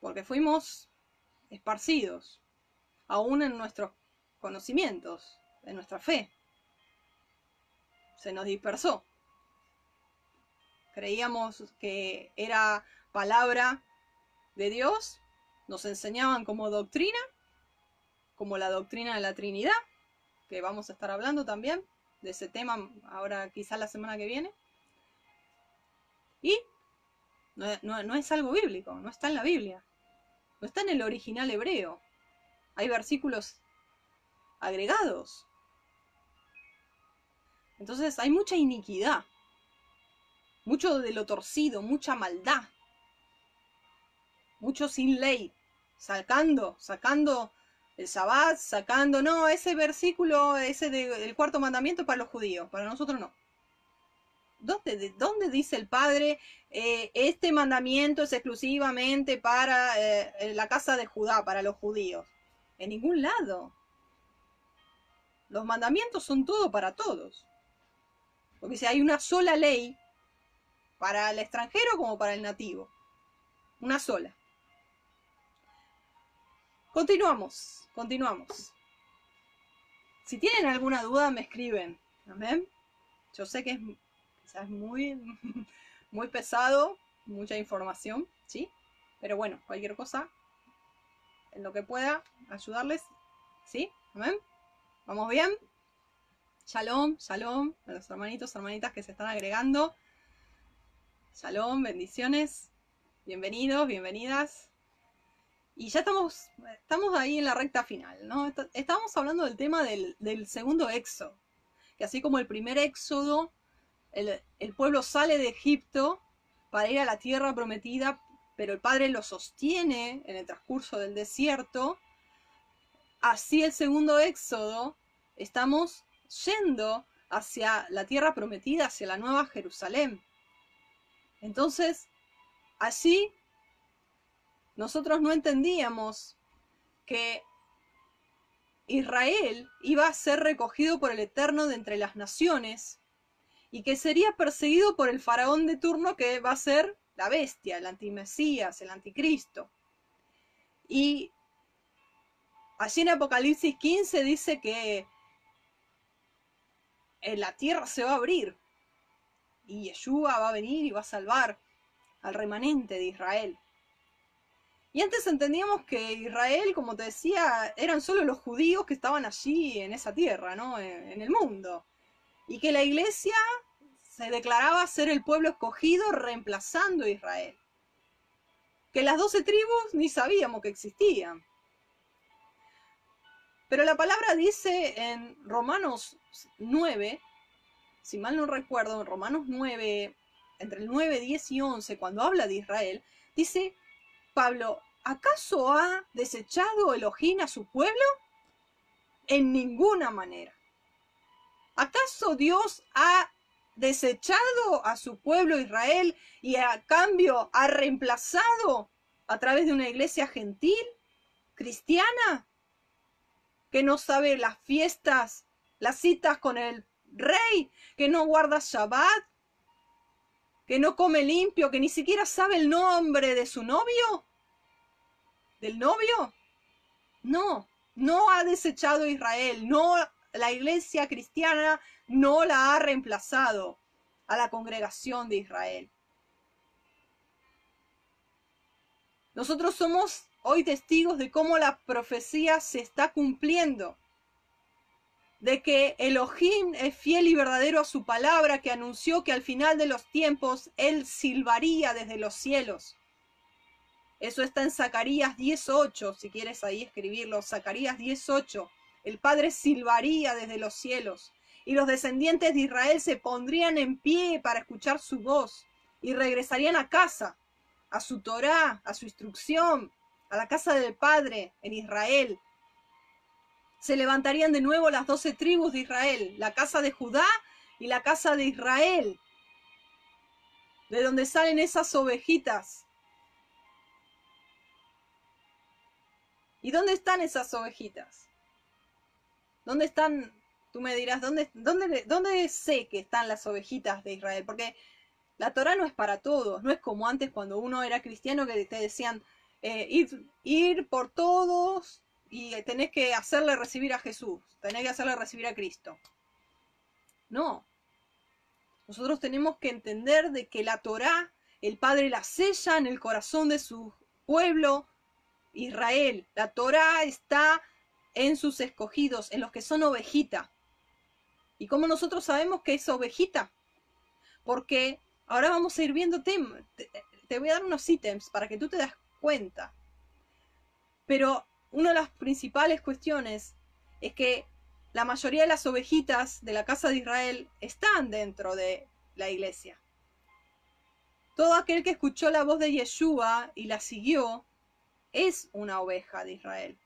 Porque fuimos esparcidos, aún en nuestros conocimientos, en nuestra fe. Se nos dispersó. Creíamos que era palabra de Dios, nos enseñaban como doctrina, como la doctrina de la Trinidad, que vamos a estar hablando también de ese tema ahora quizá la semana que viene. Y no, es algo bíblico, no está en la Biblia, no está en el original hebreo. Hay versículos agregados. Entonces hay mucha iniquidad, mucho de lo torcido, mucha maldad, mucho sin ley, sacando, sacando el sabbat, sacando, no, ese versículo, ese del cuarto mandamiento para los judíos, para nosotros no. ¿Dónde, ¿Dónde dice el Padre, eh, este mandamiento es exclusivamente para eh, la casa de Judá, para los judíos? En ningún lado. los mandamientos son todo para todos. Porque si hay una sola ley para el extranjero como para el nativo. Una sola. Continuamos, continuamos. Si tienen alguna duda, me escriben. Amén. Yo sé que es quizás muy, muy pesado, mucha información, ¿sí? Pero bueno, cualquier cosa, en lo que pueda, ayudarles, ¿sí? Amén. ¿Vamos bien? Shalom, shalom, a los hermanitos, hermanitas que se están agregando. Shalom, bendiciones. Bienvenidos, bienvenidas. Y ya estamos, estamos ahí en la recta final, ¿no? Estábamos hablando del tema del, segundo éxodo. Que así como el primer éxodo, el, el pueblo sale de Egipto para ir a la tierra prometida, pero el Padre lo sostiene en el transcurso del desierto. Así el segundo éxodo, estamos yendo hacia la tierra prometida, hacia la nueva Jerusalén. Entonces, así nosotros no entendíamos que Israel iba a ser recogido por el Eterno de entre las naciones y que sería perseguido por el faraón de turno que va a ser la bestia, el antimesías, el anticristo. Y allí en Apocalipsis 15 dice que en la tierra se va a abrir y Yeshua va a venir y va a salvar al remanente de Israel. Y antes entendíamos que Israel, como te decía, eran solo los judíos que estaban allí en esa tierra, ¿no? En, el mundo. Y que la iglesia se declaraba ser el pueblo escogido reemplazando a Israel. Que las doce tribus ni sabíamos que existían. Pero la palabra dice en Romanos 9, si mal no recuerdo, en Romanos 9, entre el 9, 10 y 11, cuando habla de Israel, dice Pablo, ¿acaso ha desechado Elohim a su pueblo? En ninguna manera. ¿Acaso Dios ha desechado a su pueblo Israel y a cambio ha reemplazado a través de una iglesia gentil, cristiana, que no sabe las fiestas, las citas con el rey, que no guarda Shabbat, que no come limpio, que ni siquiera sabe el nombre de su novio, del novio. No, no ha desechado Israel, no la iglesia cristiana no la ha reemplazado a la congregación de Israel. Nosotros somos hoy testigos de cómo la profecía se está cumpliendo de que Elohim es fiel y verdadero a su palabra que anunció que al final de los tiempos Él silbaría desde los cielos. Eso está en Zacarías 18, si quieres ahí escribirlo, Zacarías 18. El Padre silbaría desde los cielos y los descendientes de Israel se pondrían en pie para escuchar su voz y regresarían a casa, a su Torá, a su instrucción, a la casa del Padre en Israel, se levantarían de nuevo las doce tribus de Israel, la casa de Judá y la casa de Israel, de donde salen esas ovejitas. ¿Y dónde están esas ovejitas? ¿Dónde están? Tú me dirás, ¿dónde, dónde, dónde sé que están las ovejitas de Israel? Porque la Torah no es para todos, no es como antes cuando uno era cristiano que te decían eh, ir, por todos y tenés que hacerle recibir a Jesús, tenés que hacerle recibir a Cristo. No. Nosotros tenemos que entender de que la Torá, el Padre la sella en el corazón de su pueblo, Israel. La Torá está en sus escogidos, en los que son ovejita. ¿Y cómo nosotros sabemos que es ovejita? Porque ahora vamos a ir viendo te, te voy a dar unos ítems para que tú te das cuenta. Pero una de las principales cuestiones es que la mayoría de las ovejitas de la casa de Israel están dentro de la iglesia. Todo aquel que escuchó la voz de Yeshua y la siguió es una oveja de Israel.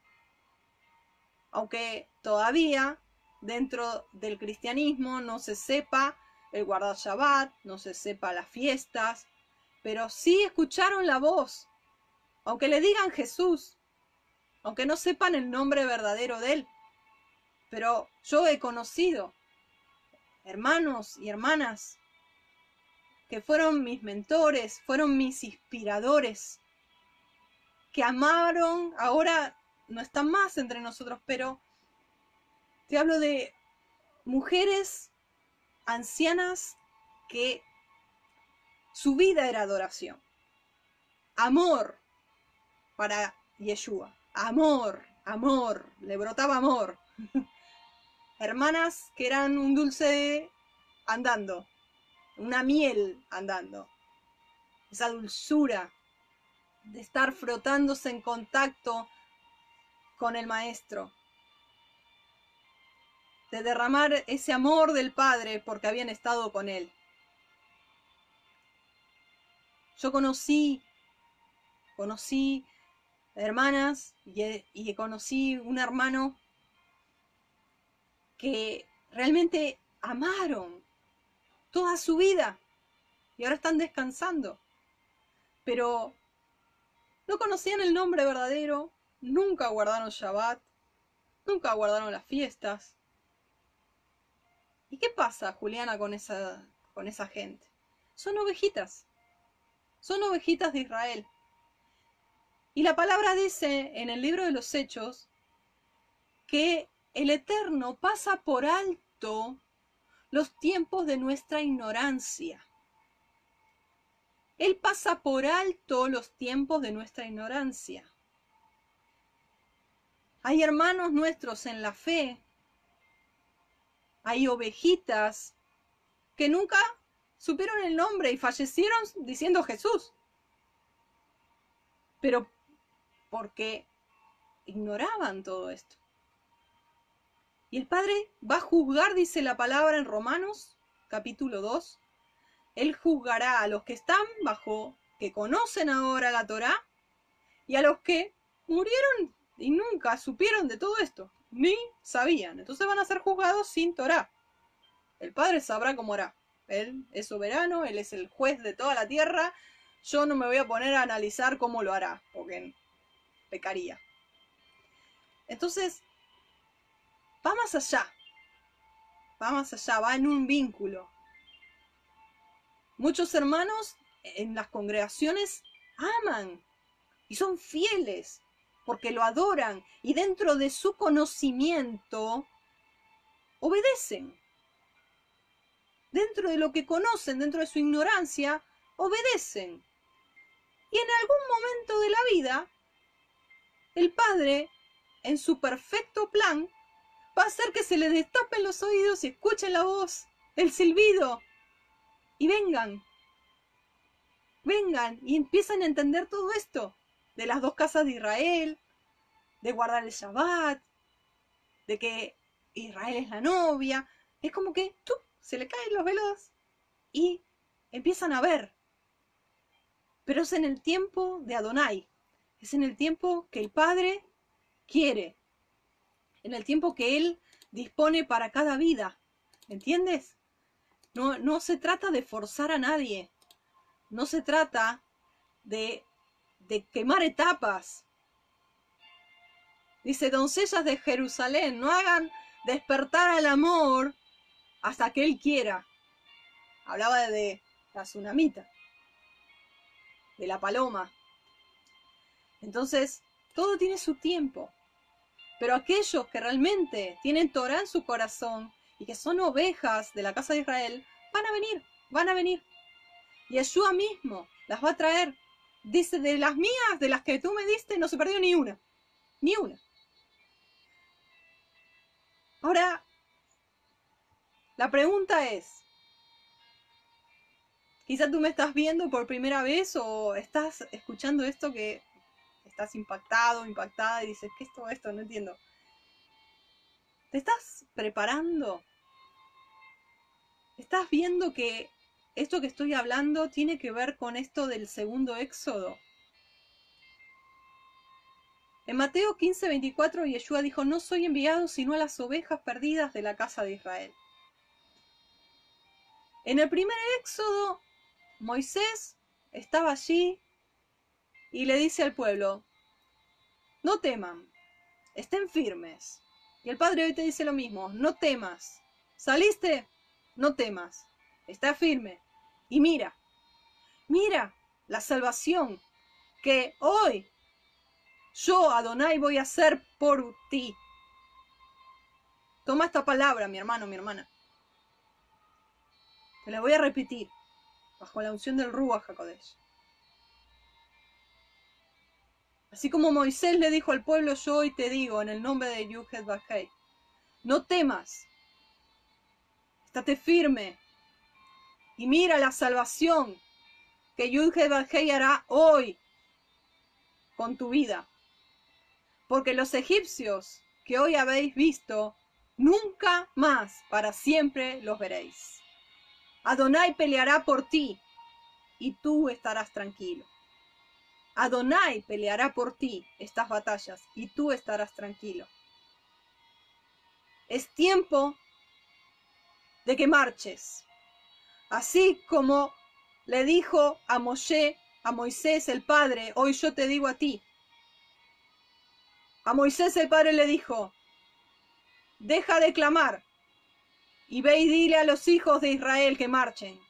Aunque todavía dentro del cristianismo no se sepa el guardar Shabbat, no se sepa las fiestas, pero sí escucharon la voz. Aunque le digan Jesús, aunque no sepan el nombre verdadero de él. Pero yo he conocido hermanos y hermanas que fueron mis mentores, fueron mis inspiradores, que amaron, ahora no están más entre nosotros, pero te hablo de mujeres ancianas que su vida era adoración. Amor para Yeshua. Amor, amor, le brotaba amor. Hermanas que eran un dulce andando, una miel andando. Esa dulzura de estar frotándose en contacto con el maestro. De derramar ese amor del Padre porque habían estado con él. Yo conocí, conocí hermanas y, conocí un hermano que realmente amaron toda su vida y ahora están descansando. Pero no conocían el nombre verdadero, nunca guardaron Shabbat, nunca guardaron las fiestas. ¿Y qué pasa, Juliana, con esa, con esa gente? Son ovejitas. Son ovejitas de Israel. Y la palabra dice en el libro de los Hechos que el Eterno pasa por alto los tiempos de nuestra ignorancia. Él pasa por alto los tiempos de nuestra ignorancia. Hay hermanos nuestros en la fe, hay ovejitas que nunca supieron el nombre y fallecieron diciendo Jesús. Pero porque ignoraban todo esto. Y el Padre va a juzgar, dice la palabra en Romanos, capítulo 2. Él juzgará a los que están bajo, que conocen ahora la Torá, y a los que murieron y nunca supieron de todo esto, ni sabían. Entonces van a ser juzgados sin Torá. El Padre sabrá cómo hará. Él es soberano, Él es el juez de toda la tierra. Yo no me voy a poner a analizar cómo lo hará, porque pecaría. Entonces, va más allá. Va más allá, va en un vínculo. Muchos hermanos en las congregaciones aman y son fieles porque lo adoran y dentro de su conocimiento obedecen. Dentro de lo que conocen, dentro de su ignorancia, obedecen. Y en algún momento de la vida, el Padre, en su perfecto plan, va a hacer que se les destapen los oídos y escuchen la voz, el silbido. Y vengan. Vengan y empiezan a entender todo esto. De las dos casas de Israel, de guardar el Shabbat, de que Israel es la novia. Es como que se le caen los velos y empiezan a ver. Pero es en el tiempo de Adonai. Es en el tiempo que el Padre quiere en el tiempo que Él dispone para cada vida. ¿Entiendes? No, no se trata de forzar a nadie. No se trata de, de quemar etapas. Dice, doncellas de Jerusalén, no hagan despertar al amor hasta que Él quiera. Hablaba de la tsunamita, de la paloma. Entonces, todo tiene su tiempo. Pero aquellos que realmente tienen Torah en su corazón y que son ovejas de la casa de Israel, van a venir, van a venir. Y Yeshua mismo las va a traer. Dice, de las mías, de las que tú me diste, no se perdió ni una. Ni una. Ahora, la pregunta es, quizá tú me estás viendo por primera vez o estás escuchando esto que estás impactado, impactada y dices, ¿qué es todo esto? No entiendo. ¿Te estás preparando? ¿Estás viendo que esto que estoy hablando tiene que ver con esto del segundo éxodo? En Mateo 15, 24, Yeshua dijo, no soy enviado sino a las ovejas perdidas de la casa de Israel. En el primer éxodo, Moisés estaba allí y le dice al pueblo, no teman, estén firmes, Y el Padre hoy te dice lo mismo, no temas. ¿Saliste? No temas. Está firme. Y mira, mira la salvación que hoy yo, Adonai, voy a hacer por ti. Toma esta palabra, mi hermano, mi hermana. Te la voy a repetir, bajo la unción del Ruach HaKodesh. Así como Moisés le dijo al pueblo, yo hoy te digo en el nombre de Yuhet Bajei, no temas, estate firme y mira la salvación que Yuhet Bajei hará hoy con tu vida. Porque los egipcios que hoy habéis visto, nunca más para siempre los veréis. Adonai peleará por ti y tú estarás tranquilo. Adonai peleará por ti estas batallas y tú estarás tranquilo. Es tiempo de que marches. Así como le dijo a Moshe, a Moisés el Padre, hoy yo te digo a ti. A Moisés el Padre le dijo, deja de clamar y ve y dile a los hijos de Israel que marchen.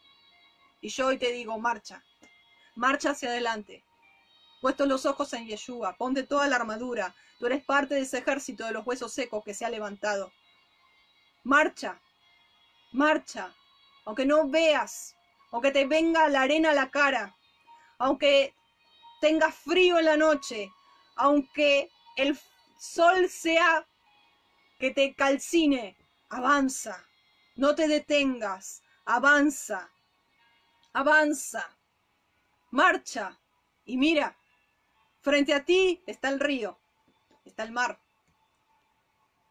Y yo hoy te digo, marcha, marcha hacia adelante puestos los ojos en Yeshua, ponte toda la armadura, tú eres parte de ese ejército de los huesos secos que se ha levantado. Marcha, marcha, aunque no veas, aunque te venga la arena a la cara, aunque tengas frío en la noche, aunque el sol sea que te calcine, avanza, no te detengas, avanza, avanza, marcha. Y mira, Frente a ti está el río, está el mar.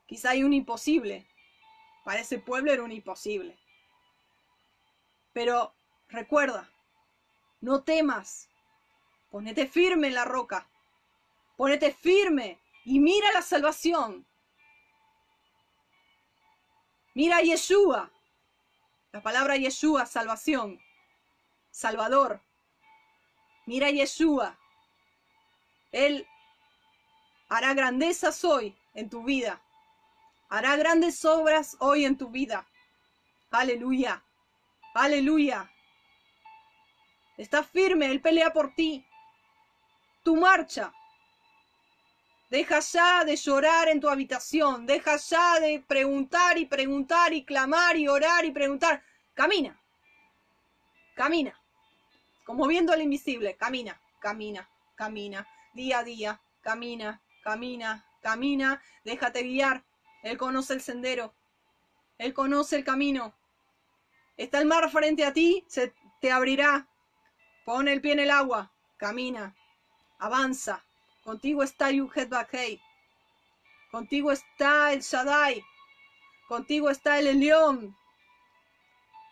Quizá hay un imposible. Para ese pueblo era un imposible. Pero recuerda, no temas. Ponete firme en la roca. Ponete firme y mira la salvación. Mira a Yeshua. La palabra Yeshua, salvación. Salvador. Mira a Yeshua. Él hará grandezas hoy en tu vida. Hará grandes obras hoy en tu vida. Aleluya. Aleluya. Está firme, Él pelea por ti. Tu marcha. Deja ya de llorar en tu habitación. Deja ya de preguntar y preguntar y clamar y orar y preguntar. Camina. Camina. Como viendo al invisible. Camina, camina, camina día a día, camina, camina, camina, déjate guiar. Él conoce el sendero, Él conoce el camino. Está el mar frente a ti, se te abrirá. Pon el pie en el agua, camina, avanza. Contigo está Yuhet Bakei. Contigo está el Shaddai. Contigo está el Elión.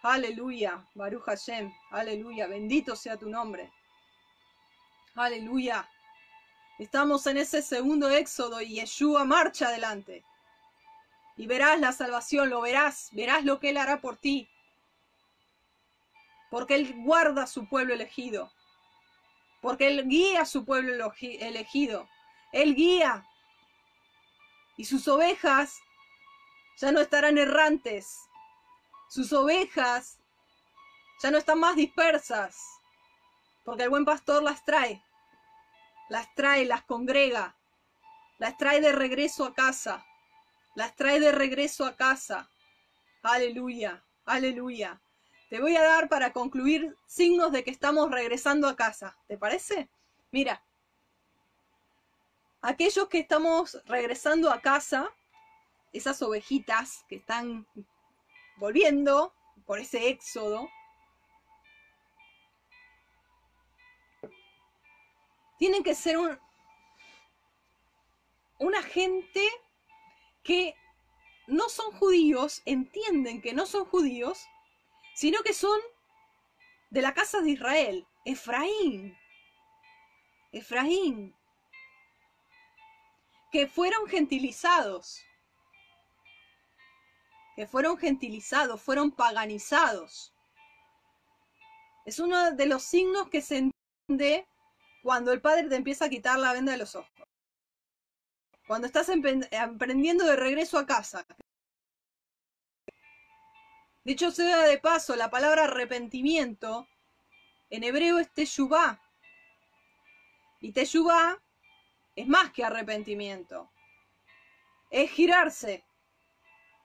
Aleluya, Baruch Hashem. Aleluya, bendito sea tu nombre. Aleluya. Estamos en ese segundo éxodo y Yeshua marcha adelante. Y verás la salvación, lo verás, verás lo que Él hará por ti. Porque Él guarda a su pueblo elegido. Porque Él guía a su pueblo elegido. Él guía. Y sus ovejas ya no estarán errantes. Sus ovejas ya no están más dispersas. Porque el buen pastor las trae las trae, las congrega, las trae de regreso a casa, las trae de regreso a casa. Aleluya, aleluya. Te voy a dar para concluir signos de que estamos regresando a casa. ¿Te parece? Mira, aquellos que estamos regresando a casa, esas ovejitas que están volviendo por ese éxodo, tienen que ser un, una gente que no son judíos, entienden que no son judíos, sino que son de la casa de Israel, Efraín. Efraín. Que fueron gentilizados. Que fueron gentilizados, fueron paganizados. Es uno de los signos que se entiende cuando el padre te empieza a quitar la venda de los ojos. Cuando estás emprendiendo de regreso a casa. Dicho sea de paso, la palabra arrepentimiento en hebreo es teshuvah. Y teshuvah es más que arrepentimiento. Es girarse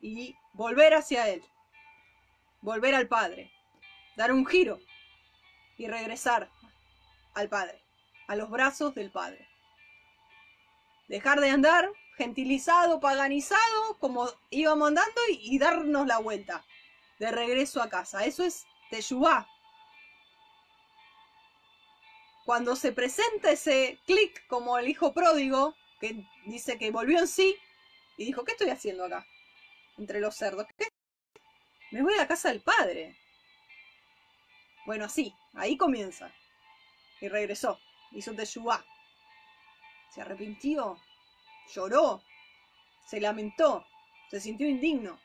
y volver hacia Él. Volver al Padre. Dar un giro y regresar al Padre, a los brazos del Padre. Dejar de andar gentilizado, paganizado, como íbamos andando y, darnos la vuelta de regreso a casa. Eso es Teshuvah. Cuando se presenta ese clic como el hijo pródigo, que dice que volvió en sí y dijo, ¿qué estoy haciendo acá? Entre los cerdos. ¿Qué? Me voy a la casa del padre. Bueno, así, ahí comienza. Y regresó, hizo Teshuvah. Se arrepintió, lloró, se lamentó, se sintió indigno.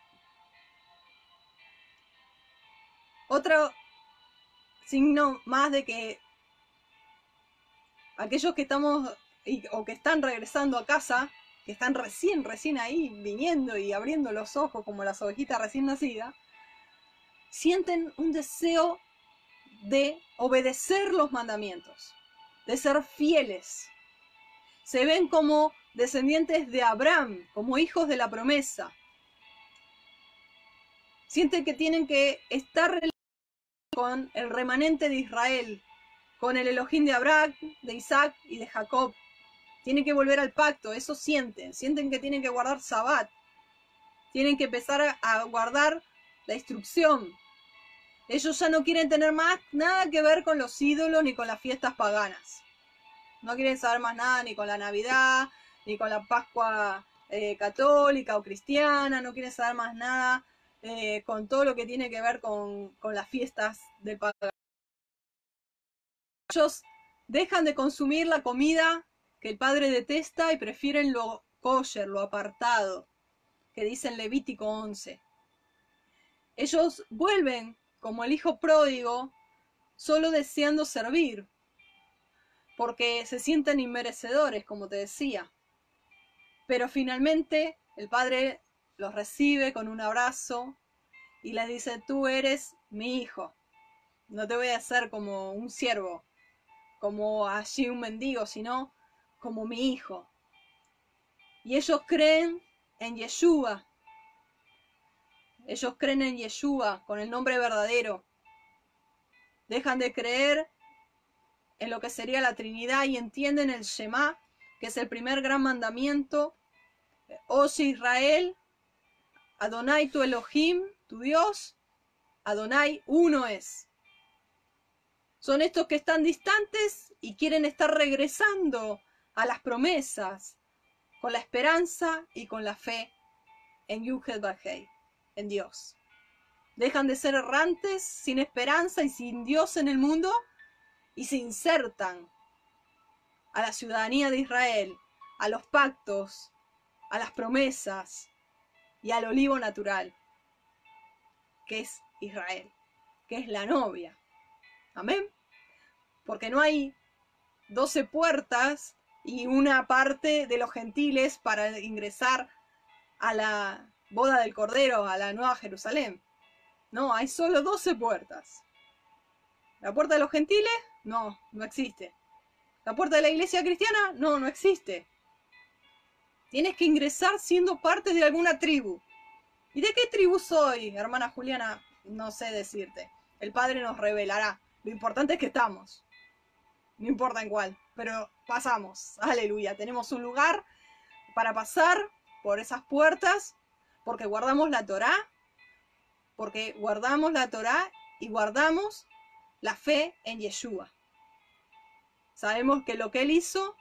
Otro signo más de que aquellos que estamos o que están regresando a casa, que están recién, recién ahí viniendo y abriendo los ojos como las ovejitas recién nacidas, sienten un deseo de obedecer los mandamientos, de ser fieles. Se ven como descendientes de Abraham, como hijos de la promesa. Sienten que tienen que estar con el remanente de Israel, con el Elohim de Abraham, de Isaac y de Jacob. Tienen que volver al pacto, eso sienten. Sienten que tienen que guardar Sabbat. Tienen que empezar a guardar la instrucción, ellos ya no quieren tener más nada que ver con los ídolos ni con las fiestas paganas. No quieren saber más nada ni con la Navidad, ni con la Pascua eh, católica o cristiana, no quieren saber más nada eh, con todo lo que tiene que ver con, con las fiestas del pagano. Ellos dejan de consumir la comida que el padre detesta y prefieren lo kosher, lo apartado, que dice en Levítico 11. Ellos vuelven como el hijo pródigo, solo deseando servir, porque se sienten inmerecedores, como te decía. Pero finalmente el padre los recibe con un abrazo y les dice, tú eres mi hijo, no te voy a hacer como un siervo, como allí un mendigo, sino como mi hijo. Y ellos creen en Yeshua, ellos creen en Yeshua con el nombre verdadero. Dejan de creer en lo que sería la Trinidad y entienden el Shema, que es el primer gran mandamiento. Os Israel, Adonai tu Elohim, tu Dios, Adonai uno es. Son estos que están distantes y quieren estar regresando a las promesas, con la esperanza y con la fe en Yuhed Bajei en Dios. Dejan de ser errantes, sin esperanza y sin Dios en el mundo y se insertan a la ciudadanía de Israel, a los pactos, a las promesas y al olivo natural, que es Israel, que es la novia. Amén. Porque no hay doce puertas y una parte de los gentiles para ingresar a la boda del Cordero a la Nueva Jerusalén. No, hay solo 12 puertas. ¿La puerta de los gentiles? No, no existe. ¿La puerta de la iglesia cristiana? No, no existe. Tienes que ingresar siendo parte de alguna tribu. ¿Y de qué tribu soy, hermana Juliana? No sé decirte. El Padre nos revelará. Lo importante es que estamos. No importa en cuál, pero pasamos. Aleluya. Tenemos un lugar para pasar por esas puertas porque guardamos la Torá, porque guardamos la Torá y guardamos la fe en Yeshua. Sabemos que lo que Él hizo,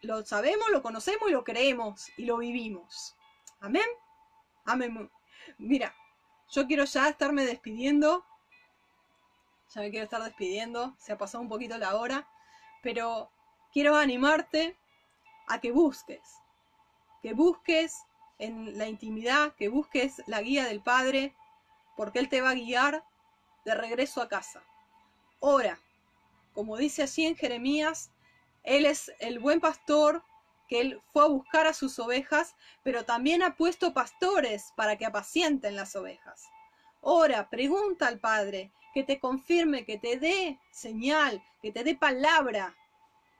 lo, sabemos, lo conocemos y lo creemos y lo vivimos. Amén. Amén. Mira, yo quiero ya estarme despidiendo. Ya me quiero estar despidiendo. Se ha pasado un poquito la hora. Pero quiero animarte a que busques. Que busques en la intimidad, que busques la guía del Padre, porque Él te va a guiar de regreso a casa. Ora, como dice así en Jeremías, Él es el buen pastor que Él fue a buscar a sus ovejas, pero también ha puesto pastores para que apacienten las ovejas. Ora, pregunta al Padre, que te confirme, que te dé señal, que te dé palabra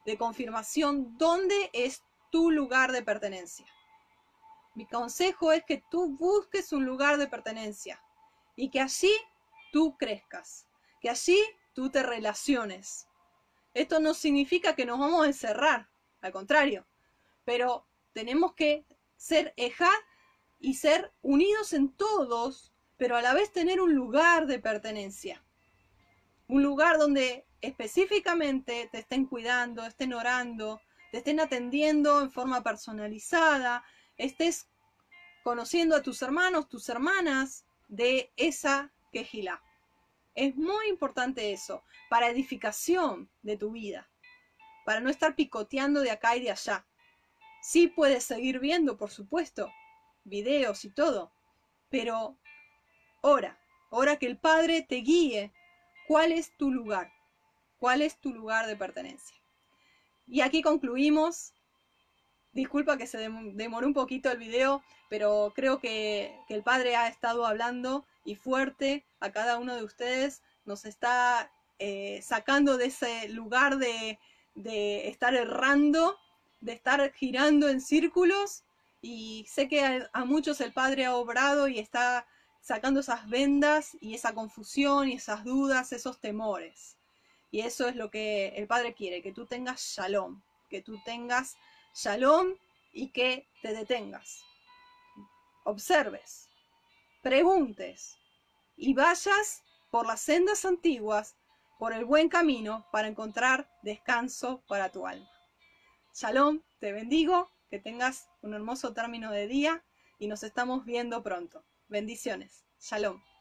de confirmación dónde es tu lugar de pertenencia. Mi consejo es que tú busques un lugar de pertenencia y que allí tú crezcas, que allí tú te relaciones. Esto no significa que nos vamos a encerrar, al contrario, pero tenemos que ser ejad y ser unidos en todos, pero a la vez tener un lugar de pertenencia. Un lugar donde específicamente te estén cuidando, estén orando, te estén atendiendo en forma personalizada, estés conociendo a tus hermanos, tus hermanas de esa quejila. Es muy importante eso, para edificación de tu vida, para no estar picoteando de acá y de allá. Sí puedes seguir viendo, por supuesto, videos y todo, pero ora, ora que el Padre te guíe cuál es tu lugar, cuál es tu lugar de pertenencia. Y aquí concluimos. Disculpa que se demoró un poquito el video, pero creo que, el Padre ha estado hablando y fuerte a cada uno de ustedes. Nos está eh, sacando de ese lugar de, de estar errando de estar girando en círculos y sé que a, muchos el Padre ha obrado y está sacando esas vendas y esa confusión y esas dudas, esos temores. Y eso es lo que el Padre quiere, que tú tengas shalom, que tú tengas shalom y que te detengas. Observes, preguntes y vayas por las sendas antiguas, por el buen camino para encontrar descanso para tu alma. Shalom, te bendigo, que tengas un hermoso término de día y nos estamos viendo pronto. Bendiciones. Shalom.